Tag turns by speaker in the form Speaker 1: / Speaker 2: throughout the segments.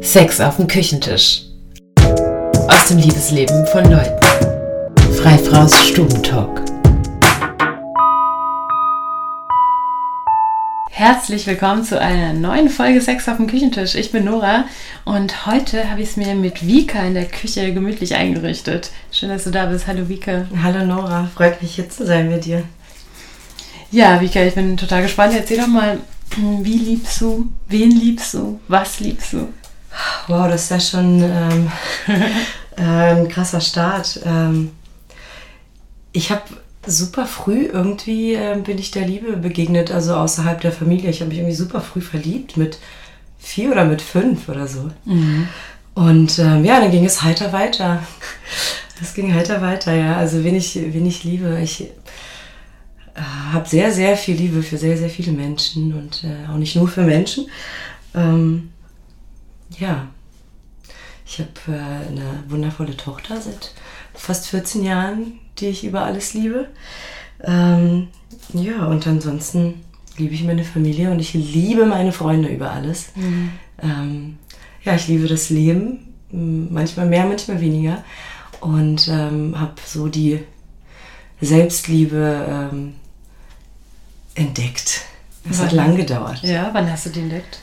Speaker 1: Sex auf dem Küchentisch. Aus dem Liebesleben von Leuten. Freifraus Stubentalk. Herzlich willkommen zu einer neuen Folge Sex auf dem Küchentisch. Ich bin Nora und heute habe ich es mir mit Vika in der Küche gemütlich eingerichtet. Schön, dass du da bist. Hallo Vika.
Speaker 2: Hallo Nora, freut mich hier zu sein mit dir.
Speaker 1: Ja, Vika, ich bin total gespannt. Erzähl doch mal, wie liebst du? Wen liebst du? Was liebst du?
Speaker 2: Wow, das ist ja schon ähm, äh, ein krasser Start. Ähm, ich habe super früh irgendwie äh, bin ich der Liebe begegnet, also außerhalb der Familie. Ich habe mich irgendwie super früh verliebt, mit vier oder mit fünf oder so. Mhm. Und ähm, ja, dann ging es heiter weiter. Es ging heiter weiter, ja. Also wen ich, wen ich liebe. Ich äh, habe sehr, sehr viel Liebe für sehr, sehr viele Menschen und äh, auch nicht nur für Menschen. Ähm, ja, ich habe äh, eine wundervolle Tochter seit fast 14 Jahren, die ich über alles liebe. Ähm, ja, und ansonsten liebe ich meine Familie und ich liebe meine Freunde über alles. Mhm. Ähm, ja, ich liebe das Leben, manchmal mehr, manchmal weniger. Und ähm, habe so die Selbstliebe ähm, entdeckt. Das wann? hat lang gedauert.
Speaker 1: Ja, wann hast du die entdeckt?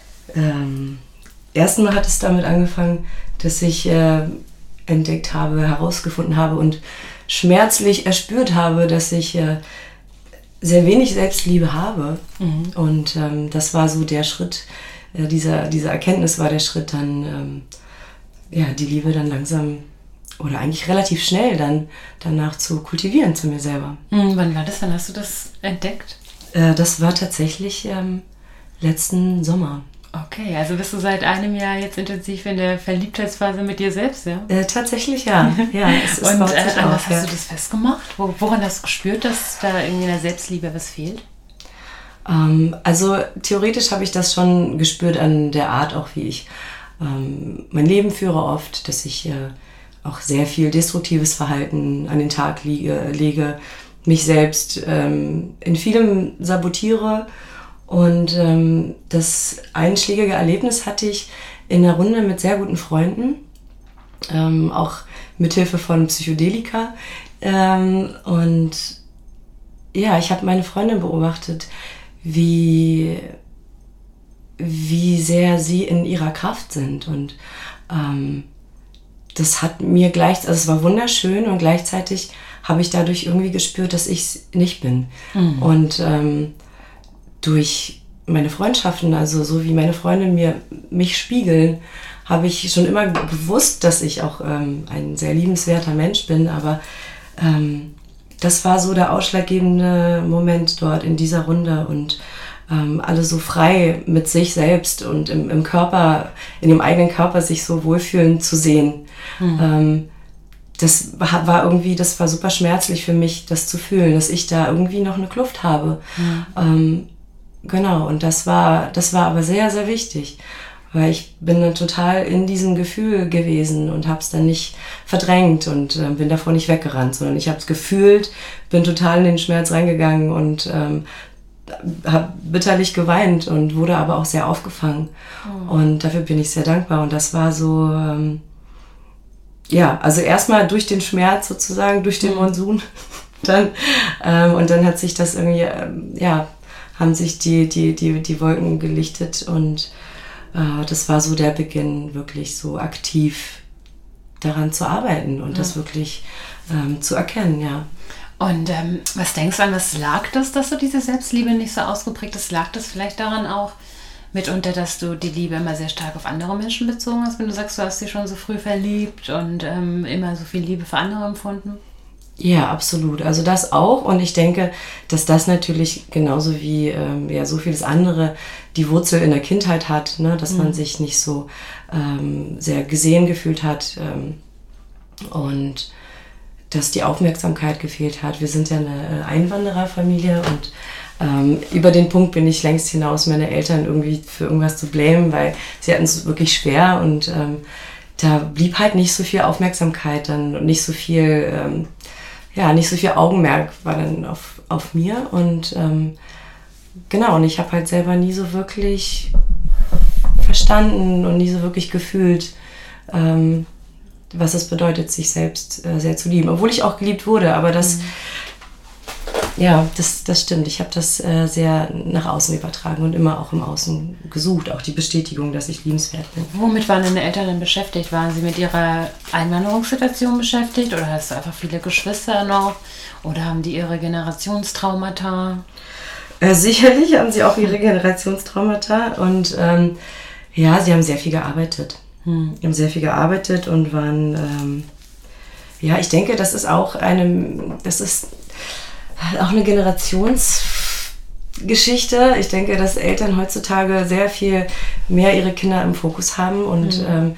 Speaker 2: Erstmal hat es damit angefangen, dass ich äh, entdeckt habe, herausgefunden habe und schmerzlich erspürt habe, dass ich äh, sehr wenig Selbstliebe habe. Mhm. Und ähm, das war so der Schritt, äh, dieser, diese Erkenntnis war der Schritt, dann ähm, ja, die Liebe dann langsam oder eigentlich relativ schnell dann danach zu kultivieren zu mir selber.
Speaker 1: Mhm, wann war das? Wann hast du das entdeckt?
Speaker 2: Äh, das war tatsächlich ähm, letzten Sommer.
Speaker 1: Okay, also bist du seit einem Jahr jetzt intensiv in der Verliebtheitsphase mit dir selbst, ja?
Speaker 2: Äh, tatsächlich ja. ja
Speaker 1: es, es Und äh, an was hast du das festgemacht? woran hast du gespürt, dass da in der Selbstliebe was fehlt?
Speaker 2: Ähm, also theoretisch habe ich das schon gespürt an der Art, auch wie ich ähm, mein Leben führe oft, dass ich äh, auch sehr viel destruktives Verhalten an den Tag liege, lege, mich selbst ähm, in vielem sabotiere und ähm, das einschlägige Erlebnis hatte ich in einer Runde mit sehr guten Freunden, ähm, auch mithilfe von Psychedelika. Ähm, und ja, ich habe meine Freundin beobachtet, wie, wie sehr sie in ihrer Kraft sind. Und ähm, das hat mir gleich, also es war wunderschön und gleichzeitig habe ich dadurch irgendwie gespürt, dass ich es nicht bin. Mhm. Und ähm, durch meine Freundschaften, also so wie meine Freunde mir mich spiegeln, habe ich schon immer gewusst, dass ich auch ähm, ein sehr liebenswerter Mensch bin, aber ähm, das war so der ausschlaggebende Moment dort in dieser Runde und ähm, alle so frei mit sich selbst und im, im, Körper, in dem eigenen Körper sich so wohlfühlen zu sehen. Mhm. das war, irgendwie, das war super schmerzlich für mich, das zu fühlen, dass ich da irgendwie noch eine Kluft habe. Mhm. Genau, und das war, das war aber sehr, sehr wichtig, weil ich bin dann total in diesem Gefühl gewesen und habe es dann nicht verdrängt und äh, bin davor nicht weggerannt, sondern ich habe es gefühlt, bin total in den Schmerz reingegangen und ähm, habe bitterlich geweint und wurde aber auch sehr aufgefangen. Oh. Und dafür bin ich sehr dankbar. Und das war so, ähm, ja, also erstmal durch den Schmerz sozusagen, durch den mhm. Monsun. dann, ähm, und dann hat sich das irgendwie, ähm, ja, haben sich die, die, die, die Wolken gelichtet und äh, das war so der Beginn, wirklich so aktiv daran zu arbeiten und ja. das wirklich ähm, zu erkennen, ja.
Speaker 1: Und ähm, was denkst du an, was lag das, dass du diese Selbstliebe nicht so ausgeprägt hast? Lag das vielleicht daran auch mitunter, dass du die Liebe immer sehr stark auf andere Menschen bezogen hast, wenn du sagst, du hast dich schon so früh verliebt und ähm, immer so viel Liebe für andere empfunden?
Speaker 2: Ja, absolut. Also das auch. Und ich denke, dass das natürlich genauso wie ähm, ja, so vieles andere die Wurzel in der Kindheit hat, ne? dass mhm. man sich nicht so ähm, sehr gesehen gefühlt hat ähm, und dass die Aufmerksamkeit gefehlt hat. Wir sind ja eine äh, Einwandererfamilie und ähm, über den Punkt bin ich längst hinaus, meine Eltern irgendwie für irgendwas zu blamen, weil sie hatten es wirklich schwer und ähm, da blieb halt nicht so viel Aufmerksamkeit dann und nicht so viel ähm, ja, nicht so viel Augenmerk war dann auf, auf mir. Und ähm, genau, und ich habe halt selber nie so wirklich verstanden und nie so wirklich gefühlt, ähm, was es bedeutet, sich selbst äh, sehr zu lieben. Obwohl ich auch geliebt wurde, aber das, mhm. Ja, das, das stimmt. Ich habe das äh, sehr nach außen übertragen und immer auch im Außen gesucht, auch die Bestätigung, dass ich liebenswert bin.
Speaker 1: Womit waren deine Eltern beschäftigt? Waren sie mit ihrer Einwanderungssituation beschäftigt oder hast du einfach viele Geschwister noch? Oder haben die ihre Generationstraumata?
Speaker 2: Äh, sicherlich haben sie auch ihre Generationstraumata und ähm, ja, sie haben sehr viel gearbeitet. Hm. haben sehr viel gearbeitet und waren, ähm, ja, ich denke, das ist auch eine, das ist auch eine Generationsgeschichte. Ich denke, dass Eltern heutzutage sehr viel mehr ihre Kinder im Fokus haben und mhm. ähm,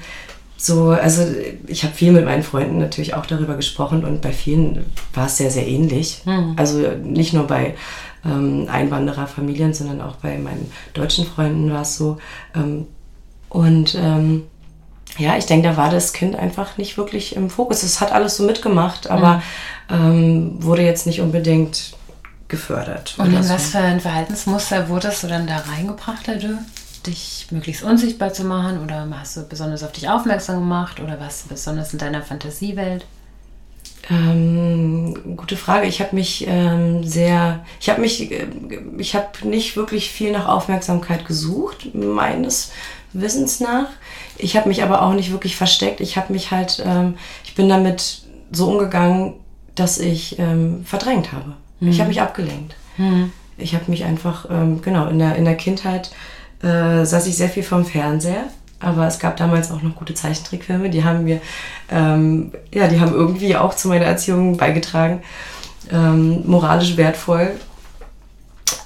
Speaker 2: so, also ich habe viel mit meinen Freunden natürlich auch darüber gesprochen und bei vielen war es sehr, sehr ähnlich. Mhm. Also nicht nur bei ähm, Einwandererfamilien, sondern auch bei meinen deutschen Freunden war es so. Ähm, und ähm, ja, ich denke, da war das Kind einfach nicht wirklich im Fokus. Es hat alles so mitgemacht, aber mhm. Ähm, wurde jetzt nicht unbedingt gefördert.
Speaker 1: Und in so. was für ein Verhaltensmuster wurdest du dann da reingebracht, du? dich möglichst unsichtbar zu machen? Oder hast du besonders auf dich aufmerksam gemacht? Oder warst du besonders in deiner Fantasiewelt?
Speaker 2: Ähm, gute Frage. Ich habe mich ähm, sehr, ich habe mich, äh, ich habe nicht wirklich viel nach Aufmerksamkeit gesucht, meines Wissens nach. Ich habe mich aber auch nicht wirklich versteckt. Ich habe mich halt, ähm, ich bin damit so umgegangen, dass ich ähm, verdrängt habe. Mhm. Ich habe mich abgelenkt. Mhm. Ich habe mich einfach, ähm, genau, in der, in der Kindheit äh, saß ich sehr viel vom Fernseher. Aber es gab damals auch noch gute Zeichentrickfilme, die haben mir, ähm, ja, die haben irgendwie auch zu meiner Erziehung beigetragen. Ähm, moralisch wertvoll.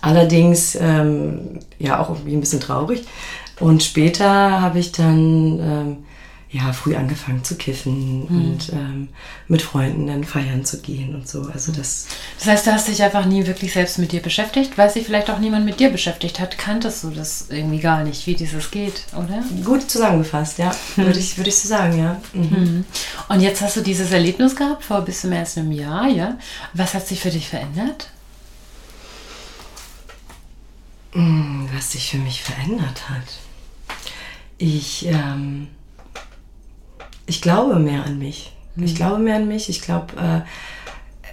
Speaker 2: Allerdings, ähm, ja, auch irgendwie ein bisschen traurig. Und später habe ich dann ähm, ja früh angefangen zu kiffen mhm. und ähm, mit Freunden dann feiern zu gehen und so. Also das.
Speaker 1: Das heißt, du hast dich einfach nie wirklich selbst mit dir beschäftigt, weil sich vielleicht auch niemand mit dir beschäftigt hat. Kanntest du das irgendwie gar nicht, wie dieses geht, oder?
Speaker 2: Gut zusammengefasst, ja. Mhm. Würde ich, würde ich so sagen, ja. Mhm. mhm.
Speaker 1: Und jetzt hast du dieses Erlebnis gehabt vor bis zum ersten einem Jahr, ja. Was hat sich für dich verändert?
Speaker 2: Hm, was sich für mich verändert hat. Ich, ähm, ich glaube mehr an mich. Mhm. Ich glaube mehr an mich. Ich glaube, äh,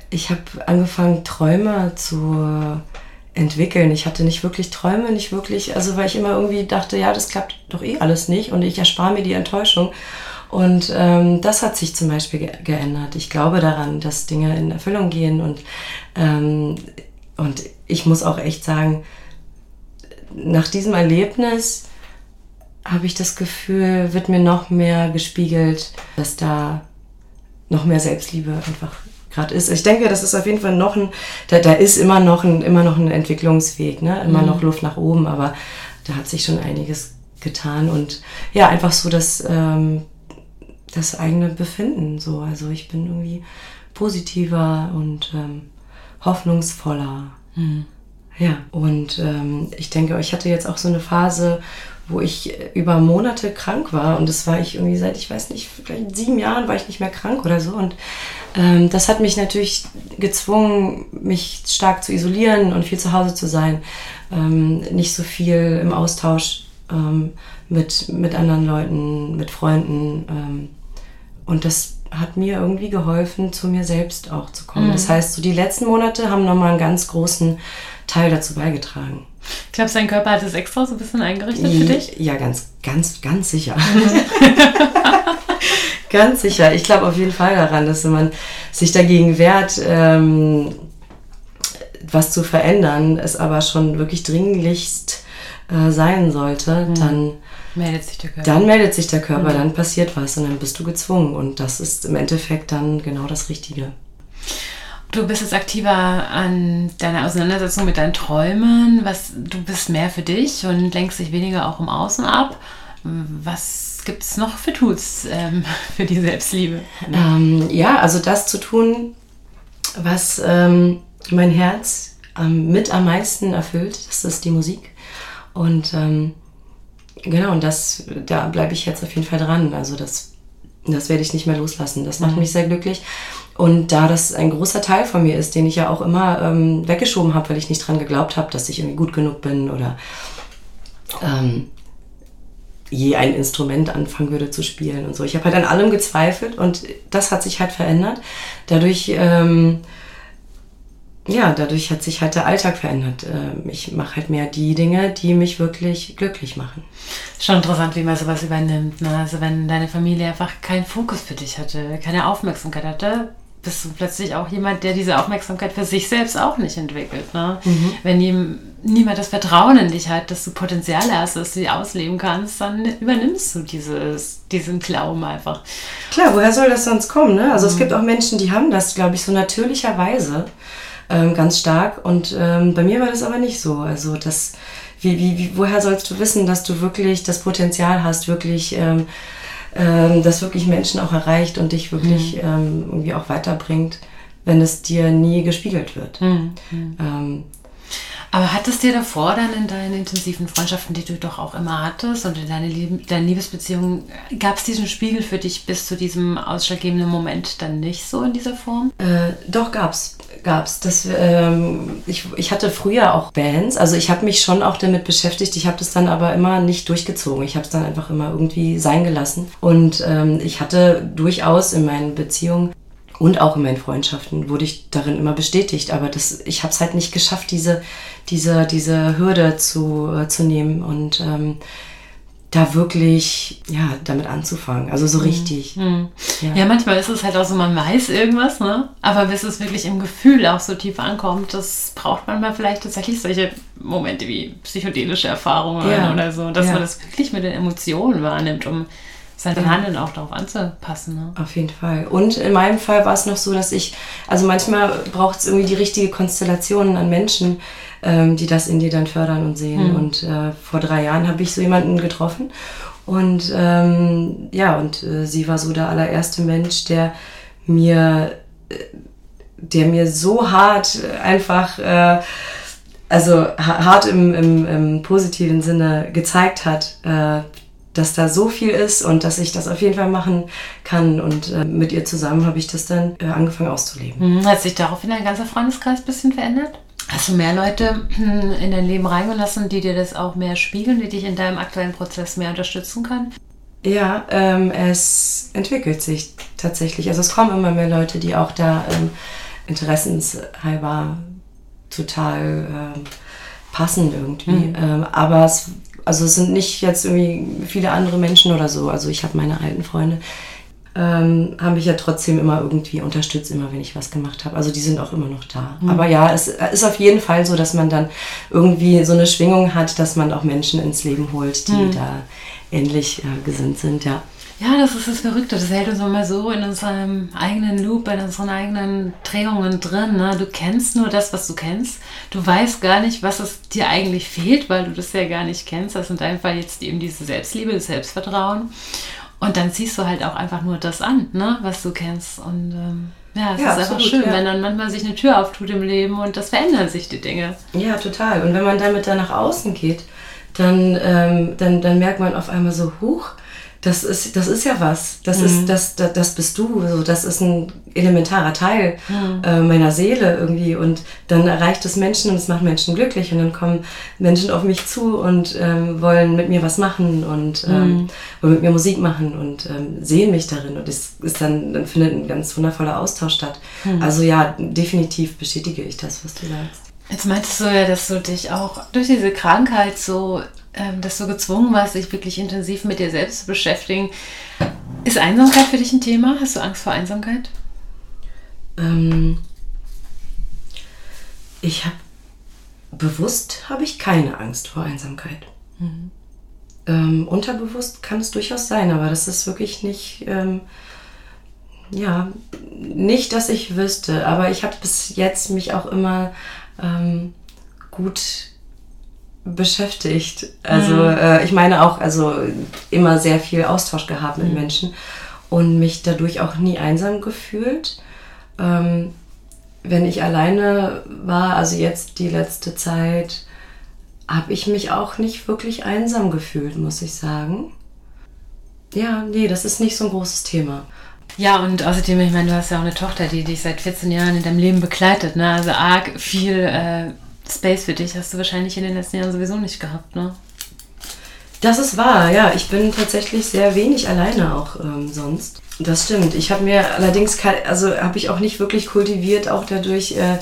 Speaker 2: ich habe angefangen, Träume zu entwickeln. Ich hatte nicht wirklich Träume, nicht wirklich, also weil ich immer irgendwie dachte, ja, das klappt doch eh alles nicht und ich erspare mir die Enttäuschung. Und ähm, das hat sich zum Beispiel ge geändert. Ich glaube daran, dass Dinge in Erfüllung gehen und, ähm, und ich muss auch echt sagen, nach diesem Erlebnis habe ich das Gefühl, wird mir noch mehr gespiegelt, dass da noch mehr Selbstliebe einfach gerade ist. Ich denke, das ist auf jeden Fall noch ein, da, da ist immer noch ein, immer noch ein Entwicklungsweg, ne? immer mhm. noch Luft nach oben, aber da hat sich schon einiges getan und ja, einfach so das, ähm, das eigene Befinden so. Also ich bin irgendwie positiver und ähm, hoffnungsvoller. Mhm. Ja, und ähm, ich denke, ich hatte jetzt auch so eine Phase, wo ich über Monate krank war. Und das war ich irgendwie seit, ich weiß nicht, vielleicht sieben Jahren war ich nicht mehr krank oder so. Und ähm, das hat mich natürlich gezwungen, mich stark zu isolieren und viel zu Hause zu sein. Ähm, nicht so viel im Austausch ähm, mit, mit anderen Leuten, mit Freunden. Ähm, und das hat mir irgendwie geholfen, zu mir selbst auch zu kommen. Mhm. Das heißt, so die letzten Monate haben nochmal einen ganz großen Teil dazu beigetragen.
Speaker 1: Glaubst du, dein Körper hat es extra so ein bisschen eingerichtet für dich?
Speaker 2: Ja, ganz, ganz, ganz sicher. ganz sicher. Ich glaube auf jeden Fall daran, dass wenn man sich dagegen wehrt, ähm, was zu verändern, es aber schon wirklich dringlichst äh, sein sollte, mhm. dann meldet sich der Körper. Dann meldet sich der Körper, mhm. dann passiert was und dann bist du gezwungen. Und das ist im Endeffekt dann genau das Richtige.
Speaker 1: Du bist jetzt aktiver an deiner Auseinandersetzung mit deinen Träumen. Was, du bist mehr für dich und lenkst dich weniger auch im Außen ab. Was gibt es noch für Tools ähm, für die Selbstliebe?
Speaker 2: Ähm, ja, also das zu tun, was ähm, mein Herz mit am meisten erfüllt, das ist die Musik. Und ähm, genau, und das, da bleibe ich jetzt auf jeden Fall dran. Also das, das werde ich nicht mehr loslassen. Das macht mhm. mich sehr glücklich. Und da das ein großer Teil von mir ist, den ich ja auch immer ähm, weggeschoben habe, weil ich nicht dran geglaubt habe, dass ich irgendwie gut genug bin oder ähm, je ein Instrument anfangen würde zu spielen und so. Ich habe halt an allem gezweifelt und das hat sich halt verändert. Dadurch, ähm, ja, dadurch hat sich halt der Alltag verändert. Ähm, ich mache halt mehr die Dinge, die mich wirklich glücklich machen.
Speaker 1: Schon interessant, wie man sowas übernimmt. Ne? Also wenn deine Familie einfach keinen Fokus für dich hatte, keine Aufmerksamkeit hatte, bist du plötzlich auch jemand, der diese Aufmerksamkeit für sich selbst auch nicht entwickelt. Ne? Mhm. Wenn ihm niemand das Vertrauen in dich hat, dass du Potenziale hast, dass du die ausleben kannst, dann übernimmst du dieses, diesen Glauben einfach.
Speaker 2: Klar, woher soll das sonst kommen? Ne? Also mhm. es gibt auch Menschen, die haben das, glaube ich, so natürlicherweise ähm, ganz stark. Und ähm, bei mir war das aber nicht so. Also das, wie, wie, wie, woher sollst du wissen, dass du wirklich das Potenzial hast, wirklich ähm, ähm, das wirklich Menschen auch erreicht und dich wirklich mhm. ähm, irgendwie auch weiterbringt, wenn es dir nie gespiegelt wird. Mhm. Ähm,
Speaker 1: aber hattest dir davor dann in deinen intensiven Freundschaften, die du doch auch immer hattest und in deine Lieb deinen Liebesbeziehungen, gab es diesen Spiegel für dich bis zu diesem ausschlaggebenden Moment dann nicht so in dieser Form?
Speaker 2: Äh, doch, gab's. Gab's. Das, ähm, ich, ich hatte früher auch Bands, also ich habe mich schon auch damit beschäftigt, ich habe das dann aber immer nicht durchgezogen. Ich habe es dann einfach immer irgendwie sein gelassen. Und ähm, ich hatte durchaus in meinen Beziehungen und auch in meinen Freundschaften wurde ich darin immer bestätigt, aber das, ich habe es halt nicht geschafft, diese, diese, diese Hürde zu, äh, zu nehmen und ähm, da wirklich ja, damit anzufangen. Also so mhm. richtig.
Speaker 1: Mhm. Ja. ja. manchmal ist es halt auch so, man weiß irgendwas, ne? aber bis es wirklich im Gefühl auch so tief ankommt, das braucht manchmal vielleicht tatsächlich solche Momente wie psychedelische Erfahrungen ja. oder so, dass ja. man das wirklich mit den Emotionen wahrnimmt, um sein ja. Handeln auch darauf anzupassen. Ne?
Speaker 2: Auf jeden Fall. Und in meinem Fall war es noch so, dass ich, also manchmal braucht es irgendwie die richtige Konstellation an Menschen, ähm, die das in dir dann fördern und sehen. Mhm. Und äh, vor drei Jahren habe ich so jemanden getroffen. Und ähm, ja, und äh, sie war so der allererste Mensch, der mir, äh, der mir so hart einfach, äh, also hart im, im, im positiven Sinne gezeigt hat, äh, dass da so viel ist und dass ich das auf jeden Fall machen kann. Und äh, mit ihr zusammen habe ich das dann äh, angefangen auszuleben.
Speaker 1: Mhm. Hat sich daraufhin dein ganzer Freundeskreis ein bisschen verändert? Hast du mehr Leute hm, in dein Leben reingelassen, die dir das auch mehr spiegeln, die dich in deinem aktuellen Prozess mehr unterstützen können?
Speaker 2: Ja, ähm, es entwickelt sich tatsächlich. Also es kommen immer mehr Leute, die auch da ähm, interessenshalber total ähm, passen irgendwie. Mhm. Ähm, aber es also es sind nicht jetzt irgendwie viele andere Menschen oder so. Also ich habe meine alten Freunde, ähm, haben mich ja trotzdem immer irgendwie unterstützt, immer wenn ich was gemacht habe. Also die sind auch immer noch da. Mhm. Aber ja, es ist auf jeden Fall so, dass man dann irgendwie so eine Schwingung hat, dass man auch Menschen ins Leben holt, die mhm. da ähnlich äh, gesinnt sind, ja.
Speaker 1: Ja, das ist das Verrückte. Das hält uns immer so in unserem eigenen Loop, in unseren eigenen Drehungen drin. Ne? Du kennst nur das, was du kennst. Du weißt gar nicht, was es dir eigentlich fehlt, weil du das ja gar nicht kennst. Das ist in deinem Fall jetzt eben diese Selbstliebe, das Selbstvertrauen. Und dann ziehst du halt auch einfach nur das an, ne? was du kennst. Und ähm, ja, es ja, ist absolut, einfach schön, ja. wenn dann manchmal sich eine Tür auftut im Leben und das verändern sich die Dinge.
Speaker 2: Ja, total. Und wenn man damit dann nach außen geht, dann, ähm, dann, dann merkt man auf einmal so, huch, das ist, das ist ja was. Das mhm. ist, das, das, das bist du. So, das ist ein elementarer Teil mhm. äh, meiner Seele irgendwie. Und dann erreicht es Menschen und es macht Menschen glücklich. Und dann kommen Menschen auf mich zu und ähm, wollen mit mir was machen und ähm, mhm. wollen mit mir Musik machen und ähm, sehen mich darin. Und es ist dann, dann findet ein ganz wundervoller Austausch statt. Mhm. Also ja, definitiv bestätige ich das, was du sagst.
Speaker 1: Jetzt meintest du ja, dass du dich auch durch diese Krankheit so ähm, dass du gezwungen warst, dich wirklich intensiv mit dir selbst zu beschäftigen. Ist Einsamkeit für dich ein Thema? Hast du Angst vor Einsamkeit?
Speaker 2: Ähm, ich habe bewusst habe ich keine Angst vor Einsamkeit. Mhm. Ähm, unterbewusst kann es durchaus sein, aber das ist wirklich nicht, ähm, ja, nicht, dass ich wüsste. Aber ich habe bis jetzt mich auch immer ähm, gut beschäftigt. Also mhm. äh, ich meine auch, also immer sehr viel Austausch gehabt mit mhm. Menschen und mich dadurch auch nie einsam gefühlt. Ähm, wenn ich alleine war, also jetzt die letzte Zeit, habe ich mich auch nicht wirklich einsam gefühlt, muss ich sagen. Ja, nee, das ist nicht so ein großes Thema.
Speaker 1: Ja, und außerdem, ich meine, du hast ja auch eine Tochter, die dich seit 14 Jahren in deinem Leben begleitet. Ne? Also arg viel äh, Space für dich hast du wahrscheinlich in den letzten Jahren sowieso nicht gehabt, ne?
Speaker 2: Das ist wahr, ja. Ich bin tatsächlich sehr wenig alleine auch ähm, sonst. Das stimmt. Ich habe mir allerdings, also habe ich auch nicht wirklich kultiviert, auch dadurch, äh,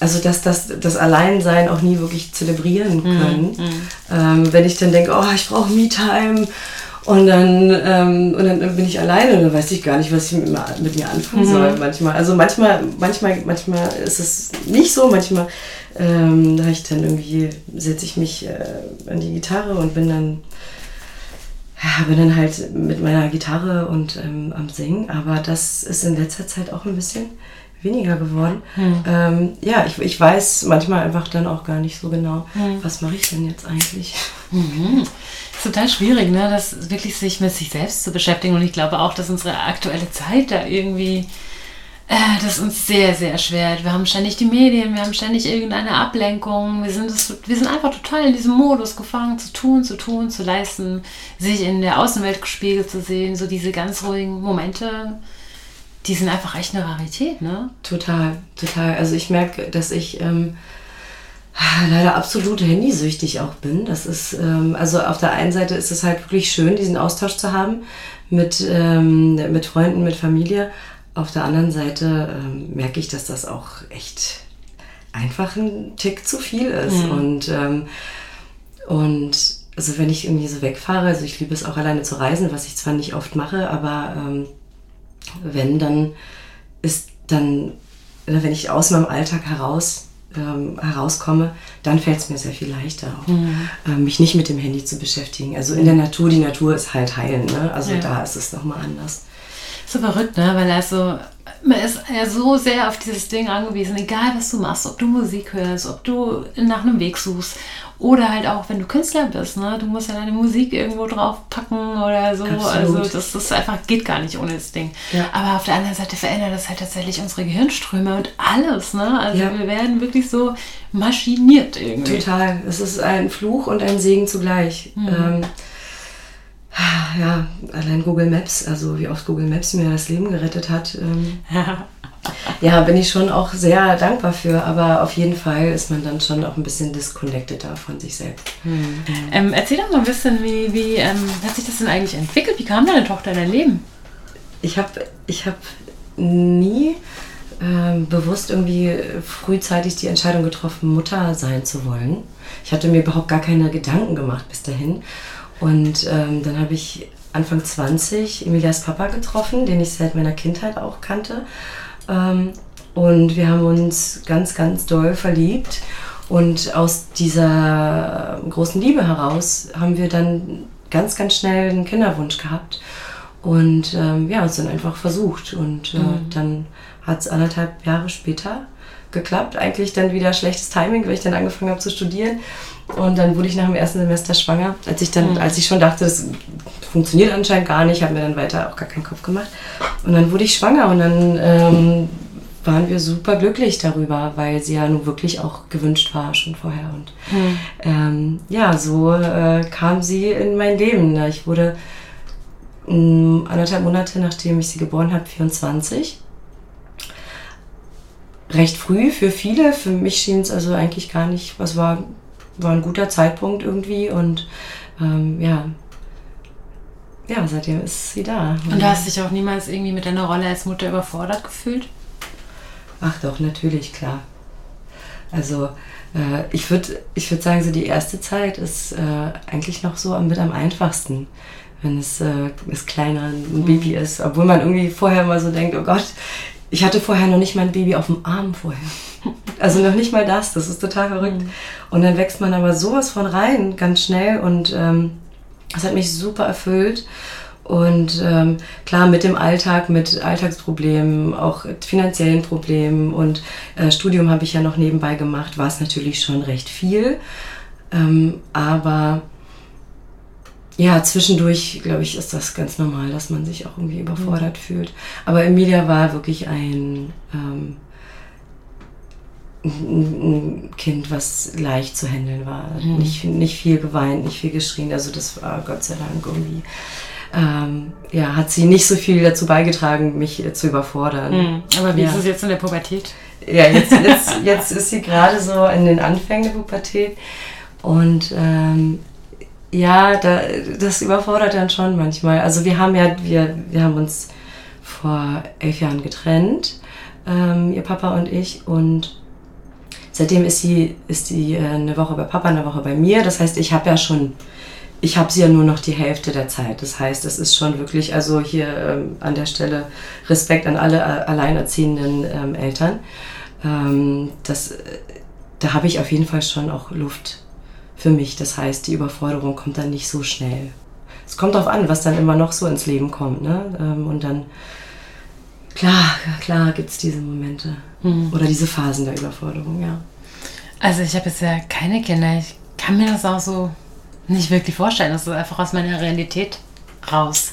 Speaker 2: also dass das, das Alleinsein auch nie wirklich zelebrieren mhm, können. Mhm. Ähm, wenn ich dann denke, oh, ich brauche Me-Time und dann, ähm, und dann bin ich alleine und dann weiß ich gar nicht, was ich mit, mit mir anfangen mhm. soll. Manchmal, also manchmal, manchmal, manchmal ist es nicht so, manchmal ähm, da ich dann irgendwie setze ich mich äh, an die Gitarre und bin dann ja, bin dann halt mit meiner Gitarre und ähm, am Singen, aber das ist in letzter Zeit auch ein bisschen weniger geworden. Hm. Ähm, ja, ich, ich weiß manchmal einfach dann auch gar nicht so genau, hm. was mache ich denn jetzt eigentlich.
Speaker 1: Mhm. Ist total schwierig, ne? das wirklich sich mit sich selbst zu beschäftigen und ich glaube auch, dass unsere aktuelle Zeit da irgendwie äh, das uns sehr, sehr schwer. Wir haben ständig die Medien, wir haben ständig irgendeine Ablenkung. Wir sind, das, wir sind einfach total in diesem Modus gefangen, zu tun, zu tun, zu leisten, sich in der Außenwelt gespiegelt zu sehen. So diese ganz ruhigen Momente, die sind einfach echt eine Rarität, ne?
Speaker 2: Total, total. Also ich merke, dass ich ähm, leider absolut handysüchtig auch bin. Das ist, ähm, also auf der einen Seite ist es halt wirklich schön, diesen Austausch zu haben mit, ähm, mit Freunden, mit Familie. Auf der anderen Seite ähm, merke ich, dass das auch echt einfach ein Tick zu viel ist. Mhm. Und, ähm, und also wenn ich irgendwie so wegfahre, also ich liebe es auch alleine zu reisen, was ich zwar nicht oft mache, aber ähm, wenn, dann ist dann, wenn ich aus meinem Alltag heraus ähm, herauskomme, dann fällt es mir sehr viel leichter, auch, mhm. ähm, mich nicht mit dem Handy zu beschäftigen. Also in der Natur, die Natur ist halt heilen, ne? also ja. da ist es nochmal anders.
Speaker 1: So verrückt, ne? Weil also, man ist ja so sehr auf dieses Ding angewiesen, egal was du machst, ob du Musik hörst, ob du nach einem Weg suchst oder halt auch, wenn du Künstler bist, ne? Du musst ja deine Musik irgendwo draufpacken oder so. Absolut. Also das, das einfach geht gar nicht ohne das Ding. Ja. Aber auf der anderen Seite verändert das halt tatsächlich unsere Gehirnströme und alles, ne? Also ja. wir werden wirklich so maschiniert irgendwie.
Speaker 2: Total. Es ist ein Fluch und ein Segen zugleich. Mhm. Ähm, ja, allein Google Maps, also wie oft Google Maps mir das Leben gerettet hat. Ähm, ja, bin ich schon auch sehr dankbar für, aber auf jeden Fall ist man dann schon auch ein bisschen disconnected da von sich selbst.
Speaker 1: Hm. Ähm, erzähl doch mal ein bisschen, wie, wie ähm, hat sich das denn eigentlich entwickelt? Wie kam deine Tochter in dein Leben?
Speaker 2: Ich habe ich hab nie ähm, bewusst irgendwie frühzeitig die Entscheidung getroffen, Mutter sein zu wollen. Ich hatte mir überhaupt gar keine Gedanken gemacht bis dahin. Und ähm, dann habe ich Anfang 20 Emilias Papa getroffen, den ich seit meiner Kindheit auch kannte. Ähm, und wir haben uns ganz, ganz doll verliebt. Und aus dieser großen Liebe heraus haben wir dann ganz, ganz schnell einen Kinderwunsch gehabt. Und ähm, ja, uns dann einfach versucht. Und äh, mhm. dann hat es anderthalb Jahre später geklappt. Eigentlich dann wieder schlechtes Timing, weil ich dann angefangen habe zu studieren. Und dann wurde ich nach dem ersten Semester schwanger. Als ich dann, mhm. als ich schon dachte, das funktioniert anscheinend gar nicht, habe mir dann weiter auch gar keinen Kopf gemacht. Und dann wurde ich schwanger und dann ähm, waren wir super glücklich darüber, weil sie ja nun wirklich auch gewünscht war schon vorher. Und mhm. ähm, ja, so äh, kam sie in mein Leben. Ich wurde ähm, anderthalb Monate, nachdem ich sie geboren habe, 24 recht früh für viele. Für mich schien es also eigentlich gar nicht, was war war ein guter Zeitpunkt irgendwie und ähm, ja, ja, seitdem ist sie da.
Speaker 1: Und du hast dich auch niemals irgendwie mit deiner Rolle als Mutter überfordert gefühlt?
Speaker 2: Ach doch, natürlich, klar. Also äh, ich würde ich würd sagen, so die erste Zeit ist äh, eigentlich noch so mit am einfachsten, wenn es äh, das kleiner ein mhm. Baby ist. Obwohl man irgendwie vorher mal so denkt, oh Gott, ich hatte vorher noch nicht mein Baby auf dem Arm vorher. Also noch nicht mal das, das ist total verrückt. Mhm. Und dann wächst man aber sowas von rein, ganz schnell. Und ähm, das hat mich super erfüllt. Und ähm, klar, mit dem Alltag, mit Alltagsproblemen, auch finanziellen Problemen und äh, Studium habe ich ja noch nebenbei gemacht, war es natürlich schon recht viel. Ähm, aber ja, zwischendurch, glaube ich, ist das ganz normal, dass man sich auch irgendwie überfordert mhm. fühlt. Aber Emilia war wirklich ein ähm, ein Kind, was leicht zu handeln war. Mhm. Nicht, nicht viel geweint, nicht viel geschrien. Also das war Gott sei Dank irgendwie. Ähm, ja, hat sie nicht so viel dazu beigetragen, mich zu überfordern. Mhm.
Speaker 1: Aber wie ja. ist es jetzt in der Pubertät?
Speaker 2: Ja, jetzt, jetzt, jetzt ist sie gerade so in den Anfängen der Pubertät. Und ähm, Ja, da, das überfordert dann schon manchmal. Also wir haben ja, wir, wir haben uns vor elf Jahren getrennt, ähm, ihr Papa und ich. Und seitdem ist sie, ist sie äh, eine Woche bei Papa, eine Woche bei mir. Das heißt, ich habe ja schon, ich habe sie ja nur noch die Hälfte der Zeit. Das heißt, es ist schon wirklich, also hier ähm, an der Stelle Respekt an alle äh, alleinerziehenden ähm, Eltern. Ähm, das, da habe ich auf jeden Fall schon auch Luft für mich. Das heißt, die Überforderung kommt dann nicht so schnell. Es kommt darauf an, was dann immer noch so ins Leben kommt. Ne? Ähm, und dann Klar, klar gibt es diese Momente mhm. oder diese Phasen der Überforderung, ja.
Speaker 1: Also ich habe jetzt ja keine Kinder. Ich kann mir das auch so nicht wirklich vorstellen. Das ist einfach aus meiner Realität raus.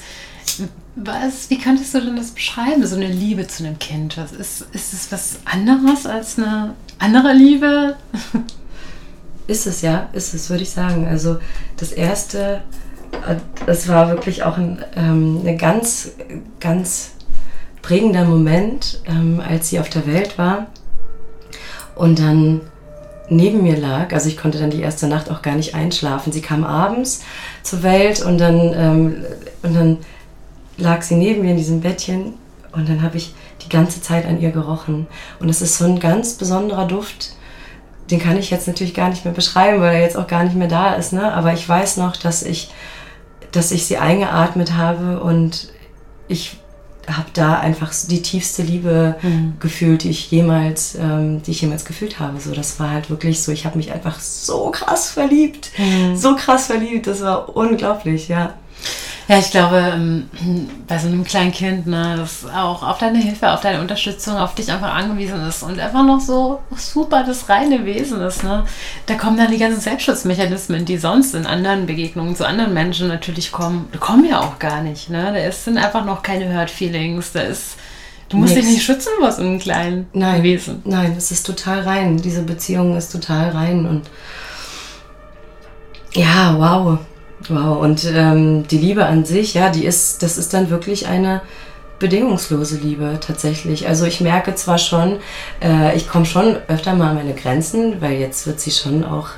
Speaker 1: Was, wie könntest du denn das beschreiben, so eine Liebe zu einem Kind? Was ist, ist es was anderes als eine andere Liebe?
Speaker 2: Ist es, ja, ist es, würde ich sagen. Also das erste, äh, das war wirklich auch ein, ähm, eine ganz, ganz prägender Moment, ähm, als sie auf der Welt war und dann neben mir lag. Also ich konnte dann die erste Nacht auch gar nicht einschlafen. Sie kam abends zur Welt und dann, ähm, und dann lag sie neben mir in diesem Bettchen und dann habe ich die ganze Zeit an ihr gerochen. Und es ist so ein ganz besonderer Duft. Den kann ich jetzt natürlich gar nicht mehr beschreiben, weil er jetzt auch gar nicht mehr da ist. Ne? Aber ich weiß noch, dass ich, dass ich sie eingeatmet habe und ich habe da einfach die tiefste Liebe mhm. gefühlt, die ich jemals, ähm, die ich jemals gefühlt habe. So, das war halt wirklich so. Ich habe mich einfach so krass verliebt, mhm. so krass verliebt. Das war unglaublich, ja.
Speaker 1: Ja, ich glaube, ähm, bei so einem kleinen Kind, ne, das auch auf deine Hilfe, auf deine Unterstützung, auf dich einfach angewiesen ist und einfach noch so super das reine Wesen ist, ne, da kommen dann die ganzen Selbstschutzmechanismen, die sonst in anderen Begegnungen zu anderen Menschen natürlich kommen, die kommen ja auch gar nicht, ne, da sind einfach noch keine Hurt Feelings, da ist, du musst Nix. dich nicht schützen vor so einem kleinen
Speaker 2: nein,
Speaker 1: Wesen.
Speaker 2: Nein, es ist total rein, diese Beziehung ist total rein und ja, wow. Wow, und ähm, die Liebe an sich, ja, die ist, das ist dann wirklich eine bedingungslose Liebe tatsächlich. Also ich merke zwar schon, äh, ich komme schon öfter mal an meine Grenzen, weil jetzt wird sie schon auch,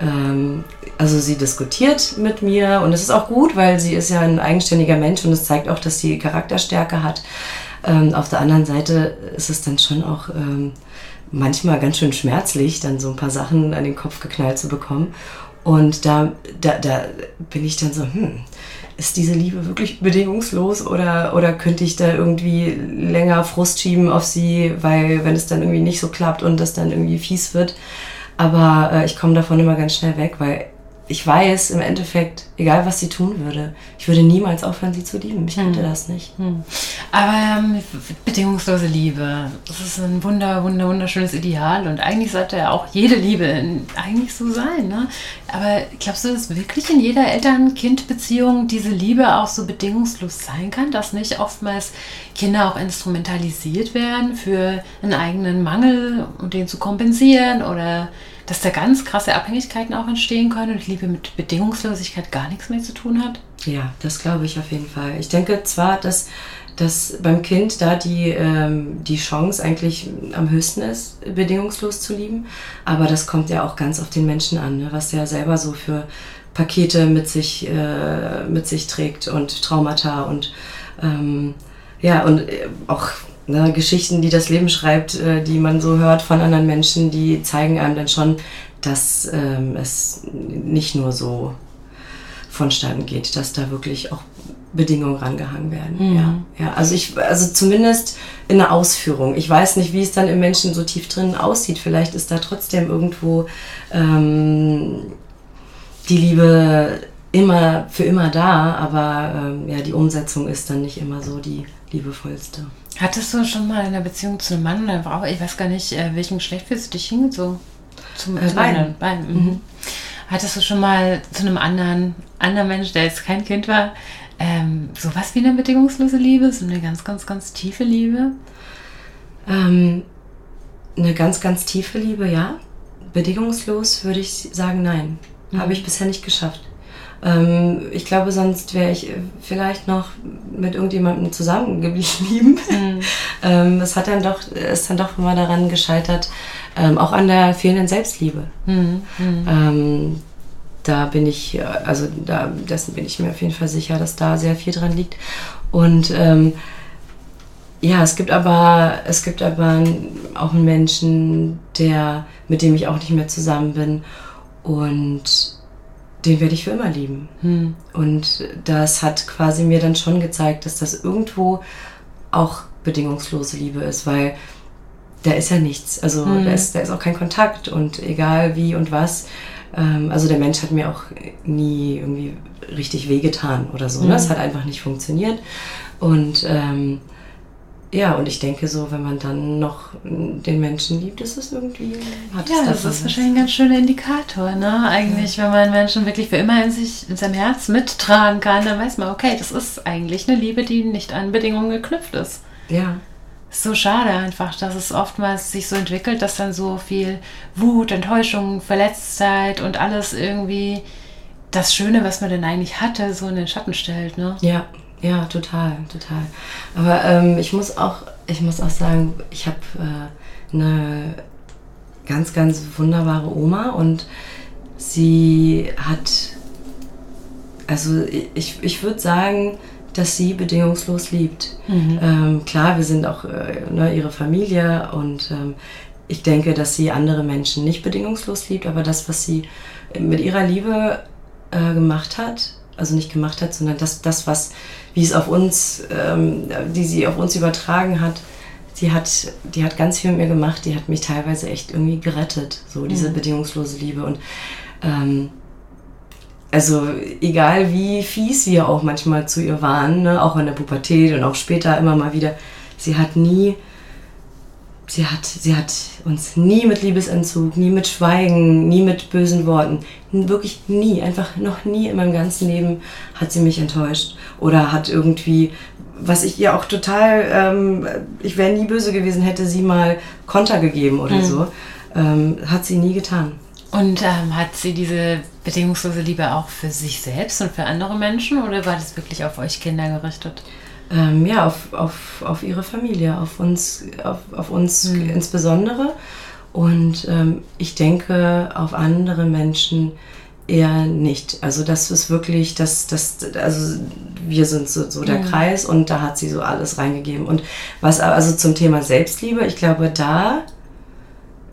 Speaker 2: ähm, also sie diskutiert mit mir und es ist auch gut, weil sie ist ja ein eigenständiger Mensch und es zeigt auch, dass sie Charakterstärke hat. Ähm, auf der anderen Seite ist es dann schon auch ähm, manchmal ganz schön schmerzlich, dann so ein paar Sachen an den Kopf geknallt zu bekommen. Und da, da, da bin ich dann so, hm, ist diese Liebe wirklich bedingungslos oder, oder könnte ich da irgendwie länger Frust schieben auf sie, weil wenn es dann irgendwie nicht so klappt und das dann irgendwie fies wird. Aber äh, ich komme davon immer ganz schnell weg, weil ich weiß im Endeffekt, egal was sie tun würde, ich würde niemals aufhören, sie zu lieben. Ich könnte hm. das nicht. Hm.
Speaker 1: Aber ähm, bedingungslose Liebe, das ist ein wunder, wunder, wunderschönes Ideal und eigentlich sollte ja auch jede Liebe eigentlich so sein. Ne? Aber glaubst du, dass wirklich in jeder Eltern-Kind-Beziehung diese Liebe auch so bedingungslos sein kann, dass nicht oftmals Kinder auch instrumentalisiert werden für einen eigenen Mangel, um den zu kompensieren oder dass da ganz krasse Abhängigkeiten auch entstehen können und Liebe mit Bedingungslosigkeit gar nichts mehr zu tun hat?
Speaker 2: Ja, das glaube ich auf jeden Fall. Ich denke zwar, dass, dass beim Kind da die, ähm, die Chance eigentlich am höchsten ist, bedingungslos zu lieben, aber das kommt ja auch ganz auf den Menschen an, ne? was der selber so für Pakete mit sich, äh, mit sich trägt und Traumata und ähm, ja, und äh, auch ne, Geschichten, die das Leben schreibt, äh, die man so hört von anderen Menschen, die zeigen einem dann schon, dass ähm, es nicht nur so vonstatten geht, dass da wirklich auch Bedingungen rangehangen werden. Mhm. Ja, ja, also ich, also zumindest in der Ausführung. Ich weiß nicht, wie es dann im Menschen so tief drin aussieht. Vielleicht ist da trotzdem irgendwo ähm, die Liebe immer für immer da, aber ähm, ja, die Umsetzung ist dann nicht immer so die liebevollste.
Speaker 1: Hattest du schon mal eine Beziehung zu einem Mann oder einer Frau? Ich weiß gar nicht, äh, welchem Geschlecht fühlst du dich hingezogen? Zum
Speaker 2: äh, beiden. beiden. Mhm.
Speaker 1: mhm. Hattest du schon mal zu einem anderen, anderen Mensch, der jetzt kein Kind war, ähm, sowas wie eine bedingungslose Liebe, so eine ganz, ganz, ganz tiefe Liebe?
Speaker 2: Ähm, eine ganz, ganz tiefe Liebe, ja. Bedingungslos würde ich sagen, nein. Mhm. Habe ich bisher nicht geschafft. Ähm, ich glaube, sonst wäre ich vielleicht noch mit irgendjemandem zusammengeblieben. Mhm. ähm, es hat dann doch, ist dann doch immer daran gescheitert, ähm, auch an der fehlenden Selbstliebe. Mhm. Mhm. da bin ich, also da, dessen bin ich mir auf jeden Fall sicher, dass da sehr viel dran liegt. Und ähm, ja, es gibt aber, es gibt aber auch einen Menschen, der, mit dem ich auch nicht mehr zusammen bin. Und den werde ich für immer lieben. Hm. Und das hat quasi mir dann schon gezeigt, dass das irgendwo auch bedingungslose Liebe ist, weil da ist ja nichts. Also hm. da, ist, da ist auch kein Kontakt und egal wie und was. Ähm, also der Mensch hat mir auch nie irgendwie richtig wehgetan oder so. Hm. Ne? Es hat einfach nicht funktioniert. Und ähm, ja, und ich denke so, wenn man dann noch den Menschen liebt, ist es irgendwie.
Speaker 1: Hat ja, das ist wahrscheinlich ein ganz schöner Indikator, ne? Eigentlich, ja. wenn man Menschen wirklich für immer in sich, in seinem Herz mittragen kann, dann weiß man, okay, das ist eigentlich eine Liebe, die nicht an Bedingungen geknüpft ist.
Speaker 2: Ja.
Speaker 1: Ist so schade einfach, dass es oftmals sich so entwickelt, dass dann so viel Wut, Enttäuschung, Verletztheit und alles irgendwie das Schöne, was man denn eigentlich hatte, so in den Schatten stellt, ne?
Speaker 2: Ja, ja, total, total. Aber ähm, ich muss auch, ich muss auch sagen, ich habe äh, eine ganz, ganz wunderbare Oma und sie hat, also ich, ich würde sagen, dass sie bedingungslos liebt. Mhm. Ähm, klar, wir sind auch äh, ne, ihre Familie und ähm, ich denke, dass sie andere Menschen nicht bedingungslos liebt, aber das, was sie mit ihrer Liebe äh, gemacht hat, also nicht gemacht hat, sondern das, das was, wie es auf uns, ähm, die sie auf uns übertragen hat, die hat, die hat ganz viel mit mir gemacht, die hat mich teilweise echt irgendwie gerettet, so diese mhm. bedingungslose Liebe. Und ähm, also egal wie fies wir auch manchmal zu ihr waren, ne, auch in der Pubertät und auch später immer mal wieder, sie hat nie sie hat, sie hat uns nie mit Liebesentzug, nie mit Schweigen, nie mit bösen Worten, wirklich nie, einfach noch nie in meinem ganzen Leben hat sie mich enttäuscht oder hat irgendwie, was ich ihr auch total, ähm, ich wäre nie böse gewesen, hätte sie mal Konter gegeben oder mhm. so, ähm, hat sie nie getan.
Speaker 1: Und ähm, hat sie diese bedingungslose Liebe auch für sich selbst und für andere Menschen oder war das wirklich auf euch Kinder gerichtet?
Speaker 2: Ähm, ja, auf, auf, auf ihre Familie, auf uns, auf, auf uns mhm. insbesondere. Und ähm, ich denke, auf andere Menschen eher nicht. Also das ist wirklich, das, das, also wir sind so, so der mhm. Kreis und da hat sie so alles reingegeben. Und was also zum Thema Selbstliebe, ich glaube, da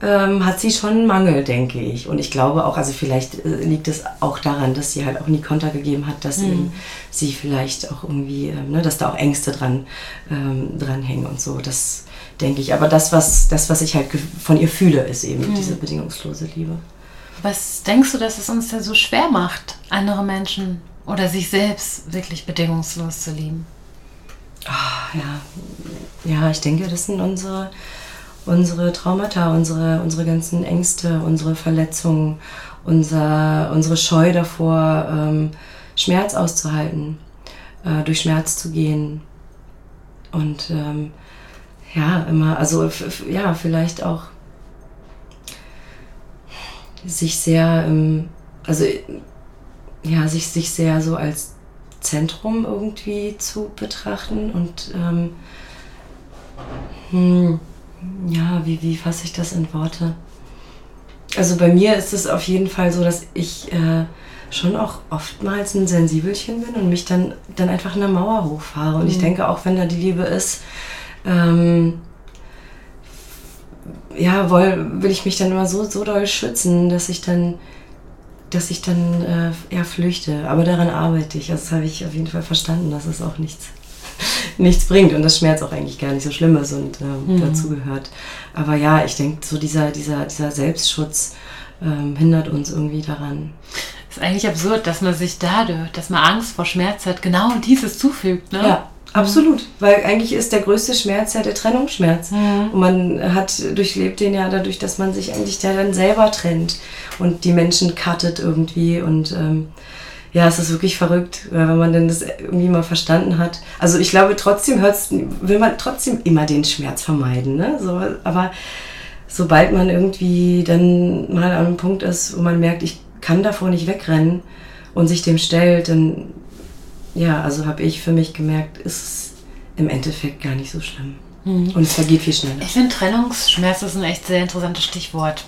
Speaker 2: ähm, hat sie schon einen Mangel, denke ich. Und ich glaube auch, also vielleicht äh, liegt es auch daran, dass sie halt auch nie Konter gegeben hat, dass mhm. sie vielleicht auch irgendwie, ähm, ne, dass da auch Ängste dran, ähm, dran hängen und so. Das denke ich. Aber das, was, das, was ich halt von ihr fühle, ist eben mhm. diese bedingungslose Liebe.
Speaker 1: Was denkst du, dass es uns denn so schwer macht, andere Menschen oder sich selbst wirklich bedingungslos zu lieben?
Speaker 2: Oh, ja. ja, ich denke, das sind unsere unsere Traumata, unsere, unsere ganzen Ängste, unsere Verletzungen, unser, unsere Scheu davor, ähm, Schmerz auszuhalten, äh, durch Schmerz zu gehen. Und ähm, ja, immer, also ja, vielleicht auch sich sehr, ähm, also ja, sich, sich sehr so als Zentrum irgendwie zu betrachten und ähm, hm, ja, wie, wie fasse ich das in Worte? Also bei mir ist es auf jeden Fall so, dass ich äh, schon auch oftmals ein Sensibelchen bin und mich dann, dann einfach eine Mauer hochfahre. Und mhm. ich denke, auch wenn da die Liebe ist, ähm, ja, will, will ich mich dann immer so, so doll schützen, dass ich dann, dass ich dann äh, ja, flüchte. Aber daran arbeite ich. Also das habe ich auf jeden Fall verstanden. Das ist auch nichts nichts bringt und das Schmerz auch eigentlich gar nicht so schlimm ist und ähm, mhm. dazugehört. Aber ja, ich denke, so dieser, dieser, dieser Selbstschutz ähm, hindert uns irgendwie daran.
Speaker 1: Es ist eigentlich absurd, dass man sich dadurch, dass man Angst vor Schmerz hat, genau dieses zufügt. Ne?
Speaker 2: Ja, Absolut, weil eigentlich ist der größte Schmerz ja der Trennungsschmerz. Mhm. Und man hat durchlebt den ja dadurch, dass man sich eigentlich da dann selber trennt und die Menschen cuttet irgendwie und ähm, ja, es ist wirklich verrückt, wenn man denn das irgendwie mal verstanden hat. Also ich glaube, trotzdem hört's, will man trotzdem immer den Schmerz vermeiden. Ne? So, aber sobald man irgendwie dann mal an einem Punkt ist, wo man merkt, ich kann davor nicht wegrennen und sich dem stellt, dann, ja, also habe ich für mich gemerkt, ist es im Endeffekt gar nicht so schlimm. Mhm. Und es vergeht viel schneller.
Speaker 1: Ich finde, Trennungsschmerz ist ein echt sehr interessantes Stichwort.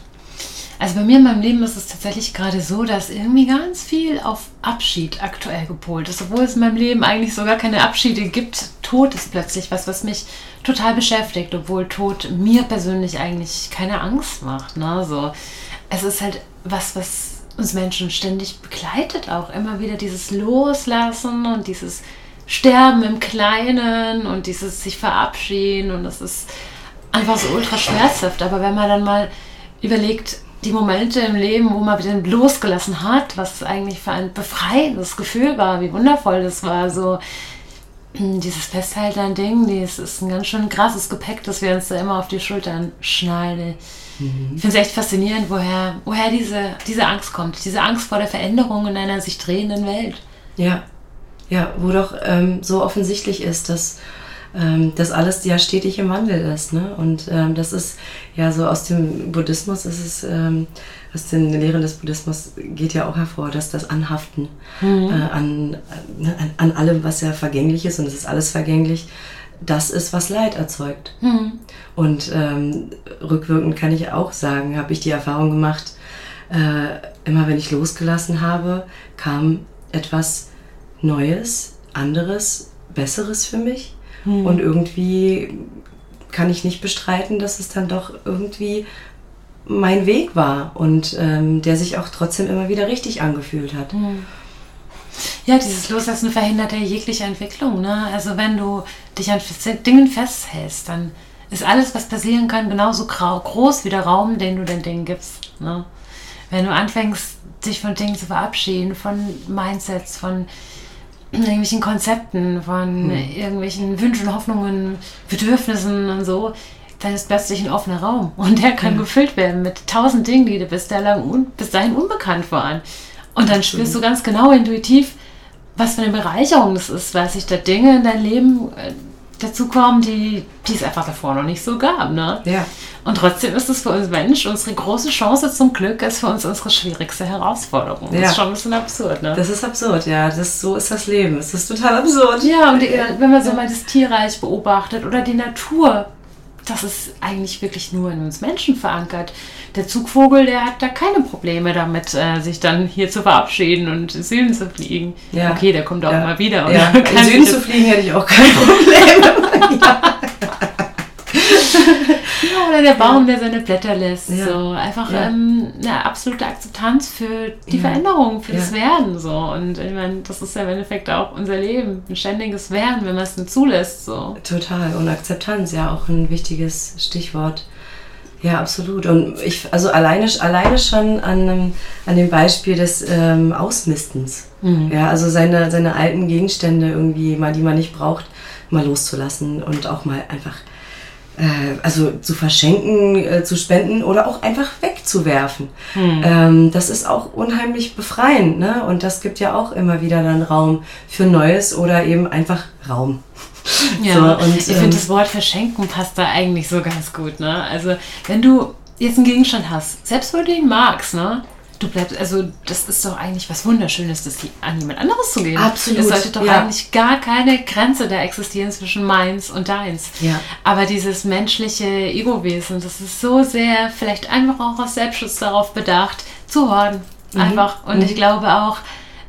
Speaker 1: Also bei mir in meinem Leben ist es tatsächlich gerade so, dass irgendwie ganz viel auf Abschied aktuell gepolt ist. Obwohl es in meinem Leben eigentlich so gar keine Abschiede gibt. Tod ist plötzlich was, was mich total beschäftigt, obwohl Tod mir persönlich eigentlich keine Angst macht. Ne? So, es ist halt was, was uns Menschen ständig begleitet, auch immer wieder dieses Loslassen und dieses Sterben im Kleinen und dieses sich verabschieden und das ist einfach so ultra schmerzhaft. Aber wenn man dann mal überlegt, die Momente im Leben, wo man wieder losgelassen hat, was eigentlich für ein befreiendes Gefühl war, wie wundervoll das war, so hm, dieses Festhalten an Dingen, das ist ein ganz schön krasses Gepäck, das wir uns da immer auf die Schultern schnallen. Mhm. Ich finde es echt faszinierend, woher, woher diese, diese Angst kommt, diese Angst vor der Veränderung in einer sich drehenden Welt.
Speaker 2: Ja, ja, wo doch ähm, so offensichtlich ist, dass ähm, das alles ja stetig im Wandel ist. Ne? Und ähm, das ist ja so aus dem Buddhismus ist es, ähm, aus den Lehren des Buddhismus geht ja auch hervor, dass das Anhaften mhm. äh, an, an, an allem, was ja vergänglich ist, und es ist alles vergänglich, das ist, was Leid erzeugt. Mhm. Und ähm, rückwirkend kann ich auch sagen, habe ich die Erfahrung gemacht, äh, immer wenn ich losgelassen habe, kam etwas Neues, anderes, Besseres für mich. Hm. Und irgendwie kann ich nicht bestreiten, dass es dann doch irgendwie mein Weg war und ähm, der sich auch trotzdem immer wieder richtig angefühlt hat. Hm.
Speaker 1: Ja, dieses Loslassen verhindert ja jegliche Entwicklung. Ne? Also wenn du dich an Dingen festhältst, dann ist alles, was passieren kann, genauso groß wie der Raum, den du den Dingen gibst. Ne? Wenn du anfängst, dich von Dingen zu verabschieden, von Mindsets, von irgendwelchen Konzepten, von hm. irgendwelchen Wünschen, Hoffnungen, Bedürfnissen und so, dann ist plötzlich ein offener Raum und der kann ja. gefüllt werden mit tausend Dingen, die dir bis, dahin, bis dahin unbekannt waren. Und dann spürst du ganz genau intuitiv, was für eine Bereicherung das ist, weil sich da Dinge in dein Leben äh, dazukommen, die, die es einfach davor noch nicht so gab. Ne?
Speaker 2: Ja.
Speaker 1: Und trotzdem ist es für uns Mensch unsere große Chance zum Glück, ist für uns unsere schwierigste Herausforderung. Das ist schon ein bisschen absurd, ne?
Speaker 2: Das ist absurd, ja. Das, so ist das Leben. Es ist total absurd.
Speaker 1: Ja, und die, wenn man so mal das Tierreich beobachtet oder die Natur, das ist eigentlich wirklich nur in uns Menschen verankert. Der Zugvogel, der hat da keine Probleme damit, äh, sich dann hier zu verabschieden und in Süden zu fliegen. Ja. Okay, der kommt auch ja. mal wieder.
Speaker 2: Ja. In Süden zu fliegen hätte ich auch kein Problem. ja.
Speaker 1: Ja, oder der Baum, der seine Blätter lässt. Ja. So. Einfach ja. ähm, eine absolute Akzeptanz für die ja. Veränderung, für das Werden. So. Und ich meine, das ist ja im Endeffekt auch unser Leben. Ein ständiges Werden, wenn man es nicht zulässt. So.
Speaker 2: Total. Und Akzeptanz, ja auch ein wichtiges Stichwort. Ja, absolut. Und ich, also alleine, alleine schon an, an dem Beispiel des ähm, Ausmistens. Mhm. Ja, also seine, seine alten Gegenstände irgendwie mal, die man nicht braucht, mal loszulassen und auch mal einfach also zu verschenken, äh, zu spenden oder auch einfach wegzuwerfen. Hm. Ähm, das ist auch unheimlich befreiend, ne? Und das gibt ja auch immer wieder dann Raum für Neues oder eben einfach Raum.
Speaker 1: Ja, so, und, ich ähm, finde das Wort verschenken passt da eigentlich so ganz gut, ne? Also wenn du jetzt einen Gegenstand hast, selbst wenn du ihn magst, ne? Du bleibst, also das ist doch eigentlich was Wunderschönes, das an jemand anderes zu geben.
Speaker 2: Absolut.
Speaker 1: Es sollte doch ja. eigentlich gar keine Grenze da existieren zwischen meins und deins.
Speaker 2: Ja.
Speaker 1: Aber dieses menschliche Ego-Wesen, das ist so sehr, vielleicht einfach auch aus Selbstschutz darauf bedacht, zu horden. Mhm. Einfach. Und mhm. ich glaube auch,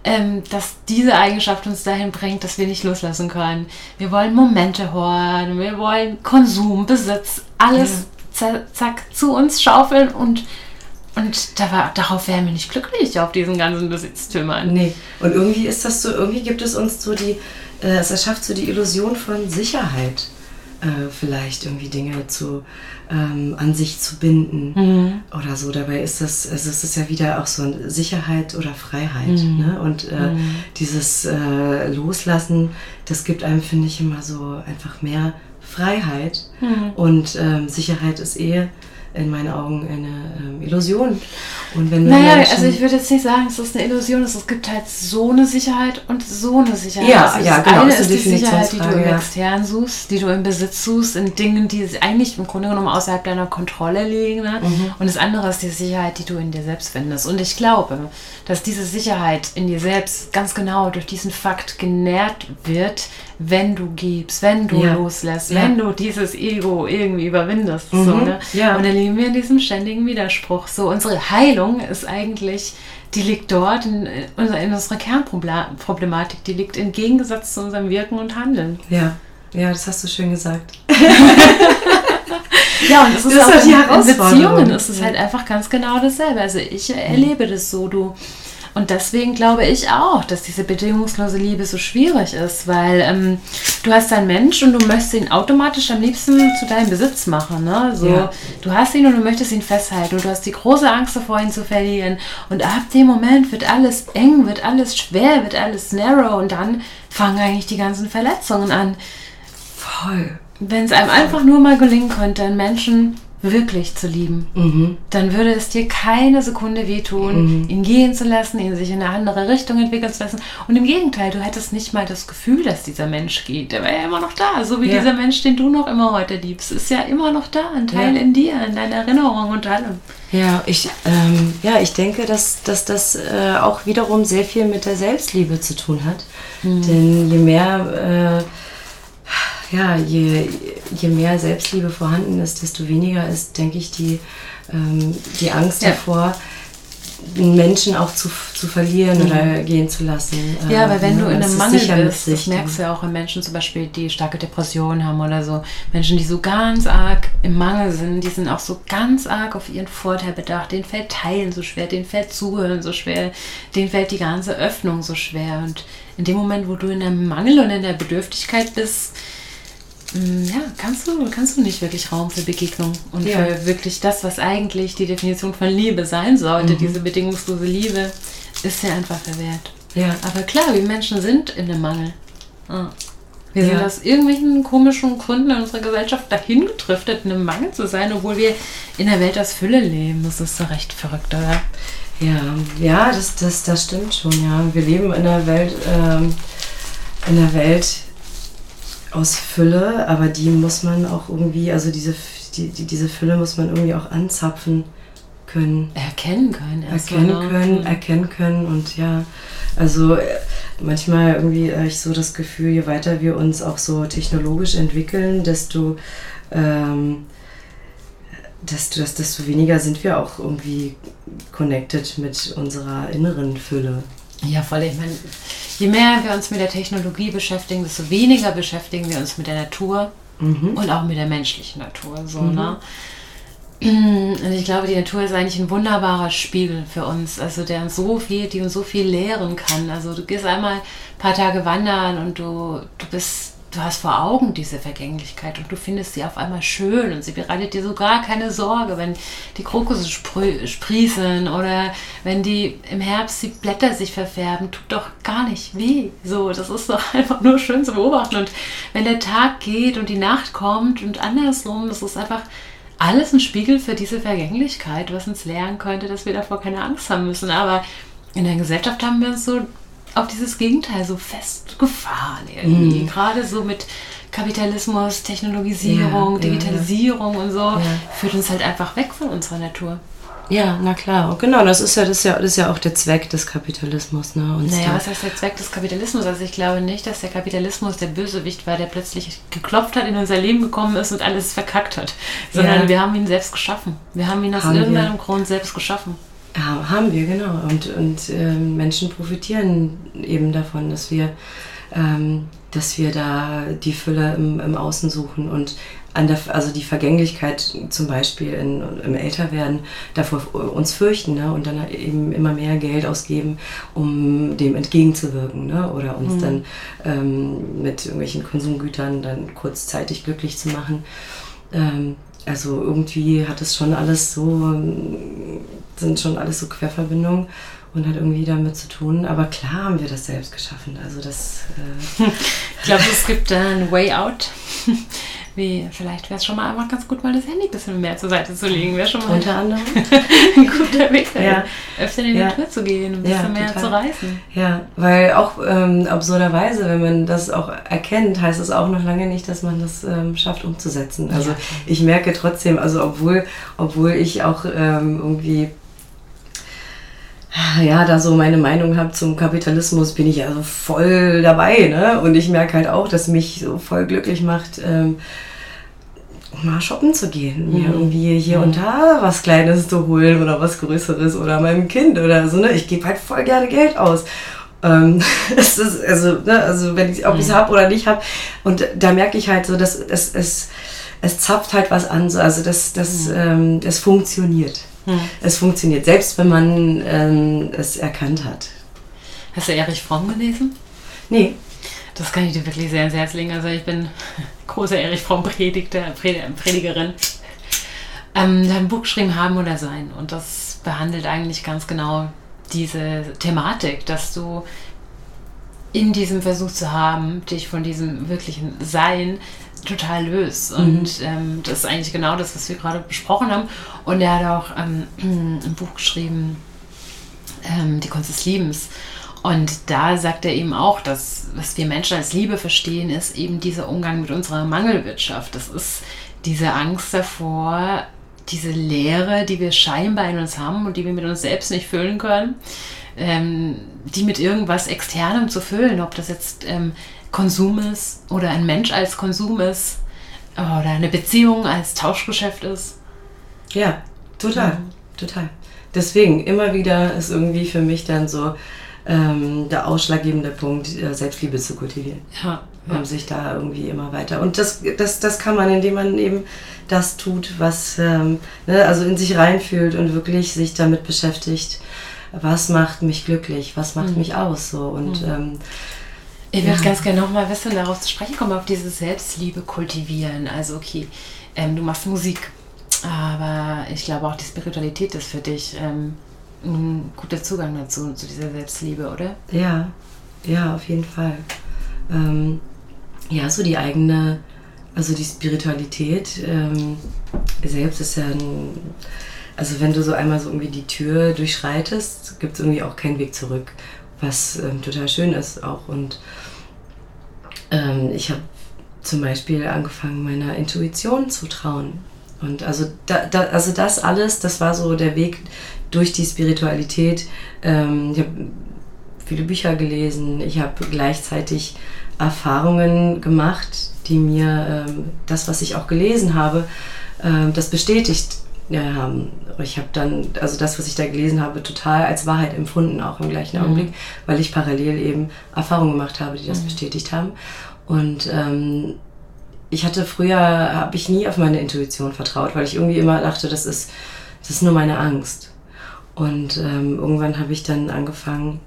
Speaker 1: ähm, dass diese Eigenschaft uns dahin bringt, dass wir nicht loslassen können. Wir wollen Momente horten, wir wollen Konsum, Besitz, alles ja. zack zu uns schaufeln und und da war, darauf wären wir nicht glücklich, auf diesen ganzen Besitztümern.
Speaker 2: Nee. Und irgendwie ist das so, irgendwie gibt es uns so die, äh, es erschafft so die Illusion von Sicherheit. Äh, vielleicht irgendwie Dinge zu, ähm, an sich zu binden mhm. oder so. Dabei ist das, also es ist ja wieder auch so eine Sicherheit oder Freiheit. Mhm. Ne? Und äh, mhm. dieses äh, Loslassen, das gibt einem, finde ich, immer so einfach mehr Freiheit. Mhm. Und ähm, Sicherheit ist eh in meinen Augen eine ähm, Illusion.
Speaker 1: Und wenn naja, Menschen also ich würde jetzt nicht sagen, es ist eine Illusion, es gibt halt so eine Sicherheit und so eine Sicherheit.
Speaker 2: Ja, also ja, genau.
Speaker 1: Eine ist die Sicherheit, die du im ja. Extern suchst, die du im Besitz suchst, in Dingen, die eigentlich im Grunde genommen außerhalb deiner Kontrolle liegen. Ne? Mhm. Und das andere ist die Sicherheit, die du in dir selbst findest. Und ich glaube, dass diese Sicherheit in dir selbst ganz genau durch diesen Fakt genährt wird, wenn du gibst, wenn du
Speaker 2: Ja.
Speaker 1: loslässt,
Speaker 2: Ja.
Speaker 1: wenn du dieses Ego irgendwie überwindest.
Speaker 2: Mhm.
Speaker 1: So, ne?
Speaker 2: Ja.
Speaker 1: Und dann leben wir in diesem ständigen Widerspruch. So, unsere Heilung ist eigentlich, die liegt dort in, in unserer Kernproblematik, die liegt im Gegensatz zu unserem Wirken und Handeln.
Speaker 2: Ja, ja, das hast du schön gesagt.
Speaker 1: Ja, und es ist,
Speaker 2: Das ist
Speaker 1: auch
Speaker 2: halt die
Speaker 1: in, in. Beziehungen ist es halt einfach ganz genau dasselbe. Also ich erlebe das so, du. Und deswegen glaube ich auch, dass diese bedingungslose Liebe so schwierig ist, weil ähm, du hast einen Mensch und du möchtest ihn automatisch am liebsten zu deinem Besitz machen. Ne? So,
Speaker 2: Ja.
Speaker 1: Du hast ihn und du möchtest ihn festhalten und du hast die große Angst davor, ihn zu verlieren. Und ab dem Moment wird alles eng, wird alles schwer, wird alles narrow und dann fangen eigentlich die ganzen Verletzungen an.
Speaker 2: Voll.
Speaker 1: Wenn es einem einfach nur mal gelingen könnte, einen Menschen wirklich zu lieben,
Speaker 2: Mhm.
Speaker 1: dann würde es dir keine Sekunde wehtun, ihn gehen zu lassen, ihn sich in eine andere Richtung entwickeln zu lassen. Und im Gegenteil, du hättest nicht mal das Gefühl, dass dieser Mensch geht. Der wäre ja immer noch da. So wie
Speaker 2: Ja.
Speaker 1: dieser Mensch, den du noch immer heute liebst, ist ja immer noch da. Ein Teil
Speaker 2: Ja.
Speaker 1: in dir, in deiner Erinnerung und allem.
Speaker 2: Ja, ich, ähm, ja, ich denke, dass, dass das äh, auch wiederum sehr viel mit der Selbstliebe zu tun hat. Denn je mehr, äh, ja, je, je mehr Selbstliebe vorhanden ist, desto weniger ist, denke ich, die, ähm, die Angst
Speaker 1: Ja.
Speaker 2: davor, einen Menschen auch zu, zu verlieren oder gehen zu lassen.
Speaker 1: Ja,
Speaker 2: Äh,
Speaker 1: weil wenn
Speaker 2: ne,
Speaker 1: du in
Speaker 2: das
Speaker 1: einem Mangel bist, das merkst du ja auch in Menschen zum Beispiel, die starke Depressionen haben oder so. Menschen, die so ganz arg im Mangel sind, die sind auch so ganz arg auf ihren Vorteil bedacht. Denen fällt Teilen so schwer, denen fällt Zuhören so schwer, denen fällt die ganze Öffnung so schwer. Und in dem Moment, wo du in einem Mangel und in der Bedürftigkeit bist, ja, kannst du, kannst du nicht wirklich Raum für Begegnung und
Speaker 2: Ja.
Speaker 1: für wirklich das, was eigentlich die Definition von Liebe sein sollte,
Speaker 2: Mhm.
Speaker 1: diese bedingungslose Liebe, ist ja einfach verwehrt.
Speaker 2: Ja.
Speaker 1: Aber klar, wir Menschen sind in einem Mangel. Ja. Wir sind
Speaker 2: Ja.
Speaker 1: aus irgendwelchen komischen Gründen in unserer Gesellschaft dahin getriftet, in einem Mangel zu sein, obwohl wir in der Welt aus Fülle leben. Das ist so recht verrückt, oder?
Speaker 2: Ja, ja, das, das, das stimmt schon, ja. Wir leben in einer Welt, ähm, in einer Welt aus Fülle, aber die muss man auch irgendwie, also diese, die, die, diese Fülle muss man irgendwie auch anzapfen können,
Speaker 1: Erkennen können.
Speaker 2: erkennen
Speaker 1: ne?
Speaker 2: können, erkennen können und ja, also äh, manchmal irgendwie habe ich so das Gefühl, je weiter wir uns auch so technologisch entwickeln, desto ähm, desto, desto weniger sind wir auch irgendwie connected mit unserer inneren Fülle.
Speaker 1: Ja, voll. Ich meine, je mehr wir uns mit der Technologie beschäftigen, desto weniger beschäftigen wir uns mit der Natur
Speaker 2: Mhm.
Speaker 1: und auch mit der menschlichen Natur. So, ne? Und ich glaube, die Natur ist eigentlich ein wunderbarer Spiegel für uns, also der uns so viel, die uns so viel lehren kann. Also du gehst einmal ein paar Tage wandern und du, du bist, du hast vor Augen diese Vergänglichkeit und du findest sie auf einmal schön und sie bereitet dir so gar keine Sorge, wenn die Krokusse sprießen oder wenn die im Herbst die Blätter sich verfärben, tut doch gar nicht weh. So, das ist doch einfach nur schön zu beobachten. Und wenn der Tag geht und die Nacht kommt und andersrum, das ist einfach alles ein Spiegel für diese Vergänglichkeit, was uns lernen könnte, dass wir davor keine Angst haben müssen. Aber in der Gesellschaft haben wir uns so auf dieses Gegenteil so festgefahren irgendwie. Gerade so mit Kapitalismus, Technologisierung,
Speaker 2: Ja, ja, ja.
Speaker 1: Digitalisierung und so, führt uns halt einfach weg von unserer Natur.
Speaker 2: Ja, na klar. Und genau, das ist ja das ist ja, das ist ja auch der Zweck des Kapitalismus. Ne? Uns
Speaker 1: Naja, was heißt der Zweck des Kapitalismus? Also ich glaube nicht, dass der Kapitalismus der Bösewicht war, der plötzlich geklopft hat, in unser Leben gekommen ist und alles verkackt hat. Sondern
Speaker 2: Ja.
Speaker 1: wir haben ihn selbst geschaffen. Wir haben ihn aus
Speaker 2: Haben wir.
Speaker 1: irgendeinem Grund selbst geschaffen.
Speaker 2: Ja, haben wir, genau. Und, und ähm, Menschen profitieren eben davon, dass wir, ähm, dass wir da die Fülle im, im Außen suchen und an der, also die Vergänglichkeit zum Beispiel in, im Älterwerden davor uns fürchten ne? und dann eben immer mehr Geld ausgeben, um dem entgegenzuwirken ne? oder uns dann ähm, mit irgendwelchen Konsumgütern dann kurzzeitig glücklich zu machen. Ähm, also irgendwie hat es schon alles so, sind schon alles so Querverbindungen und hat irgendwie damit zu tun. Aber klar haben wir das selbst geschaffen. Also das, äh,
Speaker 1: Ich glaube, es gibt da einen Way Out. Wie, vielleicht wäre es schon mal einfach ganz gut, mal das Handy ein bisschen mehr zur Seite zu legen. Wäre schon mal
Speaker 2: unter anderem.
Speaker 1: ein guter Weg,
Speaker 2: Ja.
Speaker 1: öfter in die
Speaker 2: Ja.
Speaker 1: Natur zu gehen, ein
Speaker 2: Ja,
Speaker 1: bisschen mehr
Speaker 2: total.
Speaker 1: zu reisen.
Speaker 2: Ja, weil auch ähm, absurderweise, wenn man das auch erkennt, heißt es auch noch lange nicht, dass man das ähm, schafft umzusetzen. Also
Speaker 1: Ja.
Speaker 2: ich merke trotzdem, also obwohl, obwohl ich auch ähm, irgendwie ja, da so meine Meinung habe zum Kapitalismus, bin ich also voll dabei. Ne? Und ich merke halt auch, dass mich so voll glücklich macht, ähm, mal shoppen zu gehen. Mir mhm. irgendwie hier mhm. und da was Kleines zu holen oder was Größeres oder meinem Kind oder so. Ne? Ich gebe halt voll gerne Geld aus. Ähm, das ist, also, ne, also wenn ich, ob ich es mhm. habe oder nicht habe. Und da merke ich halt so, dass es, es, es zapft halt was an. So. Also das, das, mhm. ähm, das funktioniert. Es funktioniert, selbst wenn man ähm, es erkannt hat.
Speaker 1: Hast du Erich Fromm gelesen?
Speaker 2: Nee.
Speaker 1: Das kann ich dir wirklich sehr ans Herz legen. Also ich bin große Erich Fromm Predigter, Predigerin. Ähm, ein Buch geschrieben Haben oder Sein. Und das behandelt eigentlich ganz genau diese Thematik, dass du in diesem Versuch zu haben, dich von diesem wirklichen Sein total löst. Mhm. Und ähm, das ist eigentlich genau das, was wir gerade besprochen haben. Und er hat auch ähm, ein Buch geschrieben, ähm, Die Kunst des Liebens. Und da sagt er eben auch, dass was wir Menschen als Liebe verstehen, ist eben dieser Umgang mit unserer Mangelwirtschaft. Das ist diese Angst davor, diese Leere, die wir scheinbar in uns haben und die wir mit uns selbst nicht füllen können, ähm, die mit irgendwas Externem zu füllen, ob das jetzt ähm, Konsum ist oder ein Mensch als Konsum ist oder eine Beziehung als Tauschgeschäft ist.
Speaker 2: Ja, total, mhm. total. Deswegen immer wieder ist irgendwie für mich dann so ähm, der ausschlaggebende Punkt, äh, Selbstliebe zu kultivieren. Ja, ja. Um sich da irgendwie immer weiter. Und das, das, das kann man, indem man eben das tut, was, ähm, ne, also in sich reinfühlt und wirklich sich damit beschäftigt, was macht mich glücklich, was macht mhm. mich aus, so und mhm. ähm,
Speaker 1: ich würde ja. ganz gerne nochmal wissen, darauf zu sprechen kommen, auf diese Selbstliebe kultivieren. Also, okay, ähm, du machst Musik, aber ich glaube auch die Spiritualität ist für dich ähm, ein guter Zugang dazu, zu dieser Selbstliebe, oder?
Speaker 2: Ja, ja, auf jeden Fall. Ähm, ja, so die eigene also die Spiritualität ähm, selbst ist ja ein, also wenn du so einmal so irgendwie die Tür durchschreitest, gibt es irgendwie auch keinen Weg zurück, was ähm, total schön ist auch. Und ähm, ich habe zum Beispiel angefangen, meiner Intuition zu trauen. Und also, da, da, also das alles, das war so der Weg durch die Spiritualität. Ähm, ich habe viele Bücher gelesen, ich habe gleichzeitig Erfahrungen gemacht, die mir ähm, das, was ich auch gelesen habe, äh, das bestätigt haben. Ich habe dann, also das, was ich da gelesen habe, total als Wahrheit empfunden, auch im gleichen mhm. Augenblick, weil ich parallel eben Erfahrungen gemacht habe, die das mhm. bestätigt haben. Und ähm, ich hatte früher, habe ich nie auf meine Intuition vertraut, weil ich irgendwie immer dachte, das ist, das ist nur meine Angst. Und ähm, irgendwann habe ich dann angefangen,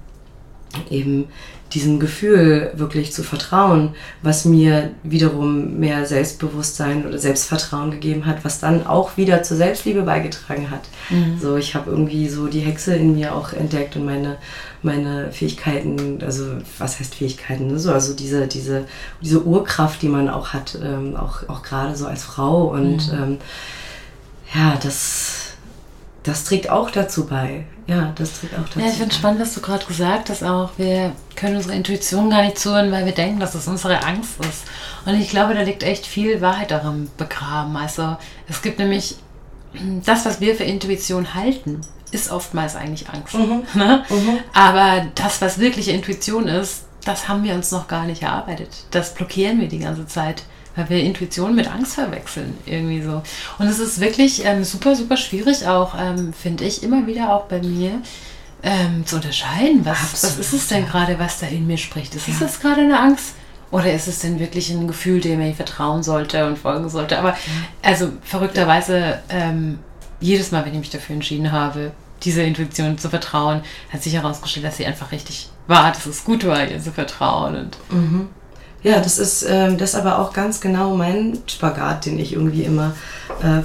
Speaker 2: eben diesem Gefühl wirklich zu vertrauen, was mir wiederum mehr Selbstbewusstsein oder Selbstvertrauen gegeben hat, was dann auch wieder zur Selbstliebe beigetragen hat. Mhm. So, ich habe irgendwie so die Hexe in mir auch entdeckt und meine, meine Fähigkeiten, also was heißt Fähigkeiten, ne? so, also diese, diese, diese Urkraft, die man auch hat, ähm, auch, auch gerade so als Frau und mhm. ähm, ja, das das trägt auch dazu bei. Ja, das trägt auch dazu
Speaker 1: Ja, ich finde spannend, was du gerade gesagt hast auch. Wir können unsere Intuition gar nicht zuhören, weil wir denken, dass es unsere Angst ist. Und ich glaube, da liegt echt viel Wahrheit darin begraben. Also es gibt nämlich das, was wir für Intuition halten, ist oftmals eigentlich Angst. Mhm. Ne? Mhm. Aber das, was wirkliche Intuition ist, das haben wir uns noch gar nicht erarbeitet. Das blockieren wir die ganze Zeit weil wir Intuition mit Angst verwechseln, irgendwie so. Und es ist wirklich ähm, super, super schwierig auch, ähm, finde ich, immer wieder auch bei mir ähm, zu unterscheiden, was, was ist es denn gerade, was da in mir spricht. Ist ja. es jetzt gerade eine Angst? Oder ist es denn wirklich ein Gefühl, dem ich vertrauen sollte und folgen sollte? Aber also verrückterweise, ähm, jedes Mal, wenn ich mich dafür entschieden habe, dieser Intuition zu vertrauen, hat sich herausgestellt, dass sie einfach richtig war, dass es gut war, ihr zu vertrauen. Und
Speaker 2: mhm. Ja, das ist ähm, das ist aber auch ganz genau mein Spagat, den ich irgendwie immer äh,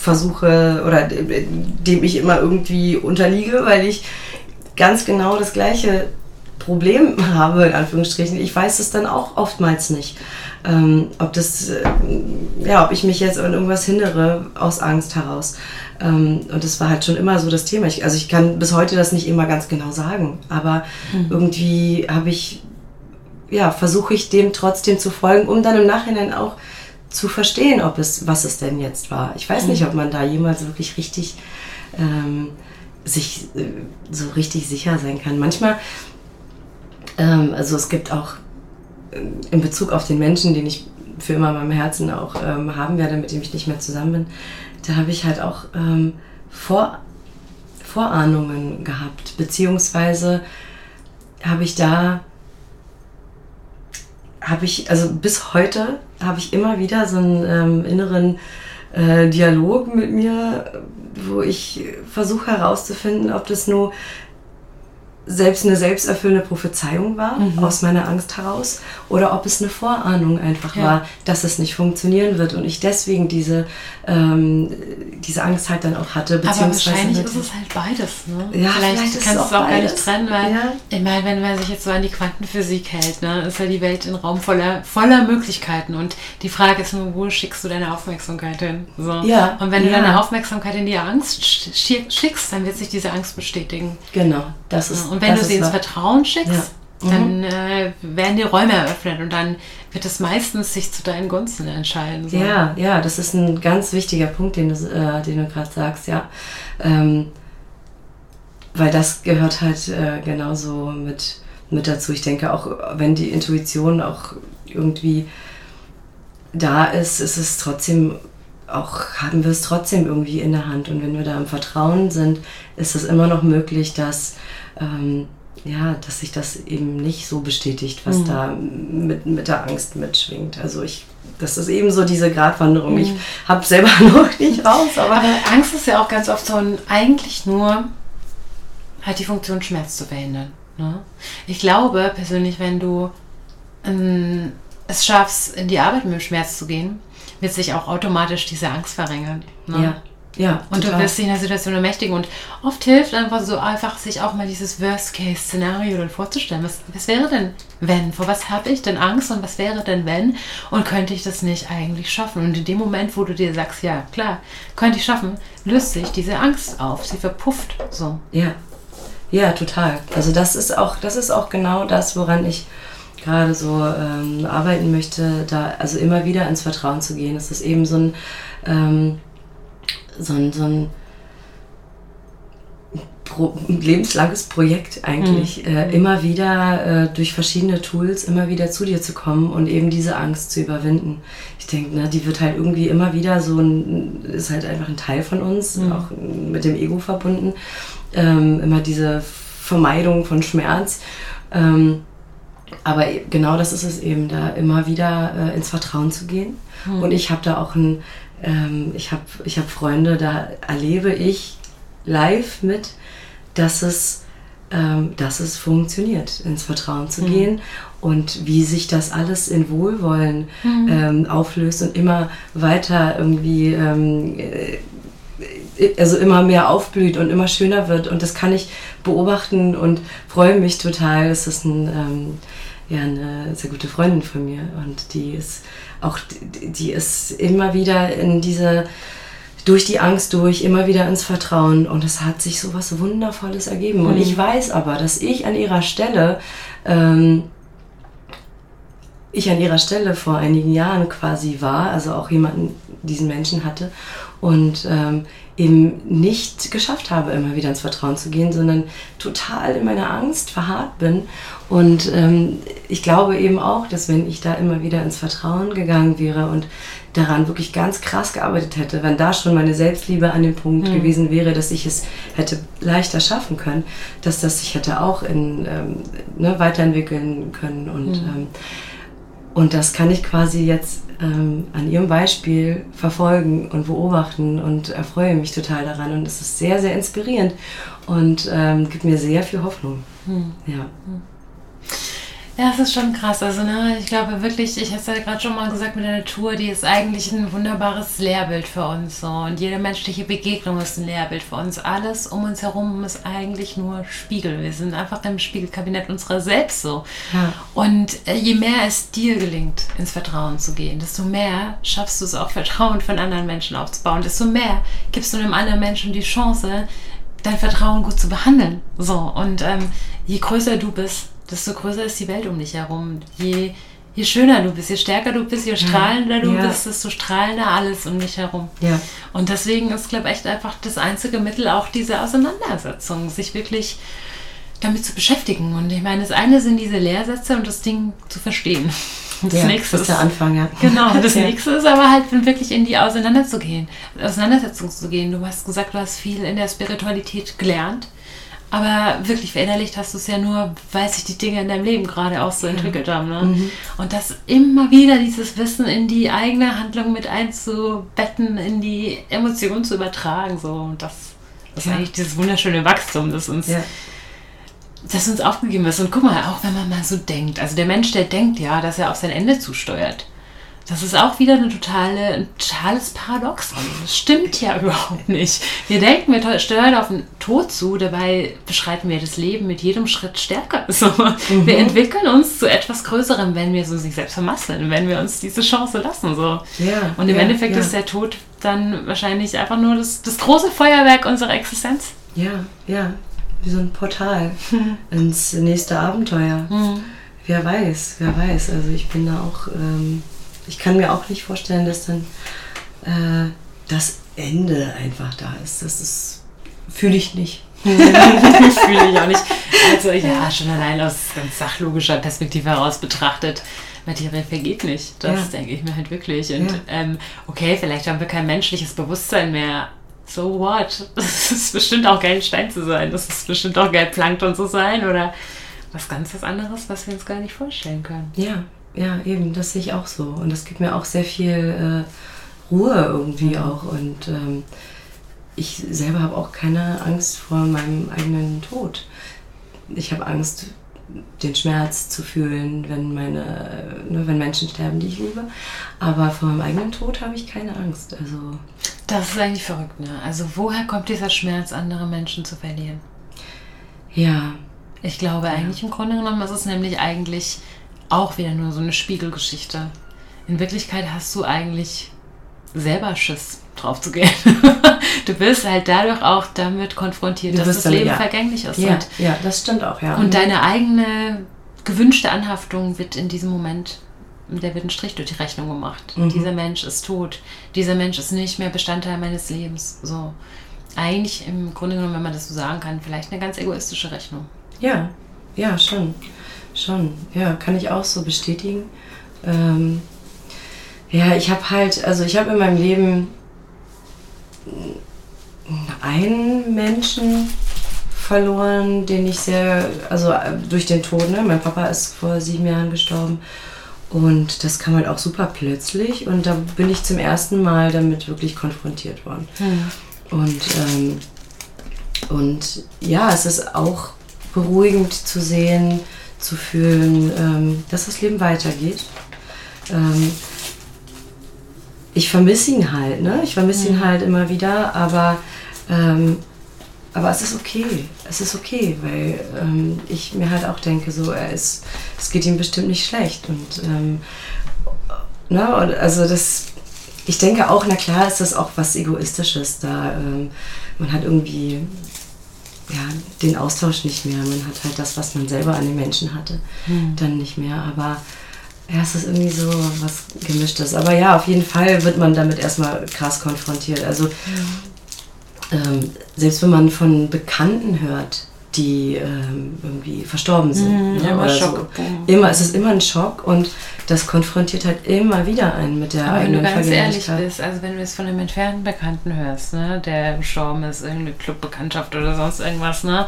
Speaker 2: versuche oder dem ich immer irgendwie unterliege, weil ich ganz genau das gleiche Problem habe, in Anführungsstrichen. Ich weiß es dann auch oftmals nicht. Ähm, ob das, äh, ja, ob ich mich jetzt an irgendwas hindere aus Angst heraus. Ähm, und das war halt schon immer so das Thema. Ich, also ich kann bis heute das nicht immer ganz genau sagen, aber mhm. irgendwie habe ich ja, versuche ich dem trotzdem zu folgen, um dann im Nachhinein auch zu verstehen, ob es, was es denn jetzt war. Ich weiß nicht, mhm. ob man da jemals wirklich richtig ähm, sich äh, so richtig sicher sein kann. Manchmal, ähm, also es gibt auch äh, in Bezug auf den Menschen, den ich für immer in meinem Herzen auch ähm, haben werde, mit dem ich nicht mehr zusammen bin, da habe ich halt auch ähm, Vor Vorahnungen gehabt, beziehungsweise habe ich da, habe ich, also bis heute habe ich immer wieder so einen ähm, inneren äh, Dialog mit mir, wo ich versuche herauszufinden, ob das nur selbst eine selbsterfüllende Prophezeiung war, mhm. aus meiner Angst heraus, oder ob es eine Vorahnung einfach ja. war, dass es nicht funktionieren wird und ich deswegen diese, ähm, diese Angst halt dann auch hatte.
Speaker 1: Aber wahrscheinlich ist es halt beides. Ne? Ja, vielleicht, vielleicht kannst du es auch, auch gar nicht trennen, weil ja. ich meine, wenn man sich jetzt so an die Quantenphysik hält, ne, ist ja die Welt ein Raum voller, voller Möglichkeiten und die Frage ist nur, wo schickst du deine Aufmerksamkeit hin? So. Ja. Und wenn du deine Aufmerksamkeit in die Angst schickst, dann wird sich diese Angst bestätigen.
Speaker 2: Genau, das ist
Speaker 1: und wenn das du sie ins Vertrauen schickst, ja. dann mhm. äh, werden die Räume eröffnet und dann wird es meistens sich zu deinen Gunsten entscheiden.
Speaker 2: So. Ja, ja, das ist ein ganz wichtiger Punkt, den du, äh, du gerade sagst, ja. Ähm, weil das gehört halt äh, genauso mit, mit dazu. Ich denke auch, wenn die Intuition auch irgendwie da ist, ist es trotzdem auch, haben wir es trotzdem irgendwie in der Hand. Und wenn wir da im Vertrauen sind, ist es immer noch möglich, dass ähm, ja, dass sich das eben nicht so bestätigt, was mhm. da mit, mit der Angst mitschwingt. Also ich, das ist eben so diese Gratwanderung. Mhm. Ich habe selber noch nicht raus,
Speaker 1: aber, aber Angst ist ja auch ganz oft so ein, eigentlich nur halt die Funktion Schmerz zu verhindern. Ne? Ich glaube persönlich, wenn du ähm, es schaffst, in die Arbeit mit dem Schmerz zu gehen, wird sich auch automatisch diese Angst verringern. Ne? Ja. Ja, und total. du wirst dich in der Situation ermächtigen. Und oft hilft einfach so einfach, sich auch mal dieses Worst-Case-Szenario dann vorzustellen. Was, was wäre denn, wenn? Vor was habe ich denn Angst und was wäre denn, wenn? Und könnte ich das nicht eigentlich schaffen? Und in dem Moment, wo du dir sagst, ja, klar, könnte ich schaffen, löst sich diese Angst auf. Sie verpufft so.
Speaker 2: Ja. Ja, total. Also das ist auch, das ist auch genau das, woran ich gerade so ähm, arbeiten möchte, da also immer wieder ins Vertrauen zu gehen. Es ist eben so ein ähm, so ein, so ein Pro lebenslanges Projekt eigentlich, mhm. äh, immer wieder äh, durch verschiedene Tools immer wieder zu dir zu kommen und eben diese Angst zu überwinden. Ich denke, ne, die wird halt irgendwie immer wieder so ein, ist halt einfach ein Teil von uns, mhm. auch mit dem Ego verbunden. Ähm, immer diese Vermeidung von Schmerz. Ähm, aber genau das ist es eben, da immer wieder äh, ins Vertrauen zu gehen. Mhm. Und ich habe da auch ein ähm, ich habe ich hab Freunde, da erlebe ich live mit, dass es, ähm, dass es funktioniert, ins Vertrauen zu mhm. gehen und wie sich das alles in Wohlwollen mhm. ähm, auflöst und immer weiter irgendwie, ähm, äh, also immer mehr aufblüht und immer schöner wird. Und das kann ich beobachten und freue mich total. Es ist ein, ähm, ja, eine sehr gute Freundin von mir und die ist auch die ist immer wieder in diese durch die Angst durch, immer wieder ins Vertrauen und es hat sich so was Wundervolles ergeben. Mhm. Und ich weiß aber, dass ich an ihrer Stelle, ähm, ich an ihrer Stelle vor einigen Jahren quasi war, also auch jemanden, diesen Menschen hatte und ähm, eben nicht geschafft habe, immer wieder ins Vertrauen zu gehen, sondern total in meiner Angst verharrt bin. Und ähm, ich glaube eben auch, dass wenn ich da immer wieder ins Vertrauen gegangen wäre und daran wirklich ganz krass gearbeitet hätte, wenn da schon meine Selbstliebe an dem Punkt mhm. gewesen wäre, dass ich es hätte leichter schaffen können, dass das sich hätte auch in, ähm, ne, weiterentwickeln können. Und, mhm. ähm, und das kann ich quasi jetzt ähm, an ihrem Beispiel verfolgen und beobachten und erfreue mich total daran. Und es ist sehr, sehr inspirierend und ähm, gibt mir sehr viel Hoffnung. Hm. Ja. Hm.
Speaker 1: Ja, es ist schon krass. Also, ne, ich glaube wirklich, ich habe es ja gerade schon mal gesagt mit der Natur, die ist eigentlich ein wunderbares Lehrbild für uns. So. Und jede menschliche Begegnung ist ein Lehrbild für uns. Alles um uns herum ist eigentlich nur Spiegel. Wir sind einfach im Spiegelkabinett unserer selbst so. Ja. Und äh, je mehr es dir gelingt, ins Vertrauen zu gehen, desto mehr schaffst du es auch, Vertrauen von anderen Menschen aufzubauen. Desto mehr gibst du einem anderen Menschen die Chance, dein Vertrauen gut zu behandeln. So. Und ähm, je größer du bist, desto größer ist die Welt um dich herum. Je je schöner du bist, je stärker du bist, je strahlender du ja. bist, desto strahlender alles um dich herum.
Speaker 2: Ja.
Speaker 1: Und deswegen ist, glaube ich, echt einfach das einzige Mittel auch diese Auseinandersetzung, sich wirklich damit zu beschäftigen. Und ich meine, das eine sind diese Lehrsätze und das Ding zu verstehen.
Speaker 2: Das ja, nächste ist der Anfang, ja.
Speaker 1: Genau, das ja. nächste ist aber halt wirklich in die Auseinanderzugehen, Auseinandersetzung zu gehen. Du hast gesagt, du hast viel in der Spiritualität gelernt. Aber wirklich verinnerlicht hast du es ja nur, weil sich die Dinge in deinem Leben gerade auch so entwickelt haben. Ne? Mhm. Und das immer wieder dieses Wissen in die eigene Handlung mit einzubetten, in die Emotionen zu übertragen. So. Und das, das ja. ist eigentlich dieses wunderschöne Wachstum, das uns, ja. das uns aufgegeben ist. Und guck mal, auch wenn man mal so denkt, also der Mensch, der denkt ja, dass er auf sein Ende zusteuert. Das ist auch wieder eine totale, ein totales Paradoxon. Das stimmt ja überhaupt nicht. Wir denken, wir steuern auf den Tod zu, dabei beschreiten wir das Leben mit jedem Schritt stärker. So, mhm. Wir entwickeln uns zu etwas Größerem, wenn wir so sich selbst vermasseln, wenn wir uns diese Chance lassen. So.
Speaker 2: Ja,
Speaker 1: Und im
Speaker 2: ja,
Speaker 1: Endeffekt
Speaker 2: ja.
Speaker 1: ist der Tod dann wahrscheinlich einfach nur das, das große Feuerwerk unserer Existenz.
Speaker 2: Ja, ja. Wie so ein Portal ins nächste Abenteuer.
Speaker 1: Mhm.
Speaker 2: Wer weiß, wer weiß. Also ich bin da auch. Ähm ich kann mir auch nicht vorstellen, dass dann äh, das Ende einfach da ist. Das ist fühle ich nicht.
Speaker 1: fühle ich auch nicht. Also ja, schon allein aus ganz sachlogischer Perspektive heraus betrachtet, Materie vergeht nicht. Das ja. denke ich mir halt wirklich. Und ja. ähm, okay, vielleicht haben wir kein menschliches Bewusstsein mehr. So what? Es ist bestimmt auch geil, Stein zu sein. Das ist bestimmt auch geil, Plankton zu sein oder was ganz was anderes, was wir uns gar nicht vorstellen können.
Speaker 2: Ja, ja, eben, das sehe ich auch so. Und das gibt mir auch sehr viel äh, Ruhe irgendwie auch. Und ähm, ich selber habe auch keine Angst vor meinem eigenen Tod. Ich habe Angst, den Schmerz zu fühlen, wenn meine, ne, wenn Menschen sterben, die ich liebe. Aber vor meinem eigenen Tod habe ich keine Angst. Also
Speaker 1: das ist eigentlich verrückt, ne? Also woher kommt dieser Schmerz, andere Menschen zu verlieren?
Speaker 2: Ja.
Speaker 1: Ich glaube ja. eigentlich im Grunde genommen ist es nämlich eigentlich auch wieder nur so eine Spiegelgeschichte. In Wirklichkeit hast du eigentlich selber Schiss drauf zu gehen. du bist halt dadurch auch damit konfrontiert, dass das Leben ja. vergänglich ist.
Speaker 2: Ja, ja, das stimmt auch, ja.
Speaker 1: Und deine eigene gewünschte Anhaftung wird in diesem Moment, der wird ein Strich durch die Rechnung gemacht. Mhm. Dieser Mensch ist tot. Dieser Mensch ist nicht mehr Bestandteil meines Lebens. So. Eigentlich im Grunde genommen, wenn man das so sagen kann, vielleicht eine ganz egoistische Rechnung.
Speaker 2: Ja, ja, schon. Schon, ja, kann ich auch so bestätigen. Ähm, ja, ich habe halt, also ich habe in meinem Leben einen Menschen verloren, den ich sehr, also durch den Tod, ne? Mein Papa ist vor sieben Jahren gestorben und das kam halt auch super plötzlich und da bin ich zum ersten Mal damit wirklich konfrontiert worden.
Speaker 1: Mhm.
Speaker 2: Und, ähm, und ja, es ist auch beruhigend zu sehen, zu fühlen, ähm, dass das Leben weitergeht. Ähm, ich vermisse ihn halt, ne? Ich vermisse ihn mhm. halt immer wieder, aber, ähm, aber es ist okay. Es ist okay, weil ähm, ich mir halt auch denke, so, er ist, es geht ihm bestimmt nicht schlecht. Und ähm, ne? also das, ich denke auch, na klar ist das auch was Egoistisches da. Ähm, man hat irgendwie ja, den Austausch nicht mehr. Man hat halt das, was man selber an den Menschen hatte, mhm. dann nicht mehr. Aber ja, es ist irgendwie so was Gemischtes. Aber ja, auf jeden Fall wird man damit erstmal krass konfrontiert. Also, mhm. ähm, selbst wenn man von Bekannten hört, die ähm, irgendwie verstorben sind.
Speaker 1: Mhm, ne? immer Schock.
Speaker 2: So. Immer, es ist immer ein Schock und das konfrontiert halt immer wieder einen mit der
Speaker 1: Aber
Speaker 2: eigenen
Speaker 1: wenn du ganz ehrlich bist, also wenn du es von einem entfernten Bekannten hörst, ne, der gestorben ist, irgendeine Clubbekanntschaft oder sonst irgendwas, ne,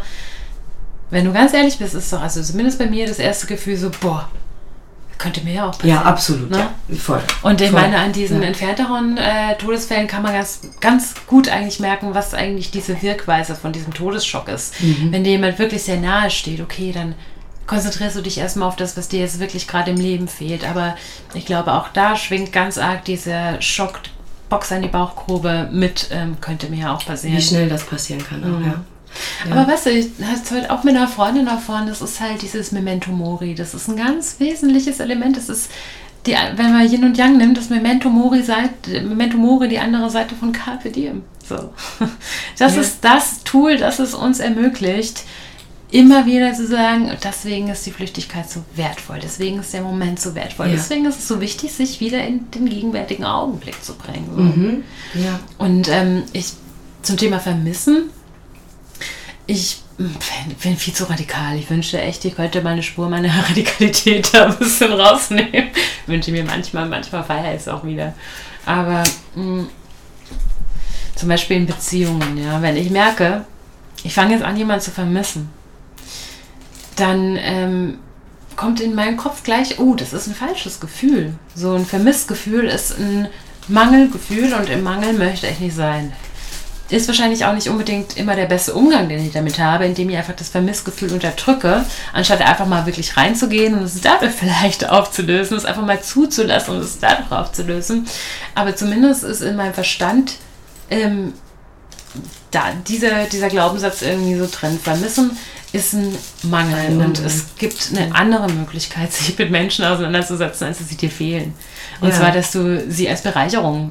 Speaker 1: wenn du ganz ehrlich bist, ist doch also zumindest bei mir das erste Gefühl so, boah, könnte mir ja auch passieren.
Speaker 2: Ja, absolut. Ne? Ja, voll.
Speaker 1: Und ich
Speaker 2: voll.
Speaker 1: meine, an diesen ja. entfernteren äh, Todesfällen kann man ganz, ganz gut eigentlich merken, was eigentlich diese Wirkweise von diesem Todesschock ist. Mhm. Wenn dir jemand wirklich sehr nahe steht, okay, dann konzentrierst du dich erstmal auf das, was dir jetzt wirklich gerade im Leben fehlt. Aber ich glaube, auch da schwingt ganz arg dieser Schock, Box an die Bauchgrube mit, ähm, könnte mir ja auch passieren.
Speaker 2: Wie schnell das passieren kann, auch, mhm. ja.
Speaker 1: Ja. Aber weißt du, ich hatte heute auch mit einer Freundin davon, das ist halt dieses Memento Mori. Das ist ein ganz wesentliches Element. Das ist, die, wenn man Yin und Yang nimmt, das Memento Mori, Seite, Memento Mori die andere Seite von Carpe Diem. So. Das ja. ist das Tool, das es uns ermöglicht, immer wieder zu sagen, deswegen ist die Flüchtigkeit so wertvoll, deswegen ist der Moment so wertvoll,
Speaker 2: Ja.
Speaker 1: deswegen ist es so wichtig, sich wieder in den gegenwärtigen Augenblick zu bringen. So.
Speaker 2: Mhm. Ja.
Speaker 1: Und ähm, ich zum Thema Vermissen, ich bin, viel zu radikal. Ich wünschte echt, ich könnte meine Spur meiner Radikalität da ein bisschen rausnehmen. Wünsche mir manchmal, manchmal feiere ich es auch wieder. Aber mh, zum Beispiel in Beziehungen, ja, wenn ich merke, ich fange jetzt an, jemanden zu vermissen, dann ähm, kommt in meinen Kopf gleich, oh, das ist ein falsches Gefühl. So ein Vermissgefühl ist ein Mangelgefühl und im Mangel möchte ich nicht sein. Ist wahrscheinlich auch nicht unbedingt immer der beste Umgang, den ich damit habe, indem ich einfach das Vermissgefühl unterdrücke, anstatt einfach mal wirklich reinzugehen und es dadurch vielleicht aufzulösen, es einfach mal zuzulassen und es dadurch aufzulösen. Aber zumindest ist in meinem Verstand ähm, da dieser, dieser Glaubenssatz irgendwie so drin. Vermissen ist ein Mangel
Speaker 2: Ein
Speaker 1: und
Speaker 2: Mangel.
Speaker 1: es gibt eine andere Möglichkeit, sich mit Menschen auseinanderzusetzen, als dass sie dir fehlen. Und
Speaker 2: Ja.
Speaker 1: zwar, dass du sie als Bereicherung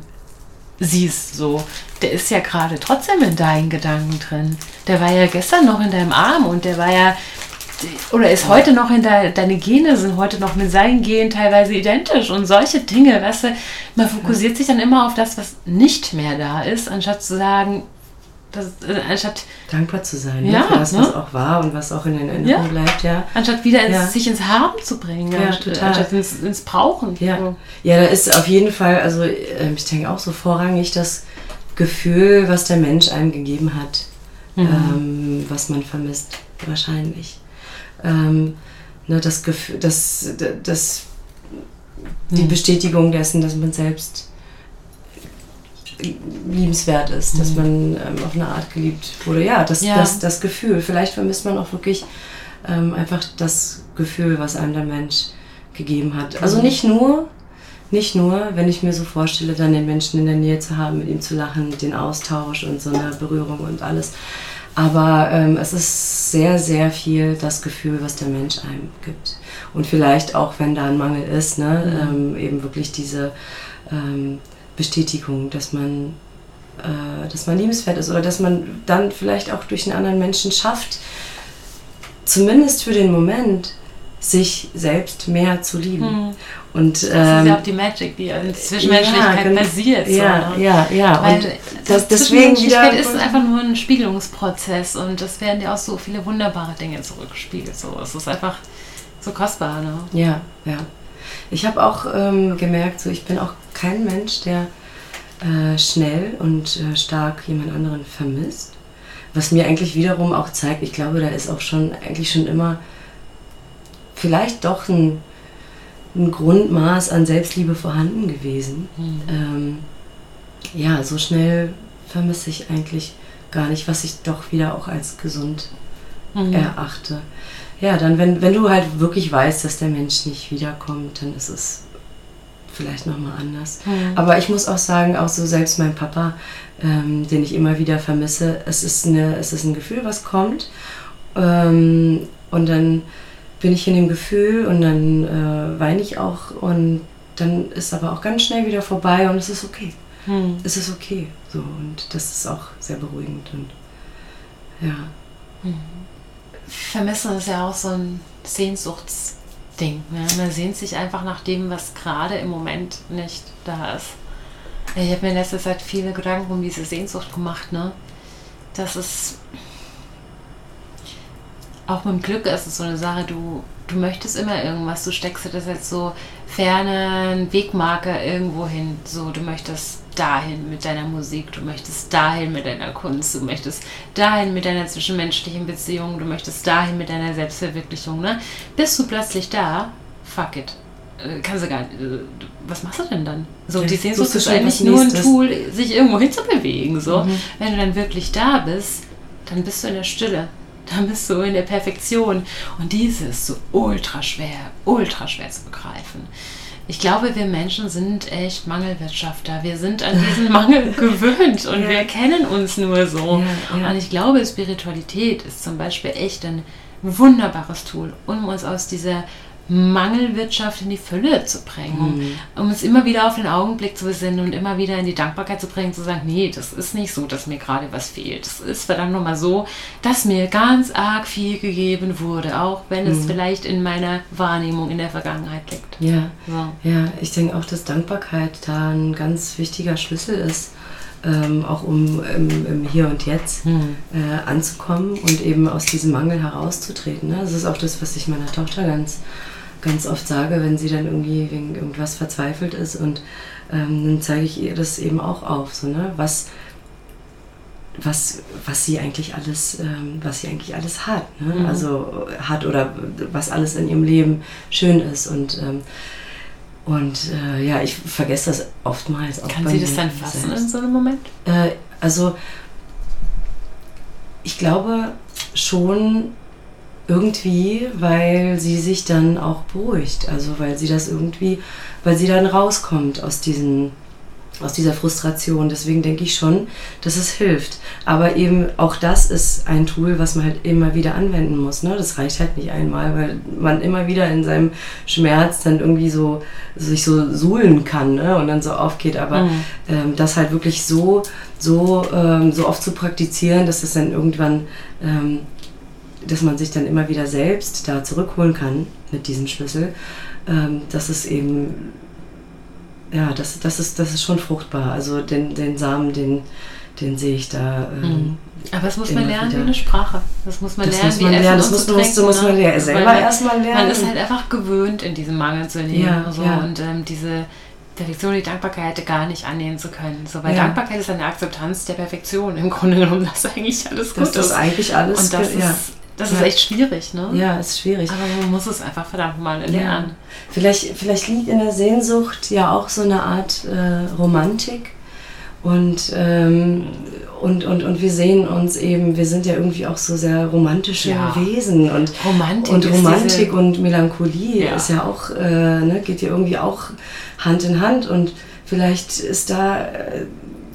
Speaker 1: siehst, so. Der ist ja gerade trotzdem in deinen Gedanken drin. Der war ja gestern noch in deinem Arm und der war ja oder ist heute noch in der, deine Gene sind heute noch mit seinen Genen teilweise identisch und solche Dinge, weißt du, man fokussiert sich dann immer auf das, was nicht mehr da ist, anstatt zu sagen, das, äh, anstatt,
Speaker 2: Dankbar zu sein
Speaker 1: Ja,
Speaker 2: ne? für das,
Speaker 1: ne?
Speaker 2: was auch war und was auch in Erinnerung
Speaker 1: Ja.
Speaker 2: bleibt, ja.
Speaker 1: anstatt wieder ins,
Speaker 2: Ja.
Speaker 1: sich ins Haben zu bringen,
Speaker 2: Ja,
Speaker 1: anstatt,
Speaker 2: total.
Speaker 1: anstatt ins, ins Brauchen.
Speaker 2: Ja.
Speaker 1: So.
Speaker 2: ja, da ist auf jeden Fall, also ähm, ich denke auch so vorrangig das Gefühl, was der Mensch einem gegeben hat, ähm, was man vermisst, wahrscheinlich. Ähm, ne, das Gefühl, das, das, die
Speaker 1: Mhm.
Speaker 2: Bestätigung dessen, dass man selbst liebenswert ist, dass man ähm, auf eine Art geliebt wurde. Ja, das,
Speaker 1: Ja.
Speaker 2: Das, das Gefühl. Vielleicht vermisst man auch wirklich ähm, einfach das Gefühl, was einem der Mensch gegeben hat. Also
Speaker 1: Mhm.
Speaker 2: nicht nur, nicht nur, wenn ich mir so vorstelle, dann den Menschen in der Nähe zu haben, mit ihm zu lachen, den Austausch und so eine Berührung und alles. Aber ähm, es ist sehr, sehr viel das Gefühl, was der Mensch einem gibt. Und vielleicht auch, wenn da ein Mangel ist, ne, ähm, eben wirklich diese ähm, Bestätigung, dass man, äh, dass man liebenswert ist oder dass man dann vielleicht auch durch einen anderen Menschen schafft, zumindest für den Moment, sich selbst mehr zu lieben.
Speaker 1: Hm.
Speaker 2: Und,
Speaker 1: Das ist
Speaker 2: ähm,
Speaker 1: ja auch die Magic, die in Zwischenmenschlichkeit
Speaker 2: genau.
Speaker 1: basiert. so,
Speaker 2: Ja,
Speaker 1: ne?
Speaker 2: ja, ja.
Speaker 1: Weil
Speaker 2: Und
Speaker 1: das
Speaker 2: deswegen wieder.
Speaker 1: Ist einfach nur ein Spiegelungsprozess und das werden ja auch so viele wunderbare Dinge zurückgespiegelt. So, es ist einfach so kostbar. Ne?
Speaker 2: Ja, ja. Ich habe auch ähm, gemerkt, so ich bin auch kein Mensch, der äh, schnell und äh, stark jemand anderen vermisst. Was mir eigentlich wiederum auch zeigt, ich glaube, da ist auch schon eigentlich schon immer vielleicht doch ein, ein Grundmaß an Selbstliebe vorhanden gewesen. Ähm, ja, so schnell vermisse ich eigentlich gar nicht, was ich doch wieder auch als gesund
Speaker 1: Mhm.
Speaker 2: erachte. Ja, dann, wenn, wenn du halt wirklich weißt, dass der Mensch nicht wiederkommt, dann ist es vielleicht nochmal anders.
Speaker 1: Mhm.
Speaker 2: Aber ich muss auch sagen, auch so selbst mein Papa, ähm, den ich immer wieder vermisse, es ist, eine, es ist ein Gefühl, was kommt. Ähm, und dann bin ich in dem Gefühl und dann äh, weine ich auch und dann ist aber auch ganz schnell wieder vorbei und es ist okay.
Speaker 1: Mhm.
Speaker 2: Es ist okay. So, und das ist auch sehr beruhigend. Und ja.
Speaker 1: Vermissen ist ja auch so ein Sehnsuchtsding. Ne? Man sehnt sich einfach nach dem, was gerade im Moment nicht da ist. Ich habe mir in letzter Zeit viele Gedanken um diese Sehnsucht gemacht. Ne? Das ist auch mit dem Glück ist es so eine Sache, du, du möchtest immer irgendwas, du steckst dir das jetzt so fernen Wegmarker irgendwo hin. So, du möchtest dahin mit deiner Musik, du möchtest dahin mit deiner Kunst, du möchtest dahin mit deiner zwischenmenschlichen Beziehung, du möchtest dahin mit deiner Selbstverwirklichung, ne? Bist du plötzlich da, fuck it. Äh, Kannst du gar nicht, äh, was machst du denn dann? So,
Speaker 2: Ja,
Speaker 1: die Sehnsucht ist eigentlich nur ein. Tool, sich irgendwo hinzubewegen, so.
Speaker 2: Mhm.
Speaker 1: Wenn du dann wirklich da bist, dann bist du in der Stille. Dann bist du in der Perfektion. Und diese ist so ultra schwer, ultra schwer zu begreifen. Ich glaube, wir Menschen sind echt Mangelwirtschafter. Wir sind an diesen Mangel gewöhnt und
Speaker 2: Ja.
Speaker 1: wir kennen uns nur so.
Speaker 2: Ja, ja.
Speaker 1: Und ich glaube, Spiritualität ist zum Beispiel echt ein wunderbares Tool, um uns aus dieser Mangelwirtschaft in die Fülle zu bringen, mhm. um es immer wieder auf den Augenblick zu besinnen und immer wieder in die Dankbarkeit zu bringen, zu sagen, nee, das ist nicht so, dass mir gerade was fehlt. Es ist verdammt nochmal so, dass mir ganz arg viel gegeben wurde, auch wenn mhm. es vielleicht in meiner Wahrnehmung in der Vergangenheit liegt.
Speaker 2: Ja, so. ja ich denke auch, dass Dankbarkeit da ein ganz wichtiger Schlüssel ist. Ähm, auch um im, im, Hier und Jetzt mhm. äh, anzukommen und eben aus diesem Mangel herauszutreten. Ne? Das ist auch das, was ich meiner Tochter ganz ganz oft sage, wenn sie dann irgendwie wegen irgendwas verzweifelt ist und ähm, dann zeige ich ihr das eben auch auf, so, ne? was, was, was sie eigentlich alles, ähm, was sie eigentlich alles hat, ne? Mhm. also hat oder was alles in ihrem Leben schön ist und ähm, und äh, ja, ich vergesse das oftmals
Speaker 1: auch. Kann sie das dann fassen selbst. in so einem Moment?
Speaker 2: Äh, also ich glaube schon, irgendwie, weil sie sich dann auch beruhigt. Also weil sie das irgendwie, weil sie dann rauskommt aus diesen aus dieser Frustration. Deswegen denke ich schon, dass es hilft. Aber eben auch das ist ein Tool, was man halt immer wieder anwenden muss. Ne? Das reicht halt nicht einmal, weil man immer wieder in seinem Schmerz dann irgendwie so sich so suhlen kann ne? und dann so aufgeht. Aber mhm. ähm, das halt wirklich so, so, ähm, so oft zu praktizieren, dass es dann irgendwann ähm, dass man sich dann immer wieder selbst da zurückholen kann mit diesem Schlüssel, ähm, das ist eben, ja, das, das, ist, das ist schon fruchtbar. Also den, den Samen, den, den sehe ich da. Ähm,
Speaker 1: mhm. aber das muss man lernen wieder. wie eine Sprache. Das muss man das lernen,
Speaker 2: muss man wie lernen. Das muss, trinken, muss, man ja selber erstmal lernen.
Speaker 1: Man ist halt einfach gewöhnt, in diesem Mangel zu leben. Ja, so. ja. Und ähm, diese Perfektion, die Dankbarkeit gar nicht annehmen zu können. So, weil ja. Dankbarkeit ist eine Akzeptanz der Perfektion. Im Grunde genommen, dass eigentlich alles gut
Speaker 2: ist. Das ist eigentlich alles.
Speaker 1: Und das ist das ja. ist echt schwierig, ne?
Speaker 2: Ja, ist schwierig.
Speaker 1: Aber man muss es einfach verdammt mal lernen. Ja.
Speaker 2: Vielleicht, vielleicht liegt in der Sehnsucht ja auch so eine Art äh, Romantik. Und, ähm, und, und, und wir sehen uns eben, wir sind ja irgendwie auch so sehr romantische ja. Wesen. Und Romantik, und, Romantik und Melancholie ja. ist ja auch, äh, ne, geht ja irgendwie auch Hand in Hand. Und vielleicht ist da. Äh,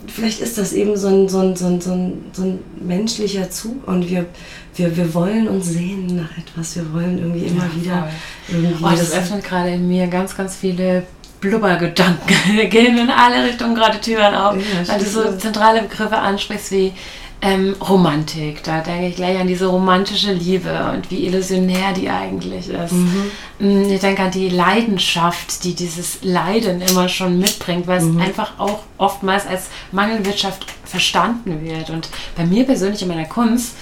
Speaker 2: vielleicht ist das eben so ein, so ein, so ein, so ein, so ein menschlicher Zug und wir, wir, wir wollen uns sehen nach etwas, wir wollen irgendwie immer ja, wieder.
Speaker 1: Irgendwie oh, das, öffnet gerade in mir ganz, ganz viele Blubbergedanken. Wir gehen in alle Richtungen gerade Türen auf, ja, weil du so zentrale Begriffe ansprichst wie ähm, Romantik. Da denke ich gleich an diese romantische Liebe und wie illusionär die eigentlich ist. Mhm. Mm, ich denke an die Leidenschaft, die dieses Leiden immer schon mitbringt, weil mhm. es einfach auch oftmals als Mangelwirtschaft verstanden wird. Und bei mir persönlich in meiner Kunst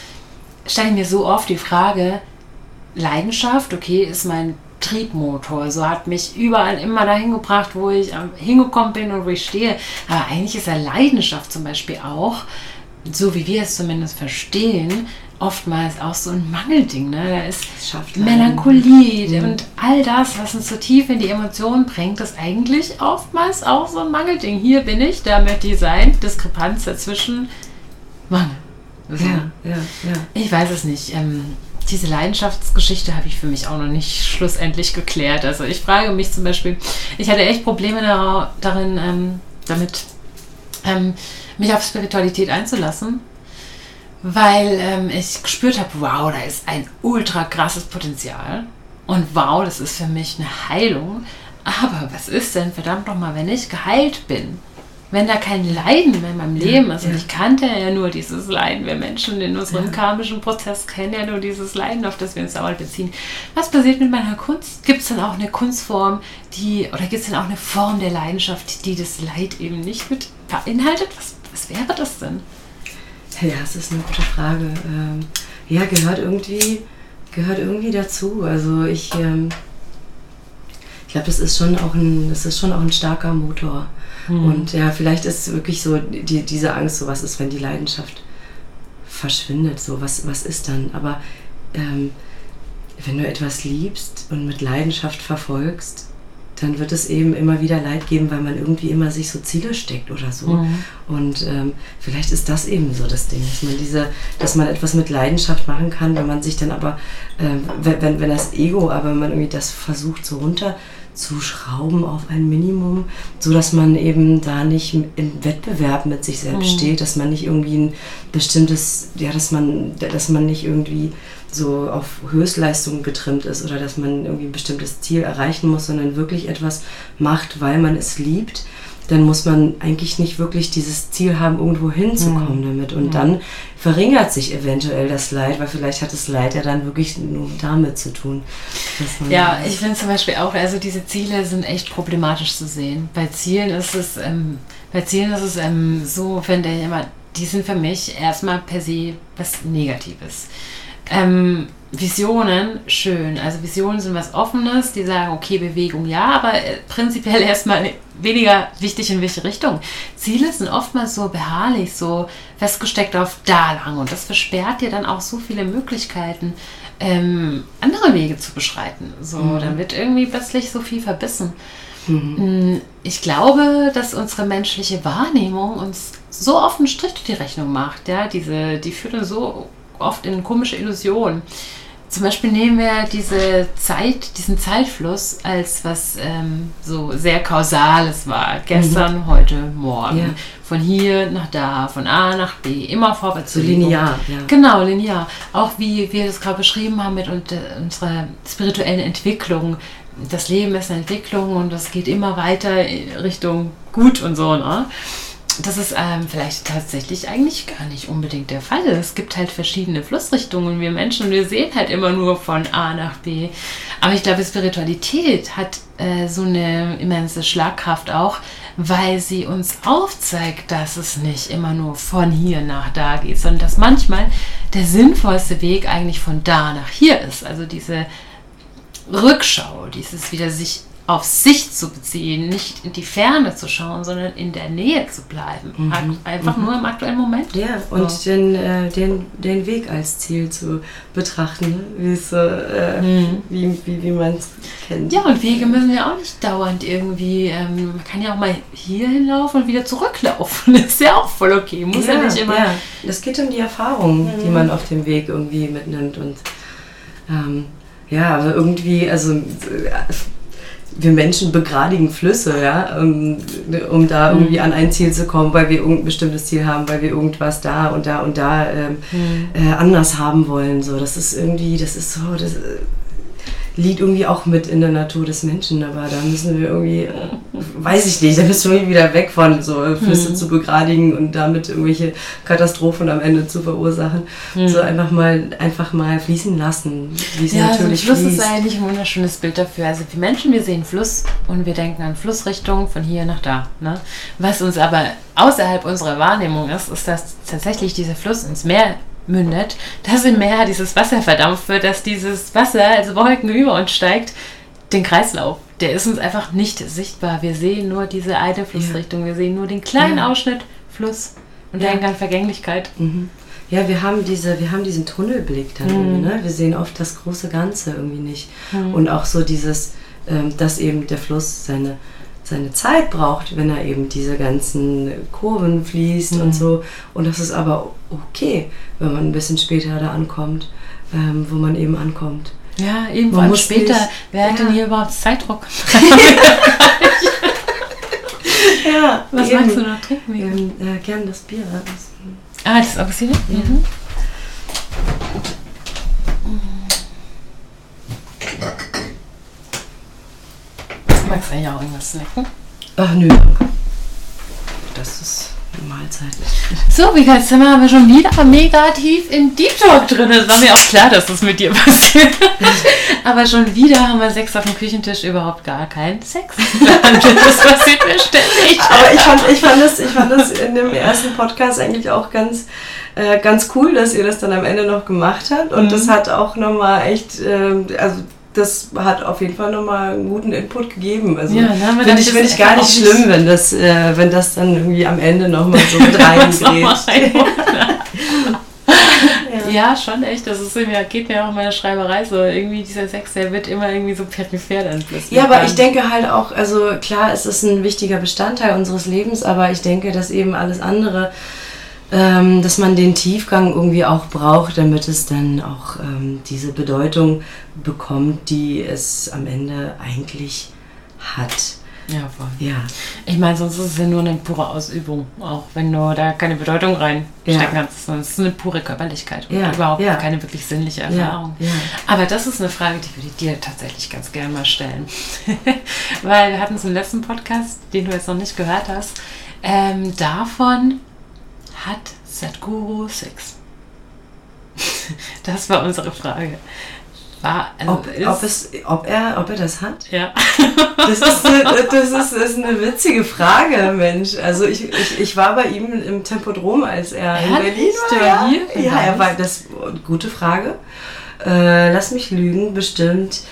Speaker 1: stelle ich mir so oft die Frage, Leidenschaft, okay, ist mein Triebmotor. So hat mich überall immer dahin gebracht, wo ich hingekommen bin und wo ich stehe. Aber eigentlich ist ja Leidenschaft zum Beispiel auch, so wie wir es zumindest verstehen, oftmals auch so ein Mangelding. Ne? Da ist Melancholie mhm. und all das, was uns so tief in die Emotionen bringt, ist eigentlich oftmals auch so ein Mangelding. Hier bin ich, da möchte ich sein. Diskrepanz dazwischen. Mangel.
Speaker 2: So. Ja, ja, ja.
Speaker 1: Ich weiß es nicht. Ähm, diese Leidenschaftsgeschichte habe ich für mich auch noch nicht schlussendlich geklärt. Also ich frage mich zum Beispiel, ich hatte echt Probleme darin, ähm, damit ähm, mich auf Spiritualität einzulassen, weil ähm, ich gespürt habe, wow, da ist ein ultra krasses Potenzial und wow, das ist für mich eine Heilung. Aber was ist denn verdammt nochmal, wenn ich geheilt bin? Wenn da kein Leiden mehr in meinem Leben ist, ja. und ich kannte ja nur dieses Leiden, wir Menschen in unserem karmischen Prozess kennen ja nur dieses Leiden, auf das wir uns dauernd beziehen. Was passiert mit meiner Kunst? Gibt es dann auch eine Kunstform, die, oder gibt es dann auch eine Form der Leidenschaft, die das Leid eben nicht mit beinhaltet? Was, was wäre das denn?
Speaker 2: Ja, das ist eine gute Frage. Ähm, ja, gehört irgendwie, gehört irgendwie dazu. Also ich, ähm, ich glaube, das ist schon auch ein, das ist schon auch ein starker Motor. Mhm. Und ja, vielleicht ist wirklich so die, diese Angst, so was ist, wenn die Leidenschaft verschwindet, so was, was ist dann? Aber ähm, wenn du etwas liebst und mit Leidenschaft verfolgst, dann wird es eben immer wieder Leid geben, weil man irgendwie immer sich so Ziele steckt oder so. Mhm. Und ähm, vielleicht ist das eben so das Ding, dass man diese, dass man etwas mit Leidenschaft machen kann, wenn man sich dann aber, äh, wenn, wenn das Ego, aber wenn man irgendwie das versucht so runter zu schrauben auf ein Minimum, so dass man eben da nicht im Wettbewerb mit sich selbst mhm. steht, dass man nicht irgendwie ein bestimmtes, ja, dass man, dass man nicht irgendwie so auf Höchstleistungen getrimmt ist oder dass man irgendwie ein bestimmtes Ziel erreichen muss, sondern wirklich etwas macht, weil man es liebt dann muss man eigentlich nicht wirklich dieses Ziel haben, irgendwo hinzukommen mhm. damit. Und mhm. dann verringert sich eventuell das Leid, weil vielleicht hat das Leid ja dann wirklich nur damit zu tun.
Speaker 1: Ja, ich finde zum Beispiel auch, also diese Ziele sind echt problematisch zu sehen. Bei Zielen ist es, ähm, bei Zielen ist es ähm, so, finde ich immer, die sind für mich erstmal per se was Negatives. Ähm, Visionen, schön. Also Visionen sind was Offenes, die sagen, okay, Bewegung ja, aber äh, prinzipiell erstmal weniger wichtig in welche Richtung. Ziele sind oftmals so beharrlich, so festgesteckt auf da lang und das versperrt dir dann auch so viele Möglichkeiten, ähm, andere Wege zu beschreiten. So, mhm. dann wird irgendwie plötzlich so viel verbissen. Mhm. Mm, ich glaube, dass unsere menschliche Wahrnehmung uns so oft einen Strich durch die Rechnung macht. Ja? Diese, die führt uns so oft in komische Illusionen. Zum Beispiel nehmen wir diese Zeit, diesen Zeitfluss als was ähm, so sehr Kausales war. Gestern, mhm. heute, morgen. Ja. Von hier nach da, von A nach B, immer vorwärts.
Speaker 2: So linear,
Speaker 1: ja. Genau, linear. Auch wie wir das gerade beschrieben haben mit unserer spirituellen Entwicklung. Das Leben ist eine Entwicklung und das geht immer weiter Richtung gut und so. Ne? Das ist ähm, vielleicht tatsächlich eigentlich gar nicht unbedingt der Fall. Es gibt halt verschiedene Flussrichtungen. Wir Menschen, wir sehen halt immer nur von A nach B. Aber ich glaube, Spiritualität hat äh, so eine immense Schlagkraft auch, weil sie uns aufzeigt, dass es nicht immer nur von hier nach da geht, sondern dass manchmal der sinnvollste Weg eigentlich von da nach hier ist. Also diese Rückschau, dieses wieder sich auf sich zu beziehen, nicht in die Ferne zu schauen, sondern in der Nähe zu bleiben. Mhm. Einfach mhm. nur im aktuellen Moment.
Speaker 2: Ja, und so. den, äh, den, den Weg als Ziel zu betrachten, ne? äh, mhm. wie, wie, wie man es kennt.
Speaker 1: Ja, und Wege müssen ja auch nicht dauernd irgendwie, ähm, man kann ja auch mal hier hinlaufen und wieder zurücklaufen. Das ist ja auch voll okay. Muss ja, ja nicht immer. Ja.
Speaker 2: Es geht um die Erfahrungen, die mhm. man auf dem Weg irgendwie mitnimmt und ähm, ja, aber irgendwie, also äh, wir Menschen begradigen Flüsse, ja, um, um da mhm. irgendwie an ein Ziel zu kommen, weil wir irgendein bestimmtes Ziel haben, weil wir irgendwas da und da und da ähm, mhm. äh, anders haben wollen. So, das ist irgendwie, das ist so, das, liegt irgendwie auch mit in der Natur des Menschen, aber da müssen wir irgendwie, weiß ich nicht, da müssen wir wieder weg von, so Flüsse mhm. zu begradigen und damit irgendwelche Katastrophen am Ende zu verursachen. Mhm. So einfach mal, einfach mal fließen lassen,
Speaker 1: wie es ja, natürlich also Fluss fließt. ist eigentlich ein wunderschönes Bild dafür. Also wir Menschen, wir sehen Fluss und wir denken an Flussrichtung von hier nach da. Ne? Was uns aber außerhalb unserer Wahrnehmung ist, ist, dass tatsächlich dieser Fluss ins Meer mündet, dass im Meer dieses Wasser verdampft wird, dass dieses Wasser als Wolken über uns steigt, den Kreislauf. Der ist uns einfach nicht sichtbar. Wir sehen nur diese eine Flussrichtung. Wir sehen nur den kleinen ja. Ausschnitt Fluss und ja. denken an Vergänglichkeit.
Speaker 2: Mhm. Ja, wir haben, diese, wir haben diesen Tunnelblick dann. Mhm. Ne? Wir sehen oft das große Ganze irgendwie nicht. Mhm. Und auch so dieses, ähm, dass eben der Fluss seine seine Zeit braucht, wenn er eben diese ganzen Kurven fließt mhm. und so. Und das ist aber okay, wenn man ein bisschen später da ankommt, ähm, wo man eben ankommt.
Speaker 1: Ja, eben man muss später. Nicht, wer ja. hat denn hier überhaupt Zeitdruck?
Speaker 2: ja,
Speaker 1: was eben. magst du noch trinken?
Speaker 2: Ähm, äh, gern das Bier. Das,
Speaker 1: ah, das Augustine? Mhm. mhm. Du eigentlich auch irgendwas snacken?
Speaker 2: Ach nö, danke. Das ist eine Mahlzeit.
Speaker 1: So, wie du haben wir schon wieder mega tief in Deep Talk drin. Es war mir auch klar, dass das mit dir passiert. Aber schon wieder haben wir Sex auf dem Küchentisch, überhaupt gar keinen Sex. Das passiert mir ständig.
Speaker 2: Aber ich fand, ich, fand das, ich fand das in dem ersten Podcast eigentlich auch ganz, äh, ganz cool, dass ihr das dann am Ende noch gemacht habt. Und mhm. das hat auch nochmal echt, äh, also das hat auf jeden Fall nochmal einen guten Input gegeben. Also ja, finde ich, find ich gar nicht schlimm, wenn das, äh, wenn das dann irgendwie am Ende nochmal so mit reingrätscht.
Speaker 1: ja. ja, schon echt. Das ist mir, geht mir auch in meiner Schreiberei so. Irgendwie dieser Sex, der wird immer irgendwie so peripher dann
Speaker 2: plötzlich. Ja, aber ich denke halt auch, also klar, es ist ein wichtiger Bestandteil unseres Lebens, aber ich denke, dass eben alles andere ähm, dass man den Tiefgang irgendwie auch braucht, damit es dann auch ähm, diese Bedeutung bekommt, die es am Ende eigentlich hat.
Speaker 1: Ja, voll.
Speaker 2: Ja.
Speaker 1: Ich meine, sonst ist es ja nur eine pure Ausübung, auch wenn du da keine Bedeutung reinstecken
Speaker 2: Ja.
Speaker 1: kannst. Es ist eine pure Körperlichkeit und
Speaker 2: Ja,
Speaker 1: überhaupt
Speaker 2: ja.
Speaker 1: keine wirklich sinnliche Erfahrung.
Speaker 2: ja.
Speaker 1: Aber das ist eine Frage, die würde ich dir tatsächlich ganz gerne mal stellen. Weil wir hatten es im letzten Podcast, den du jetzt noch nicht gehört hast, ähm, davon hat Sadhguru Sex. Das war unsere Frage. War, also
Speaker 2: Ob,
Speaker 1: ist,
Speaker 2: ob, es, ob, er, ob er das hat?
Speaker 1: ja.
Speaker 2: Das ist, eine, das, ist, das ist eine witzige Frage, Mensch. Also ich, ich, ich war bei ihm im Tempodrom, als er in
Speaker 1: Ehrlich?
Speaker 2: Berlin war Ja,
Speaker 1: hier?
Speaker 2: ja er war das gute Frage. Äh, lass mich lügen, bestimmt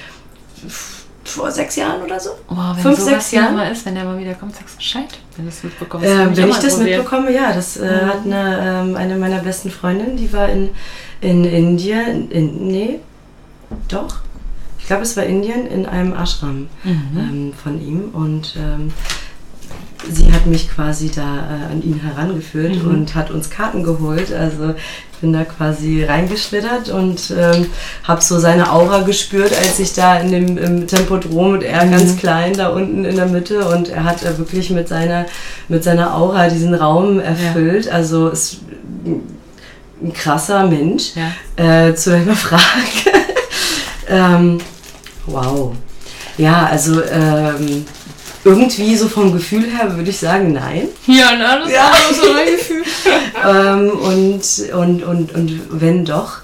Speaker 2: vor sechs Jahren oder so.
Speaker 1: Oh, wenn
Speaker 2: Fünf, sechs Jahren?
Speaker 1: mal ist, wenn er mal wieder kommt, sagst du Bescheid, wenn du es mitbekommst.
Speaker 2: Äh, wenn ich das
Speaker 1: probieren.
Speaker 2: mitbekomme, ja, das äh,
Speaker 1: Mhm.
Speaker 2: hat eine, ähm, eine meiner besten Freundinnen, die war in, in Indien, in, nee, doch, ich glaube es war Indien, in einem Ashram
Speaker 1: Mhm.
Speaker 2: ähm, von ihm und ähm, sie hat mich quasi da äh, an ihn herangeführt
Speaker 1: Mhm.
Speaker 2: und hat uns Karten geholt, also ich bin da quasi reingeschlittert und ähm, habe so seine Aura gespürt, als ich da in dem im Tempodrom und er
Speaker 1: Mhm.
Speaker 2: ganz klein da unten in der Mitte und er hat äh, wirklich mit seiner mit seiner Aura diesen Raum erfüllt. Also ist ein krasser Mensch.
Speaker 1: Ja.
Speaker 2: Äh, zu deiner Frage. ähm, wow. Ja, also ähm, irgendwie so vom Gefühl her würde ich sagen, nein.
Speaker 1: Ja, na, das
Speaker 2: Ja.
Speaker 1: ist auch so mein Gefühl.
Speaker 2: ähm, und, und, und, und wenn doch,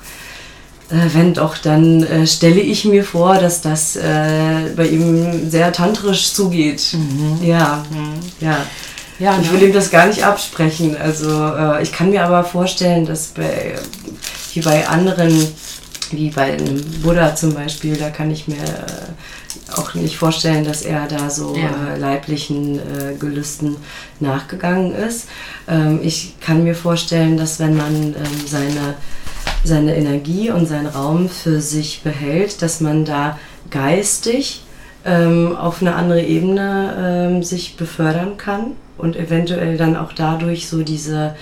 Speaker 2: äh, wenn doch, dann äh, stelle ich mir vor, dass das äh, bei ihm sehr tantrisch zugeht. Ja, ja.
Speaker 1: Ja,
Speaker 2: Ich
Speaker 1: ne?
Speaker 2: will ihm das gar nicht absprechen. Also äh, ich kann mir aber vorstellen, dass bei, wie bei anderen, wie bei einem Buddha zum Beispiel, da kann ich mir äh, auch nicht vorstellen, dass er da so
Speaker 1: Ja.
Speaker 2: äh, leiblichen äh, Gelüsten nachgegangen ist. Ähm, ich kann mir vorstellen, dass wenn man ähm, seine, seine Energie und seinen Raum für sich behält, dass man da geistig ähm, auf eine andere Ebene ähm, sich befördern kann und eventuell dann auch dadurch so diese,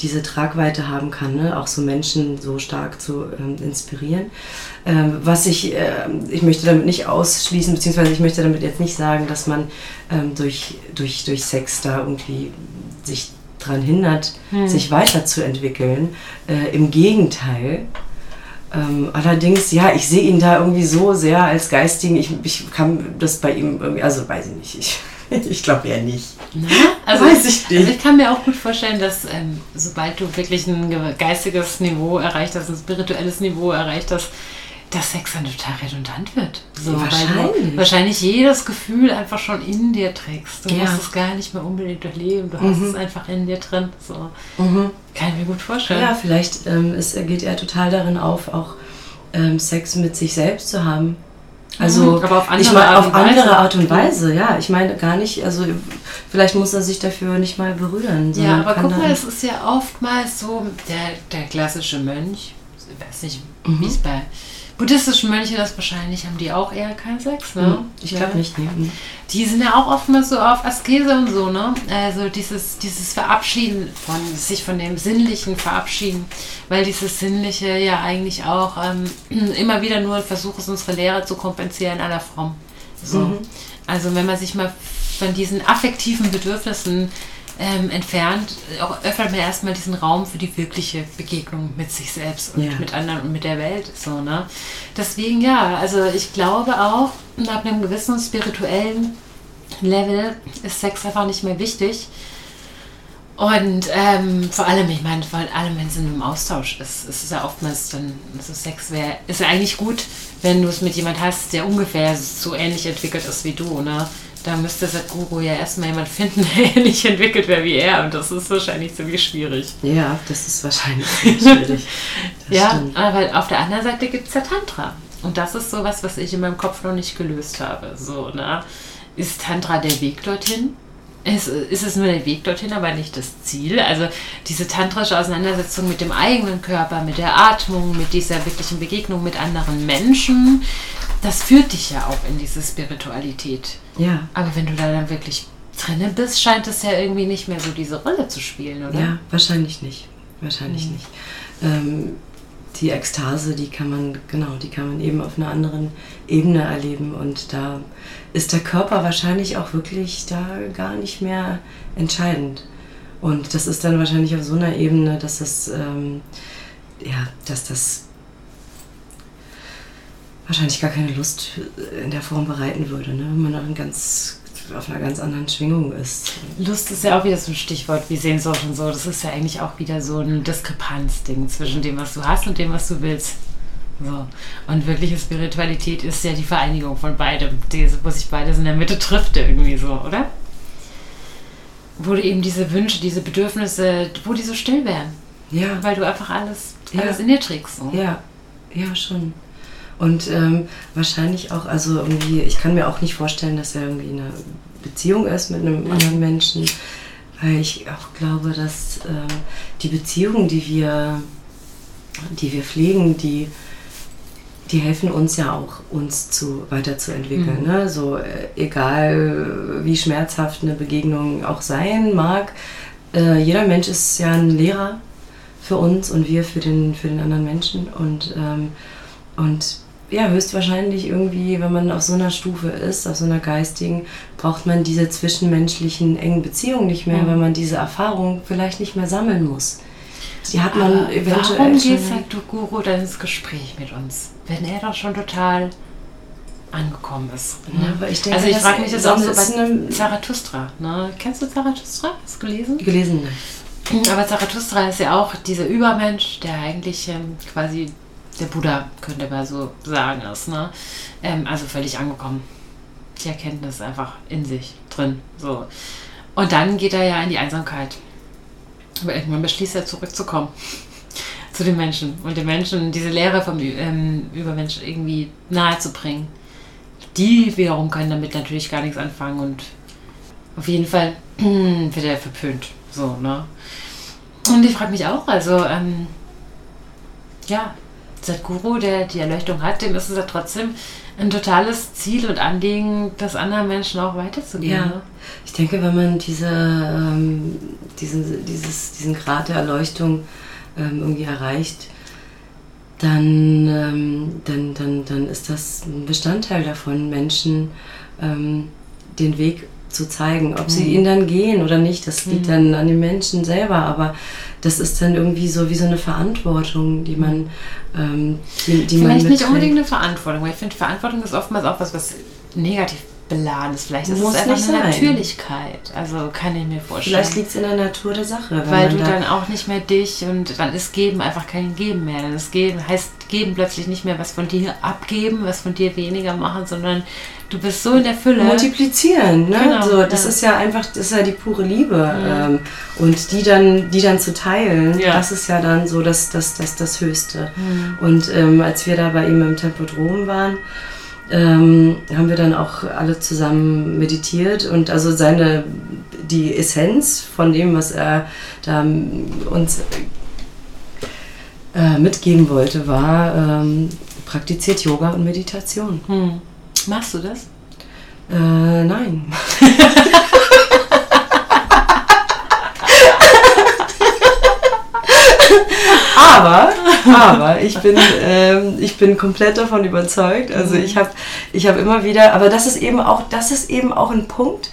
Speaker 2: diese Tragweite haben kann, ne? auch so Menschen so stark zu ähm, inspirieren. Ähm, was ich, ähm, ich möchte damit nicht ausschließen, beziehungsweise ich möchte damit jetzt nicht sagen, dass man ähm, durch, durch, durch Sex da irgendwie sich daran hindert, sich weiterzuentwickeln. Äh, Im Gegenteil. Ähm, allerdings, ja, ich sehe ihn da irgendwie so sehr als Geistigen. Ich, ich kann das bei ihm irgendwie, also weiß ich nicht. Ich, ich glaube eher nicht.
Speaker 1: Na, also,
Speaker 2: Weiß ich nicht.
Speaker 1: Also ich kann mir auch gut vorstellen, dass ähm, sobald du wirklich ein ge- geistiges Niveau erreicht hast, ein spirituelles Niveau erreicht hast, dass Sex dann total redundant wird. So, Weil
Speaker 2: Wahrscheinlich.
Speaker 1: du wahrscheinlich jedes Gefühl einfach schon in dir trägst. Du
Speaker 2: Ja.
Speaker 1: musst es gar nicht mehr unbedingt durchleben. Du hast es einfach in dir drin. So. Kann ich mir gut vorstellen.
Speaker 2: Ja, vielleicht ähm, es geht er total darin auf, auch ähm, Sex mit sich selbst zu haben. Also,
Speaker 1: aber auf andere
Speaker 2: ich meine,
Speaker 1: Art
Speaker 2: auf
Speaker 1: und Weise.
Speaker 2: andere Art und Weise, ja. Ich meine gar nicht, also vielleicht muss er sich dafür nicht mal berühren.
Speaker 1: Ja, aber guck mal, es ist ja oftmals so, der, der klassische Mönch, ich weiß nicht,
Speaker 2: Mhm.
Speaker 1: wie es bei buddhistischen Mönchen ist, wahrscheinlich haben die auch eher keinen Sex, ne?
Speaker 2: Ich glaube nicht, nee. Mhm.
Speaker 1: Die sind ja auch oftmals so auf Askese und so, ne? Also dieses, dieses Verabschieden von sich von dem Sinnlichen verabschieden, weil dieses Sinnliche ja eigentlich auch ähm, immer wieder nur ein Versuch ist, unsere Lehre zu kompensieren aller Form. So. Also wenn man sich mal von diesen affektiven Bedürfnissen ähm, entfernt, auch öffnet man erstmal diesen Raum für die wirkliche Begegnung mit sich selbst und
Speaker 2: Ja.
Speaker 1: mit anderen und mit der Welt. So, ne? Deswegen ja, also ich glaube auch, ab einem gewissen spirituellen Level ist Sex einfach nicht mehr wichtig. Und ähm, vor allem, ich meine, vor allem, wenn es in einem Austausch ist, ist es ja oftmals dann, also Sex wäre, ist ja eigentlich gut, wenn du es mit jemand hast, der ungefähr so ähnlich entwickelt ist wie du, ne? Da müsste Sadhguru ja erstmal jemand finden, der ähnlich entwickelt wäre wie er. Und das ist wahrscheinlich ziemlich schwierig.
Speaker 2: Ja, das ist wahrscheinlich schwierig.
Speaker 1: Ja,
Speaker 2: stimmt.
Speaker 1: aber auf der anderen Seite gibt es ja Tantra. Und das ist sowas, was ich in meinem Kopf noch nicht gelöst habe. So, ne? Ist Tantra der Weg dorthin? Ist, ist es nur der Weg dorthin, aber nicht das Ziel? Also diese tantrische Auseinandersetzung mit dem eigenen Körper, mit der Atmung, mit dieser wirklichen Begegnung mit anderen Menschen, das führt dich ja auch in diese Spiritualität.
Speaker 2: Ja,
Speaker 1: Aber wenn du da dann wirklich drinne bist, scheint es ja irgendwie nicht mehr so diese Rolle zu spielen, oder?
Speaker 2: ja, wahrscheinlich nicht. Wahrscheinlich
Speaker 1: Mhm.
Speaker 2: nicht. Ähm, die Ekstase, die kann man, genau, die kann man eben auf einer anderen Ebene erleben. Und da ist der Körper wahrscheinlich auch wirklich da gar nicht mehr entscheidend. Und das ist dann wahrscheinlich auf so einer Ebene, dass das, ähm, ja, dass das wahrscheinlich gar keine Lust in der Form bereiten würde, ne? wenn man dann ganz auf einer ganz anderen Schwingung ist.
Speaker 1: Lust ist ja auch wieder so ein Stichwort wie Sehnsucht und so. Das ist ja eigentlich auch wieder so ein Diskrepanzding zwischen dem, was du hast und dem, was du willst. So. Und wirkliche Spiritualität ist ja die Vereinigung von beidem, die, wo sich beides in der Mitte trifft irgendwie so, oder? Wo du eben diese Wünsche, diese Bedürfnisse, wo die so still werden.
Speaker 2: Ja.
Speaker 1: Weil du einfach alles,
Speaker 2: Ja.
Speaker 1: alles in dir trägst. So.
Speaker 2: Ja, ja, schon. Und ähm, wahrscheinlich auch, also irgendwie, ich kann mir auch nicht vorstellen, dass er irgendwie in einer Beziehung ist mit einem anderen Menschen, weil ich auch glaube, dass ähm, die Beziehungen, die wir, die wir pflegen, die, die helfen uns ja auch, uns zu, weiterzuentwickeln.
Speaker 1: Mhm.
Speaker 2: Ne? So, äh, egal wie schmerzhaft eine Begegnung auch sein mag, äh, jeder Mensch ist ja ein Lehrer für uns und wir für den, für den anderen Menschen. Und, ähm, und ja, höchstwahrscheinlich irgendwie, wenn man auf so einer Stufe ist, auf so einer geistigen, braucht man diese zwischenmenschlichen engen Beziehungen nicht mehr,
Speaker 1: Mhm.
Speaker 2: weil man diese Erfahrung vielleicht nicht mehr sammeln muss. Die hat man
Speaker 1: Aber
Speaker 2: eventuell
Speaker 1: warum geht Sadhguru dann ins Gespräch mit uns, wenn er doch schon total angekommen ist?
Speaker 2: Ja,
Speaker 1: Ne?
Speaker 2: aber ich denke,
Speaker 1: also ich frage mich das auch so bei Zarathustra. Ne? Kennst du Zarathustra? Hast du gelesen?
Speaker 2: gelesen. ne?
Speaker 1: Aber Zarathustra ist ja auch dieser Übermensch, der eigentlich ähm, quasi der Buddha, könnte man so sagen, ist. Ne? Ähm, also völlig angekommen. Die Erkenntnis einfach in sich drin. So. Und dann geht er ja in die Einsamkeit. Aber irgendwann beschließt er zurückzukommen zu den Menschen und den Menschen diese Lehre vom ähm, Übermensch irgendwie nahezubringen. Die wiederum können damit natürlich gar nichts anfangen und auf jeden Fall wird er verpönt. So, ne? Und ich frage mich auch, also, ähm, ja, Sadhguru, der die Erleuchtung hat, dem ist es ja trotzdem ein totales Ziel und Anliegen, das anderen Menschen auch weiterzugeben.
Speaker 2: Ja.
Speaker 1: Ne?
Speaker 2: Ich denke, wenn man diese, ähm, diesen, dieses, diesen Grad der Erleuchtung ähm, irgendwie erreicht, dann, ähm, dann, dann, dann ist das ein Bestandteil davon, Menschen ähm, den Weg zu zeigen. Ob sie
Speaker 1: Mhm.
Speaker 2: ihn dann gehen oder nicht, das liegt
Speaker 1: Mhm.
Speaker 2: dann an den Menschen selber, aber das ist dann irgendwie so wie so eine Verantwortung, die man, ähm, die, die man
Speaker 1: Vielleicht nicht
Speaker 2: mitträgt.
Speaker 1: unbedingt eine Verantwortung, weil ich finde, Verantwortung ist oftmals auch was, was negativ beladen ist. Vielleicht ist
Speaker 2: Muss
Speaker 1: es einfach
Speaker 2: nicht
Speaker 1: eine
Speaker 2: sein.
Speaker 1: Natürlichkeit. Also kann ich mir vorstellen.
Speaker 2: Vielleicht liegt es in der Natur der Sache.
Speaker 1: weil
Speaker 2: man
Speaker 1: du
Speaker 2: da-
Speaker 1: dann auch nicht mehr dich und dann ist Geben einfach kein Geben mehr. Dann ist Geben heißt Geben plötzlich nicht mehr was von dir abgeben, was von dir weniger machen, sondern du bist so in der Fülle.
Speaker 2: multiplizieren, ne?
Speaker 1: Genau,
Speaker 2: so, das
Speaker 1: ja.
Speaker 2: ist ja einfach, das ist ja die pure Liebe. Ähm, und die dann, die dann zu teilen,
Speaker 1: Ja.
Speaker 2: das ist ja dann so das, das, das, das Höchste.
Speaker 1: Mhm.
Speaker 2: Und ähm, als wir da bei ihm im Tempodrom waren, ähm, haben wir dann auch alle zusammen meditiert und also seine die Essenz von dem, was er da uns äh, mitgeben wollte, war ähm, praktiziert Yoga und Meditation.
Speaker 1: Hm. Machst du das?
Speaker 2: Äh, nein. aber, aber ich bin, ähm, ich bin komplett davon überzeugt. Also ich habe, ich habe immer wieder, aber das ist eben auch, das ist eben auch ein Punkt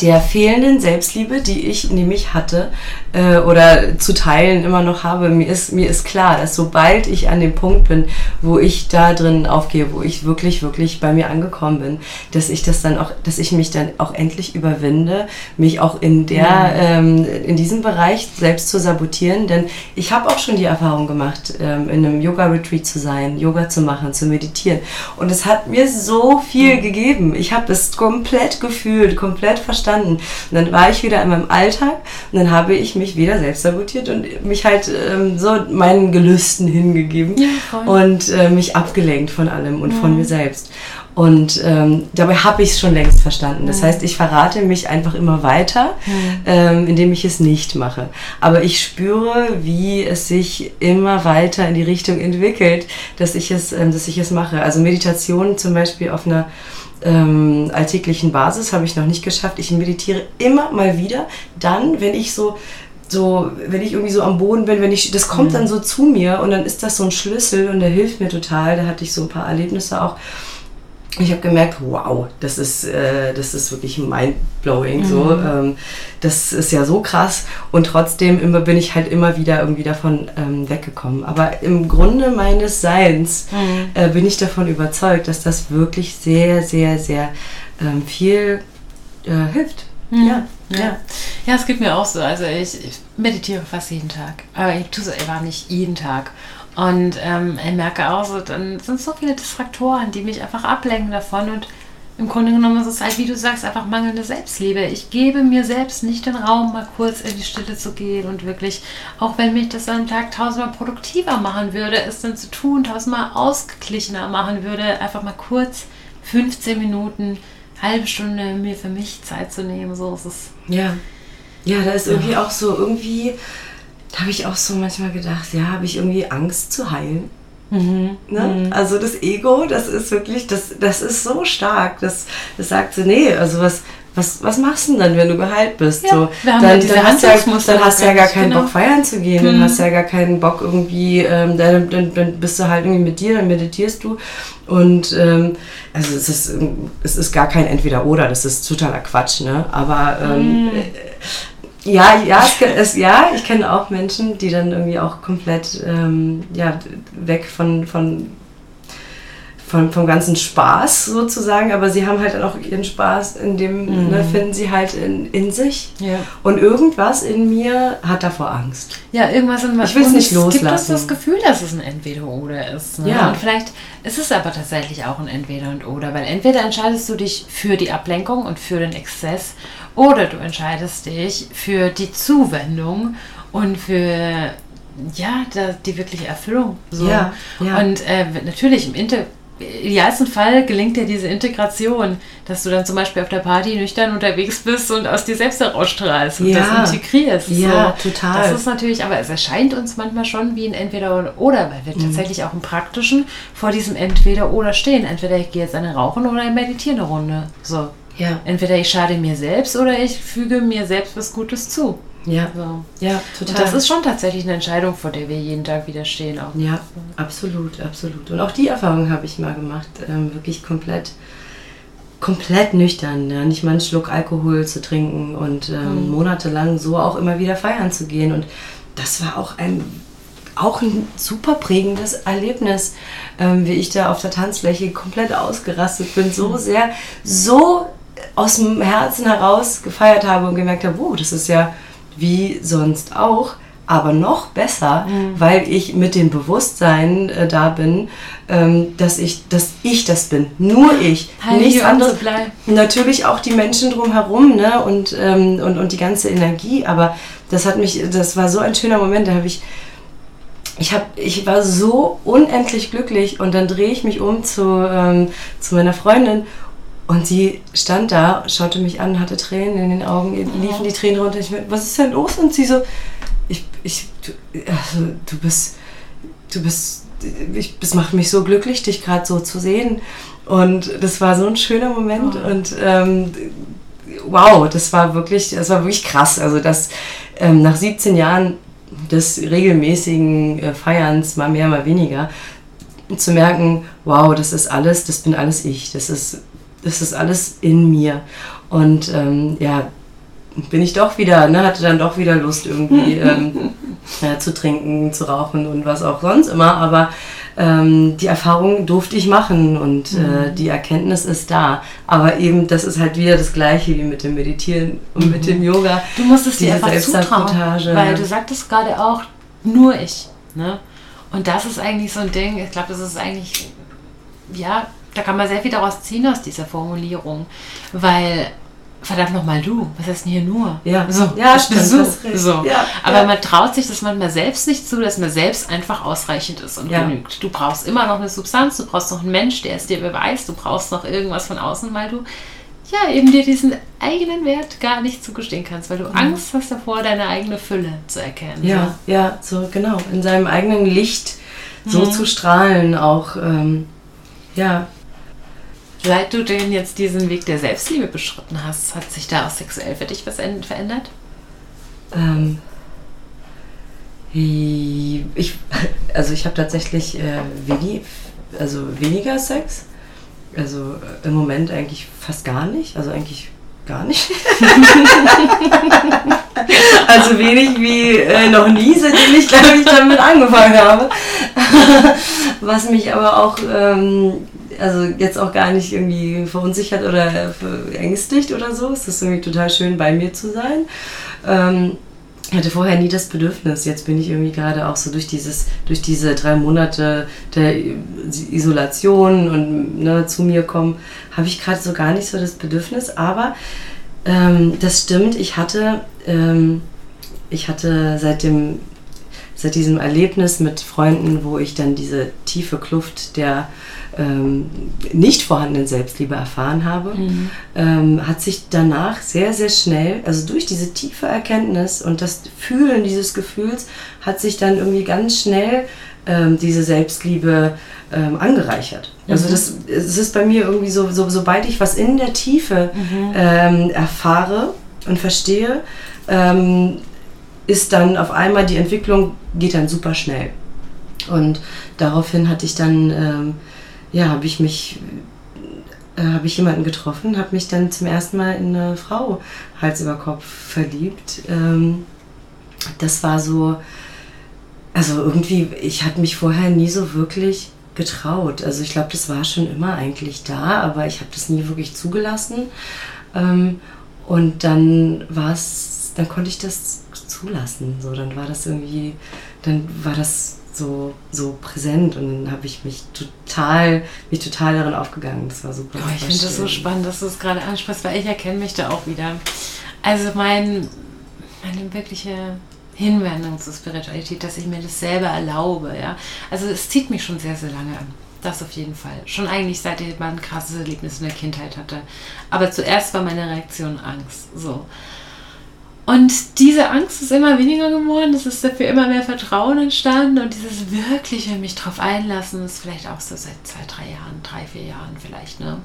Speaker 2: der fehlenden Selbstliebe, die ich nämlich hatte äh, oder zu teilen immer noch habe. Mir ist, mir ist klar, dass sobald ich an dem Punkt bin, wo ich da drin aufgehe, wo ich wirklich, wirklich bei mir angekommen bin, dass ich das dann auch, dass ich mich dann auch endlich überwinde, mich auch in der, ähm, in diesem Bereich selbst zu sabotieren, denn ich habe auch schon die Erfahrung gemacht, ähm, in einem Yoga-Retreat zu sein, Yoga zu machen, zu meditieren und es hat mir so viel gegeben. Ich habe es komplett gefühlt, komplett verstanden. Und dann war ich wieder in meinem Alltag und dann habe ich mich wieder selbst sabotiert und mich halt ähm, so meinen Gelüsten hingegeben
Speaker 1: Ja,
Speaker 2: und äh, mich abgelenkt von allem und von mir selbst. Und ähm, dabei habe ich es schon längst verstanden. Das heißt, ich verrate mich einfach immer weiter, ähm, indem ich es nicht mache. Aber ich spüre, wie es sich immer weiter in die Richtung entwickelt, dass ich es, ähm, dass ich es mache. Also Meditation zum Beispiel auf einer ähm, alltäglichen Basis habe ich noch nicht geschafft. Ich meditiere immer mal wieder dann, wenn ich so so, wenn ich irgendwie so am Boden bin, wenn ich, das kommt dann so zu mir und dann ist das so ein Schlüssel und der hilft mir total. Da hatte ich so ein paar Erlebnisse auch. Ich habe gemerkt, wow, das ist, äh, das ist wirklich mindblowing. Mhm. So, ähm, das ist ja so krass und trotzdem immer bin ich halt immer wieder irgendwie davon ähm, weggekommen. Aber im Grunde meines Seins mhm. äh, bin ich davon überzeugt, dass das wirklich sehr, sehr, sehr ähm, viel äh, hilft.
Speaker 1: Mhm. Ja. Ja. ja, es geht mir auch so. Also ich, ich meditiere fast jeden Tag. Aber ich tue es einfach nicht jeden Tag. Und ähm, ich merke auch so, dann sind so viele Distraktoren, die mich einfach ablenken davon. Und im Grunde genommen ist es halt, wie du sagst, einfach mangelnde Selbstliebe. Ich gebe mir selbst nicht den Raum, mal kurz in die Stille zu gehen und wirklich, auch wenn mich das am Tag tausendmal produktiver machen würde, es dann zu tun, tausendmal ausgeglichener machen würde, einfach mal kurz 15 Minuten halbe Stunde mir für mich Zeit zu nehmen. So ist es.
Speaker 2: Ja. Ja, da ist irgendwie ja. auch so, irgendwie, da habe ich auch so manchmal gedacht, ja, habe ich irgendwie Angst zu heilen. Mhm. Ne? Mhm. Also das Ego, das ist wirklich, das, das ist so stark. Das, das sagt so, nee, also was, was, was machst du denn dann, wenn du geheilt bist? Ja, so, dann, dann, hast ja, dann hast du ja gar keinen genau. Bock feiern zu gehen, mhm. dann hast du ja gar keinen Bock irgendwie, ähm, dann, dann, dann bist du halt irgendwie mit dir, dann meditierst du und ähm, also es ist, es ist gar kein Entweder-Oder, das ist totaler Quatsch, ne? Aber ähm, mhm. Ja, ja, es, es, ja, ich kenne auch Menschen, die dann irgendwie auch komplett ähm, ja, weg von, von von, vom ganzen Spaß sozusagen, aber sie haben halt dann auch ihren Spaß, in dem mhm. ne, finden sie halt in, in sich. Ja. Und irgendwas in mir hat davor Angst.
Speaker 1: Ja, irgendwas in
Speaker 2: mir. Ich will es nicht loslassen.
Speaker 1: Es gibt das Gefühl, dass es ein Entweder-Oder ist. Ne? Ja. Und vielleicht ist es aber tatsächlich auch ein Entweder und Oder, weil entweder entscheidest du dich für die Ablenkung und für den Exzess oder du entscheidest dich für die Zuwendung und für ja, die wirkliche Erfüllung. So. Ja, ja. Und äh, natürlich im Inter idealsten Fall gelingt dir diese Integration, dass du dann zum Beispiel auf der Party nüchtern unterwegs bist und aus dir selbst herausstrahlst und ja. das integrierst.
Speaker 2: Ja, so. total.
Speaker 1: Das ist natürlich, aber es erscheint uns manchmal schon wie ein Entweder-Oder, weil wir mhm. tatsächlich auch im Praktischen vor diesem Entweder-Oder stehen. Entweder ich gehe jetzt eine Rauchen oder ich meditiere eine Runde. So. Ja. Entweder ich schade mir selbst oder ich füge mir selbst was Gutes zu.
Speaker 2: Ja, so. ja,
Speaker 1: total. Und das ist schon tatsächlich eine Entscheidung, vor der wir jeden Tag wieder stehen. Auch.
Speaker 2: Ja, absolut, absolut. Und auch die Erfahrung habe ich mal gemacht, ähm, wirklich komplett, komplett nüchtern, ja? nicht mal einen Schluck Alkohol zu trinken und ähm, mhm. monatelang so auch immer wieder feiern zu gehen. Und das war auch ein auch ein super prägendes Erlebnis, ähm, wie ich da auf der Tanzfläche komplett ausgerastet bin, so mhm. sehr, so aus dem Herzen heraus gefeiert habe und gemerkt habe, wow, das ist ja wie sonst auch, aber noch besser, mhm. weil ich mit dem Bewusstsein äh, da bin, ähm, dass ich, dass ich das bin, nur ich,
Speaker 1: Heil nichts anderes.
Speaker 2: Natürlich auch die Menschen drumherum, ne und, ähm, und und die ganze Energie, aber das hat mich, das war so ein schöner Moment, da habe ich ich, hab, ich war so unendlich glücklich und dann drehe ich mich um zu, ähm, zu meiner Freundin und sie stand da, schaute mich an, hatte Tränen in den Augen, liefen die Tränen runter. Ich meinte, was ist denn los? Und sie so, ich, ich, du, also, du bist, du bist, ich, das macht mich so glücklich, dich gerade so zu sehen. Und das war so ein schöner Moment. Oh. Und ähm, wow, das war wirklich, das war wirklich krass. Also das ähm, nach 17 Jahren des regelmäßigen äh, Feierns, mal mehr, mal weniger, zu merken, wow, das ist alles, das bin alles ich. Das ist das ist alles in mir. Und ähm, ja, bin ich doch wieder, ne, hatte dann doch wieder Lust irgendwie ähm, ja, zu trinken, zu rauchen und was auch sonst immer. Aber ähm, die Erfahrung durfte ich machen und äh, mhm. die Erkenntnis ist da. Aber eben, das ist halt wieder das Gleiche wie mit dem Meditieren und mhm. mit dem Yoga.
Speaker 1: Du musst es dir einfach zutrauen, weil du sagtest gerade auch, nur ich. Ne? Und das ist eigentlich so ein Ding, ich glaube, das ist eigentlich, ja, da kann man sehr viel daraus ziehen aus dieser Formulierung, weil verdammt nochmal du, was heißt denn hier nur?
Speaker 2: Ja,
Speaker 1: so,
Speaker 2: ja stimmt, so.
Speaker 1: so. Ja, Aber ja. man traut sich das manchmal selbst nicht zu, dass man selbst einfach ausreichend ist und ja. genügt. Du brauchst immer noch eine Substanz, du brauchst noch einen Mensch, der es dir beweist, du brauchst noch irgendwas von außen, weil du ja eben dir diesen eigenen Wert gar nicht zugestehen kannst, weil du mhm. Angst hast davor, deine eigene Fülle zu erkennen.
Speaker 2: Ja, so. ja, so genau, in seinem eigenen Licht so mhm. zu strahlen, auch ähm, ja,
Speaker 1: Seit du denn jetzt diesen Weg der Selbstliebe beschritten hast, hat sich da auch sexuell für dich was verändert?
Speaker 2: Ähm, Ich, also ich habe tatsächlich äh, wenig, also weniger Sex. Also äh, im Moment eigentlich fast gar nicht. Also eigentlich gar nicht. also wenig wie äh, noch nie, seitdem ich, glaube ich, damit angefangen habe. Was mich aber auch, ähm, also jetzt auch gar nicht irgendwie verunsichert oder verängstigt oder so. Es ist irgendwie total schön, bei mir zu sein. Ähm, ich hatte vorher nie das Bedürfnis. Jetzt bin ich irgendwie gerade auch so durch dieses, durch diese drei Monate der Isolation und ne, zu mir kommen, habe ich gerade so gar nicht so das Bedürfnis. Aber ähm, das stimmt. Ich hatte, ähm, ich hatte seit dem, seit diesem Erlebnis mit Freunden, wo ich dann diese tiefe Kluft der ähm, nicht vorhandenen Selbstliebe erfahren habe, mhm. ähm, hat sich danach sehr, sehr schnell, also durch diese tiefe Erkenntnis und das Fühlen dieses Gefühls, hat sich dann irgendwie ganz schnell ähm, diese Selbstliebe ähm, angereichert. Also mhm. das, das ist bei mir irgendwie so, so, sobald ich was in der Tiefe mhm. ähm, erfahre und verstehe, ähm, ist dann auf einmal die Entwicklung geht dann super schnell. Und daraufhin hatte ich dann ähm, ja, habe ich mich, äh, habe ich jemanden getroffen, habe mich dann zum ersten Mal in eine Frau Hals über Kopf verliebt. Ähm, das war so, also irgendwie, ich hatte mich vorher nie so wirklich getraut. Also ich glaube, das war schon immer eigentlich da, aber ich habe das nie wirklich zugelassen. Ähm, und dann war es, dann konnte ich das zulassen. So, dann war das irgendwie, dann war das so, so präsent und dann habe ich mich total, mich total darin aufgegangen. Das war super.
Speaker 1: Oh, ich finde das so spannend, dass du es gerade ansprichst, weil ich erkenne mich da auch wieder. Also mein, meine wirkliche Hinwendung zur Spiritualität, dass ich mir das selber erlaube, ja. Also es zieht mich schon sehr, sehr lange an. Das auf jeden Fall. Schon eigentlich seit ich mal ein krasses Erlebnis in der Kindheit hatte. Aber zuerst war meine Reaktion Angst. So. Und diese Angst ist immer weniger geworden, es ist dafür immer mehr Vertrauen entstanden und dieses wirkliche mich drauf einlassen ist vielleicht auch so seit zwei, drei Jahren, drei, vier Jahren vielleicht. Ne?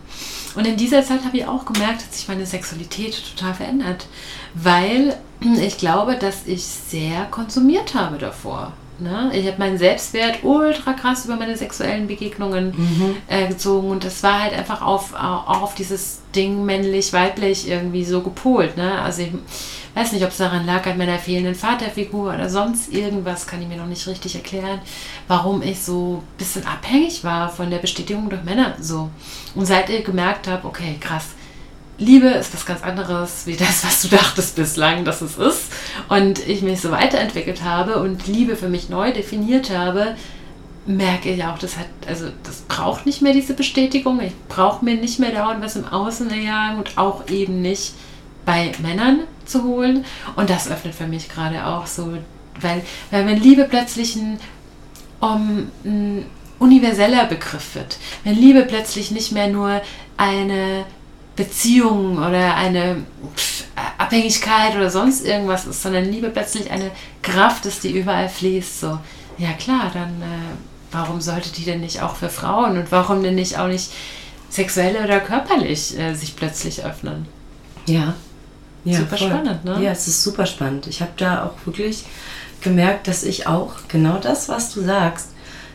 Speaker 1: Und in dieser Zeit habe ich auch gemerkt, dass sich meine Sexualität total verändert, weil ich glaube, dass ich sehr konsumiert habe davor. Ne? Ich habe meinen Selbstwert ultra krass über meine sexuellen Begegnungen mhm. äh, gezogen und das war halt einfach auf, auch auf dieses Ding männlich-weiblich irgendwie so gepolt. Ne? Also ich weiß nicht, ob es daran lag an meiner fehlenden Vaterfigur oder sonst irgendwas, kann ich mir noch nicht richtig erklären, warum ich so ein bisschen abhängig war von der Bestätigung durch Männer. So. Und seit ich gemerkt habe, okay, krass, Liebe ist was ganz anderes wie das, was du dachtest bislang, dass es ist. Und ich mich so weiterentwickelt habe und Liebe für mich neu definiert habe, merke ich auch, das hat, also das braucht nicht mehr diese Bestätigung. Ich brauche mir nicht mehr dauernd was im Außen erjagen und auch eben nicht bei Männern zu holen. Und das öffnet für mich gerade auch so, weil, weil wenn Liebe plötzlich ein, um, ein universeller Begriff wird, wenn Liebe plötzlich nicht mehr nur eine Beziehung oder eine Abhängigkeit oder sonst irgendwas ist, sondern Liebe plötzlich eine Kraft ist, die überall fließt. So, ja klar, dann äh, warum sollte die denn nicht auch für Frauen und warum denn nicht auch nicht sexuell oder körperlich äh, sich plötzlich öffnen?
Speaker 2: Ja. Ja
Speaker 1: super voll. spannend, ne?
Speaker 2: Ja, es ist super spannend. Ich habe da auch wirklich gemerkt, dass ich auch genau das, was du sagst,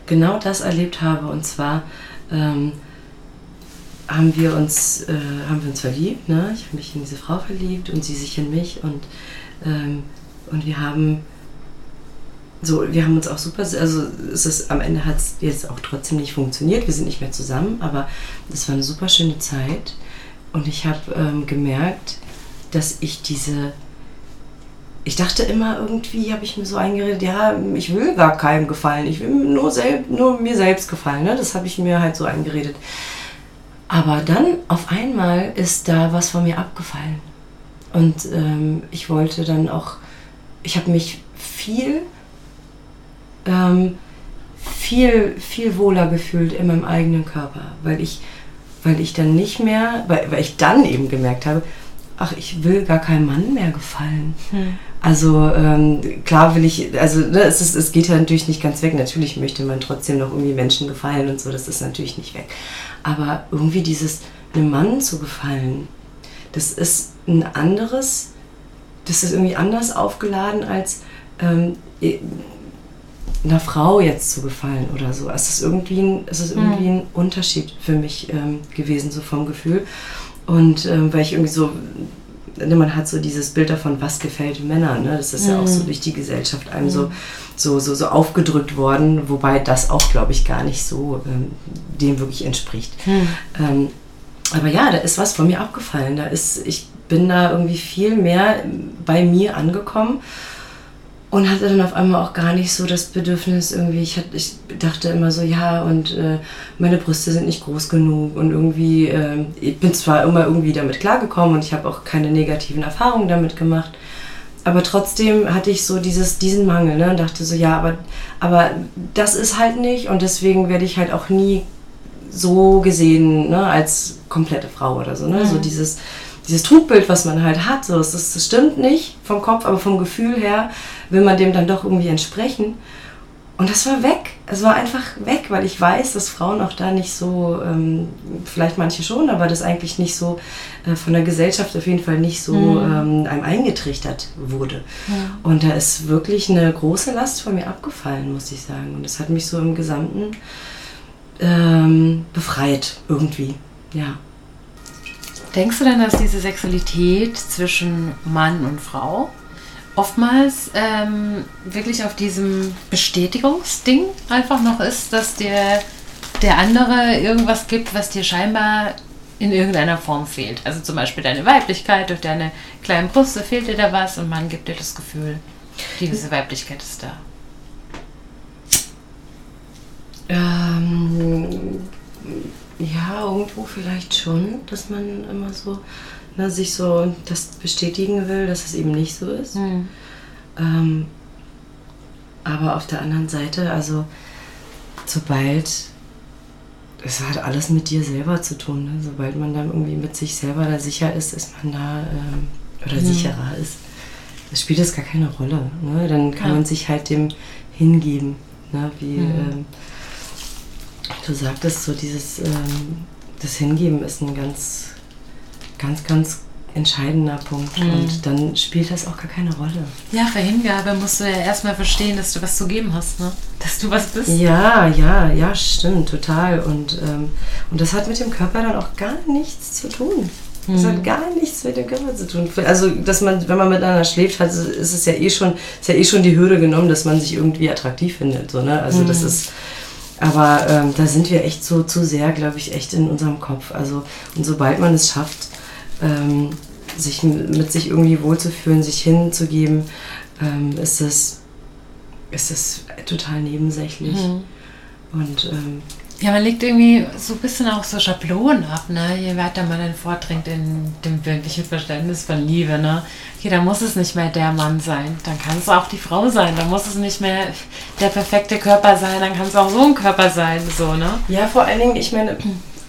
Speaker 2: genau das erlebt habe. Und zwar ähm, haben wir uns, äh, haben wir uns verliebt. Ne? Ich habe mich in diese Frau verliebt und sie sich in mich und, ähm, und wir haben so, wir haben uns auch super, also es ist, am Ende hat es jetzt auch trotzdem nicht funktioniert, wir sind nicht mehr zusammen, aber das war eine super schöne Zeit und ich habe ähm, gemerkt, dass ich diese, ich dachte immer irgendwie, habe ich mir so eingeredet, ja, ich will gar keinem gefallen, ich will nur, selb, nur mir selbst gefallen, ne? das habe ich mir halt so eingeredet. Aber dann auf einmal ist da was von mir abgefallen. Und ähm, ich wollte dann auch, ich habe mich viel, ähm, viel, viel wohler gefühlt in meinem eigenen Körper, weil ich, weil ich dann nicht mehr, weil, weil ich dann eben gemerkt habe, ach, ich will gar keinem Mann mehr gefallen. Hm. Also ähm, klar will ich, also ne, es, ist, es geht ja natürlich nicht ganz weg. Natürlich möchte man trotzdem noch irgendwie Menschen gefallen und so, das ist natürlich nicht weg. Aber irgendwie dieses einem Mann zu gefallen, das ist ein anderes, das ist irgendwie anders aufgeladen als ähm, einer Frau jetzt zu gefallen oder so. Es ist irgendwie ein, es ist irgendwie
Speaker 1: Mhm.
Speaker 2: ein Unterschied für mich ähm, gewesen, so vom Gefühl. Und ähm, weil ich irgendwie so, ne, man hat so dieses Bild davon, was gefällt Männern. Ne? Das ist ja auch so durch die Gesellschaft einem so, so, so, so aufgedrückt worden, wobei das auch, glaube ich, gar nicht so ähm, dem wirklich entspricht. Ähm, aber ja, da ist was von mir abgefallen. Da ist, ich bin da irgendwie viel mehr bei mir angekommen und hatte dann auf einmal auch gar nicht so das Bedürfnis irgendwie, ich, hatte, ich dachte immer so, ja, und äh, meine Brüste sind nicht groß genug und irgendwie, äh, ich bin zwar immer irgendwie damit klargekommen und ich habe auch keine negativen Erfahrungen damit gemacht, aber trotzdem hatte ich so dieses, diesen Mangel ne, und dachte so, ja, aber, aber das ist halt nicht und deswegen werde ich halt auch nie so gesehen ne, als komplette Frau oder so. Ne? So dieses, dieses Trugbild, was man halt hat, so, das, das stimmt nicht vom Kopf, aber vom Gefühl her will man dem dann doch irgendwie entsprechen. Und das war weg. Es war einfach weg, weil ich weiß, dass Frauen auch da nicht so, ähm, vielleicht manche schon, aber das eigentlich nicht so äh, von der Gesellschaft auf jeden Fall nicht so ähm, einem eingetrichtert wurde. Und da ist wirklich eine große Last von mir abgefallen, muss ich sagen. Und das hat mich so im Gesamten ähm, befreit irgendwie. Ja.
Speaker 1: Denkst du denn, dass diese Sexualität zwischen Mann und Frau oftmals ähm, wirklich auf diesem Bestätigungsding einfach noch ist, dass dir der andere irgendwas gibt, was dir scheinbar in irgendeiner Form fehlt? Also zum Beispiel deine Weiblichkeit, durch deine kleinen Brüste fehlt dir da was und man gibt dir das Gefühl, diese Weiblichkeit ist da.
Speaker 2: Ähm, ja, irgendwo vielleicht schon, dass man immer so ne, sich so das bestätigen will, dass es eben nicht so ist. Ähm, aber auf der anderen Seite, also sobald es hat alles mit dir selber zu tun, ne? sobald man dann irgendwie mit sich selber da sicher ist, ist man da ähm, oder sicherer ist, das spielt das gar keine Rolle. Ne? Dann kann
Speaker 1: Ja.
Speaker 2: man sich halt dem hingeben, ne? wie ähm, du sagtest, so dieses ähm, das Hingeben ist ein ganz, ganz, ganz entscheidender Punkt und dann spielt das auch gar keine Rolle.
Speaker 1: Ja, für Hingabe musst du ja erstmal verstehen, dass du was zu geben hast, ne? Dass du was bist.
Speaker 2: Ja, ja, ja, stimmt, total. Und, ähm, und das hat mit dem Körper dann auch gar nichts zu tun. Das hat gar nichts mit dem Körper zu tun. Also, dass man, wenn man miteinander schläft, hat, ist es ja eh schon, ist ja eh schon die Hürde genommen, dass man sich irgendwie attraktiv findet. So, ne? Also das ist. Aber ähm, da sind wir echt so zu sehr, glaube ich, echt in unserem Kopf. Also, und sobald man es schafft, ähm, sich mit sich irgendwie wohlzufühlen, sich hinzugeben, ähm, ist es ist es total nebensächlich. Und ähm,
Speaker 1: Ja, man legt irgendwie so ein bisschen auch so Schablonen ab, ne? Je weiter man dann vordringt in dem wirklichen Verständnis von Liebe, ne? Okay, da muss es nicht mehr der Mann sein, dann kann es auch die Frau sein, dann muss es nicht mehr der perfekte Körper sein, dann kann es auch so ein Körper sein, so, ne?
Speaker 2: ja, vor allen Dingen, ich meine,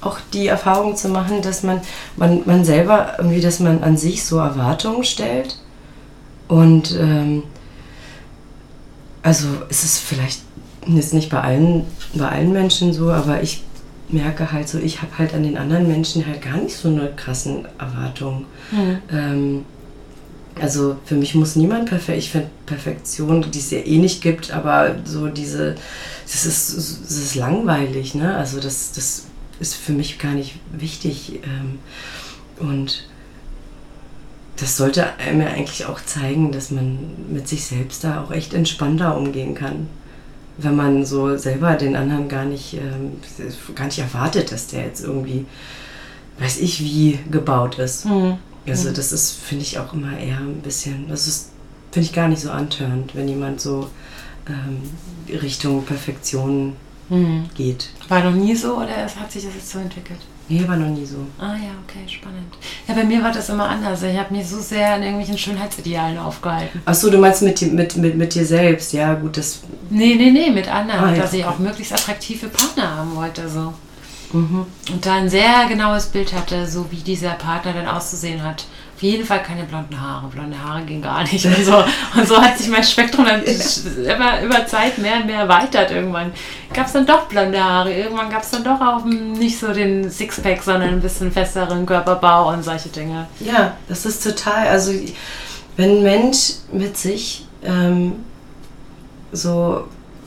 Speaker 2: auch die Erfahrung zu machen, dass man, man, man selber irgendwie, dass man an sich so Erwartungen stellt. Und ähm, also es ist vielleicht jetzt nicht bei allen, bei allen Menschen so, aber ich merke halt so, ich habe halt an den anderen Menschen halt gar nicht so eine krassen Erwartungen. Ähm, also für mich muss niemand perfekt. Ich finde Perfektion, die es ja eh nicht gibt, aber so diese, das ist, das ist langweilig, ne? Also das, das ist für mich gar nicht wichtig. Ähm, und das sollte einem ja eigentlich auch zeigen, dass man mit sich selbst da auch echt entspannter umgehen kann. Wenn man so selber den anderen gar nicht, ähm, gar nicht erwartet, dass der jetzt irgendwie, weiß ich, wie gebaut ist. Also das ist, finde ich, auch immer eher ein bisschen, das ist, finde ich gar nicht so antörend, wenn jemand so ähm, Richtung Perfektion geht.
Speaker 1: War noch nie so oder es hat sich das jetzt so entwickelt?
Speaker 2: Nee, war noch nie so.
Speaker 1: Ah ja, okay, spannend. Ja, bei mir war das immer anders. Ich habe mich so sehr an irgendwelchen Schönheitsidealen aufgehalten.
Speaker 2: Achso, du meinst mit, dir- mit, mit, mit dir selbst, ja gut, das
Speaker 1: Nee, nee, nee, mit anderen.
Speaker 2: Ah, ja,
Speaker 1: dass ich
Speaker 2: okay.
Speaker 1: auch möglichst attraktive Partner haben wollte. So.
Speaker 2: Mhm.
Speaker 1: Und da ein sehr genaues Bild hatte, so wie dieser Partner dann auszusehen hat. Auf jeden Fall keine blonden Haare. Blonde Haare ging gar nicht. Und so, und so hat sich mein Spektrum dann immer über Zeit mehr und mehr erweitert. Irgendwann gab es dann doch blonde Haare. Irgendwann gab es dann doch auch nicht so den Sixpack, sondern ein bisschen festeren Körperbau und solche Dinge.
Speaker 2: Ja, das ist total, also wenn ein Mensch mit sich ähm, so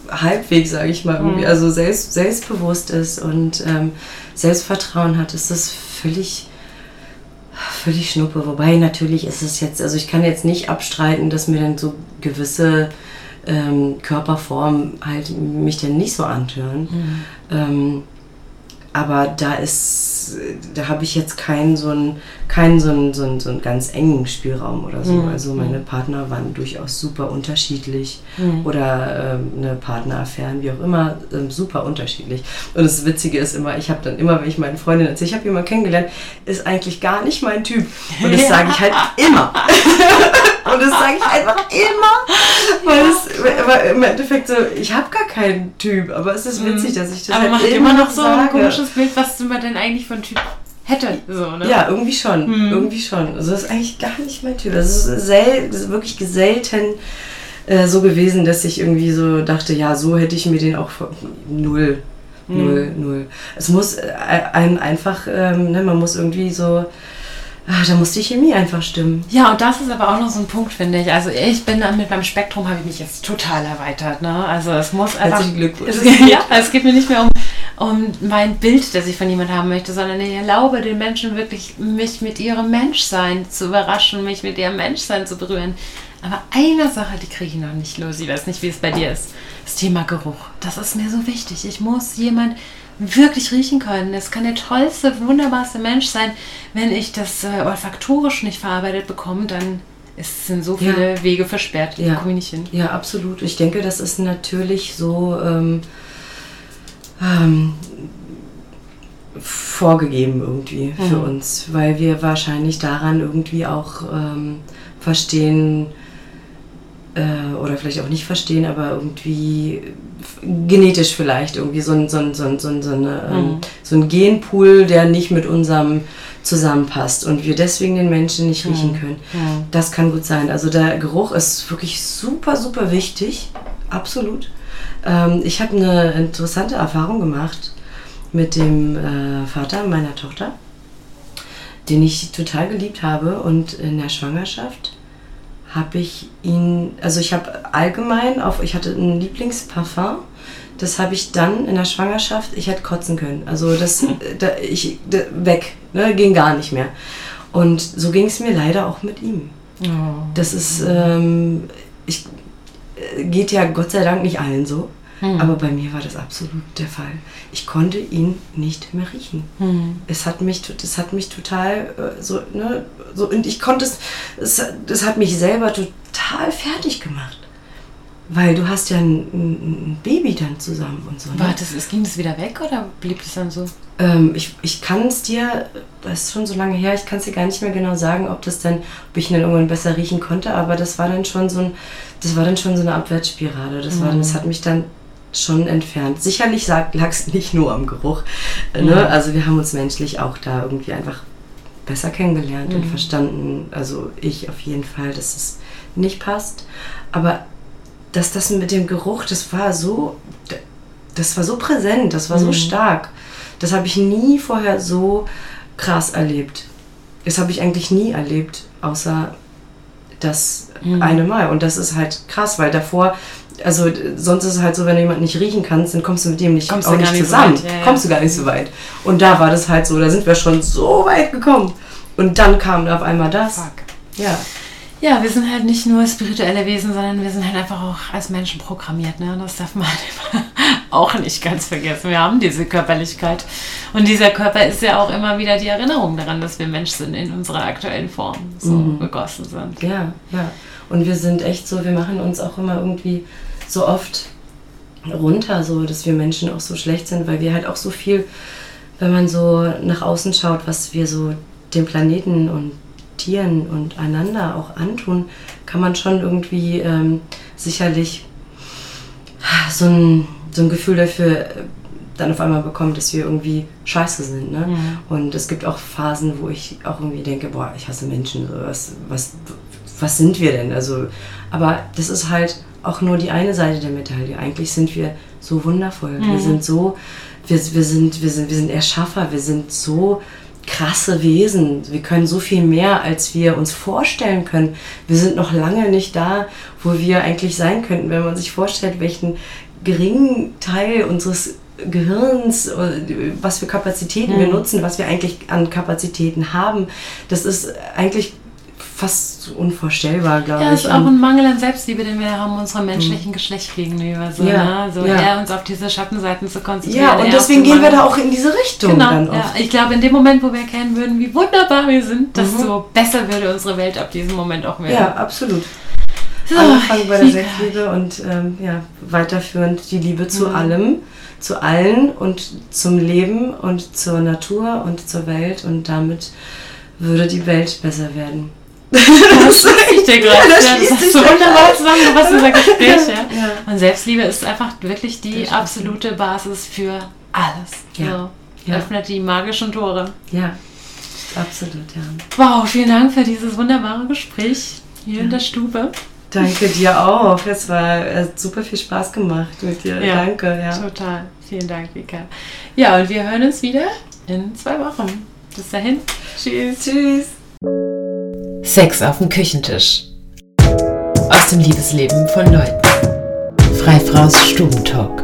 Speaker 2: halbwegs, sage ich mal, irgendwie, mhm. also selbst, selbstbewusst ist und ähm, Selbstvertrauen hat, ist das völlig, völlig schnuppe. Wobei natürlich ist es jetzt, also ich kann jetzt nicht abstreiten, dass mir dann so gewisse ähm, Körperformen halt mich dann nicht so antören. Mhm. Ähm, aber da ist, da habe ich jetzt keinen so einen, keinen so einen, so einen, so einen ganz engen Spielraum oder so. Mhm. Also meine mhm. Partner waren durchaus super unterschiedlich mhm. oder ähm, eine Partneraffären, wie auch immer, ähm, super unterschiedlich. Und das Witzige ist immer, ich habe dann immer, wenn ich meinen Freundinnen erzähle, ich habe jemanden kennengelernt, ist eigentlich gar nicht mein Typ. Und das sage ich halt immer. Und das sage ich einfach immer. Weil, es, weil im Endeffekt so, ich habe gar keinen Typ, aber es ist mhm. witzig, dass ich das
Speaker 1: aber halt immer noch so sage. ein komisches Bild, was man denn eigentlich von Typ hätte. So, ne?
Speaker 2: Ja, irgendwie schon. Mhm. Irgendwie schon. Also das ist eigentlich gar nicht mein Typ. Das ist, sel das ist wirklich selten äh, so gewesen, dass ich irgendwie so dachte, ja, so hätte ich mir den auch null. Null, mhm. null. Es muss äh, einem einfach, ähm, ne, man muss irgendwie so Ach, da muss die Chemie einfach stimmen.
Speaker 1: Ja, und das ist aber auch noch so ein Punkt, finde ich. Also ich bin mit meinem Spektrum habe ich mich jetzt total erweitert. Ne? Also es muss einfach.
Speaker 2: Herzlichen Glückwunsch.
Speaker 1: Es, ja, es geht mir nicht mehr um, um mein Bild, das ich von jemandem haben möchte, sondern ich erlaube den Menschen wirklich, mich mit ihrem Menschsein zu überraschen, mich mit ihrem Menschsein zu berühren. Aber eine Sache, die kriege ich noch nicht los. Ich weiß nicht, wie es bei dir ist. Das Thema Geruch. Das ist mir so wichtig. Ich muss jemand wirklich riechen können. Es kann der tollste, wunderbarste Mensch sein. Wenn ich das äh, olfaktorisch nicht verarbeitet bekomme, dann es sind so viele ja. Wege versperrt.
Speaker 2: Ja. komme ich nicht hin. Ja, absolut. Ich denke, das ist natürlich so ähm, ähm, vorgegeben irgendwie mhm. für uns, weil wir wahrscheinlich daran irgendwie auch ähm, verstehen, äh, oder vielleicht auch nicht verstehen, aber irgendwie genetisch vielleicht irgendwie so ein, so ein, so ein, so ein, so eine, ähm, mhm. so ein Genpool, der nicht mit unserem zusammenpasst und wir deswegen den Menschen nicht riechen mhm. können. Mhm. Das kann gut sein. Also der Geruch ist wirklich super, super wichtig. Absolut. Ähm, ich habe eine interessante Erfahrung gemacht mit dem äh, Vater meiner Tochter, den ich total geliebt habe und in der Schwangerschaft habe ich ihn, also ich habe allgemein auf, ich hatte ein Lieblingsparfum, das habe ich dann in der Schwangerschaft, ich hätte kotzen können. Also das, da, ich, da, weg, ne, ging gar nicht mehr. Und so ging es mir leider auch mit ihm. Oh. Das ist, ähm, ich, äh, geht ja Gott sei Dank nicht allen so. Hm. Aber bei mir war das absolut der Fall. Ich konnte ihn nicht mehr riechen. Hm. Es, hat mich, es hat mich total äh, so, ne, so, und ich konnte es, es, das hat mich selber total fertig gemacht. Weil du hast ja ein, ein Baby dann zusammen und so. Ne?
Speaker 1: War das, ging das wieder weg oder blieb es dann so?
Speaker 2: Ähm, ich ich kann es dir, das ist schon so lange her, ich kann es dir gar nicht mehr genau sagen, ob das dann, ob ich ihn dann irgendwann besser riechen konnte, aber das war dann schon so ein, das war dann schon so eine Abwärtsspirale. Das, war, mhm. das hat mich dann schon entfernt. Sicherlich lag es nicht nur am Geruch. Ne? Ja. Also wir haben uns menschlich auch da irgendwie einfach besser kennengelernt mhm. und verstanden. Also ich auf jeden Fall, dass es nicht passt. Aber dass das mit dem Geruch, das war so, das war so präsent, das war mhm. so stark. Das habe ich nie vorher so krass erlebt. Das habe ich eigentlich nie erlebt, außer das mhm. eine Mal. Und das ist halt krass, weil davor also sonst ist es halt so, wenn du jemanden nicht riechen kannst, dann kommst du mit dem nicht,
Speaker 1: kommst
Speaker 2: auch nicht zusammen.
Speaker 1: So ja, ja.
Speaker 2: Kommst du gar nicht so weit. Und da war das halt so, da sind wir schon so weit gekommen. Und dann kam auf einmal das.
Speaker 1: Fuck. Ja. Ja, wir sind halt nicht nur spirituelle Wesen, sondern wir sind halt einfach auch als Menschen programmiert. Ne? Das darf man halt auch nicht ganz vergessen. Wir haben diese Körperlichkeit. Und dieser Körper ist ja auch immer wieder die Erinnerung daran, dass wir Mensch sind in unserer aktuellen Form, so mhm. begossen sind.
Speaker 2: Ja, ja. Und wir sind echt so, wir machen uns auch immer irgendwie so oft runter, so dass wir Menschen auch so schlecht sind, weil wir halt auch so viel, wenn man so nach außen schaut, was wir so dem Planeten und Tieren und einander auch antun, kann man schon irgendwie ähm, sicherlich so ein, so ein Gefühl dafür äh, dann auf einmal bekommen, dass wir irgendwie scheiße sind. Ne? Mhm. Und es gibt auch Phasen, wo ich auch irgendwie denke, boah, ich hasse Menschen, was, was, was sind wir denn? Also, aber das ist halt auch nur die eine Seite der Medaille. Eigentlich sind wir so wundervoll. Mhm. Wir sind so, wir, wir, sind, wir, sind, wir sind Erschaffer, wir sind so krasse Wesen. Wir können so viel mehr, als wir uns vorstellen können. Wir sind noch lange nicht da, wo wir eigentlich sein könnten, wenn man sich vorstellt, welchen geringen Teil unseres Gehirns, was für Kapazitäten mhm. wir nutzen, was wir eigentlich an Kapazitäten haben, das ist eigentlich fast unvorstellbar, glaube ich.
Speaker 1: Ja, ist auch ein Mangel an Selbstliebe, den wir haben unserem menschlichen mhm. Geschlecht gegenüber. So, ja, ne? so ja. eher uns auf diese Schattenseiten zu konzentrieren.
Speaker 2: Ja, und deswegen gehen wir da auch in diese Richtung
Speaker 1: genau, dann oft. Ja. Ich glaube, in dem Moment, wo wir erkennen würden, wie wunderbar wir sind, desto mhm. besser würde unsere Welt ab diesem Moment auch werden.
Speaker 2: Ja, absolut. So, Angefangen bei der Selbstliebe und ähm, ja, weiterführend die Liebe zu mhm. allem, zu allen und zum Leben und zur Natur und zur Welt und damit würde die Welt besser werden.
Speaker 1: Das schließt sich dir gerade. Ja, das, ja, das ist so wunderbar zusammengefasst, unser Gespräch. Ja. ja. Und Selbstliebe ist einfach wirklich die absolute Basis für alles. Ja. So, öffnet die magischen Tore.
Speaker 2: Ja, absolut, ja.
Speaker 1: Wow, vielen Dank für dieses wunderbare Gespräch hier in der Stube.
Speaker 2: Danke dir auch. Es war es super viel Spaß gemacht mit dir. Danke. Ja.
Speaker 1: Total. Vielen Dank, Vika. Ja, und wir hören uns wieder in zwei Wochen. Bis dahin. Tschüss.
Speaker 2: Tschüss.
Speaker 1: Sex auf dem Küchentisch. Aus dem Liebesleben von Leuten. Freifraus Stubentalk.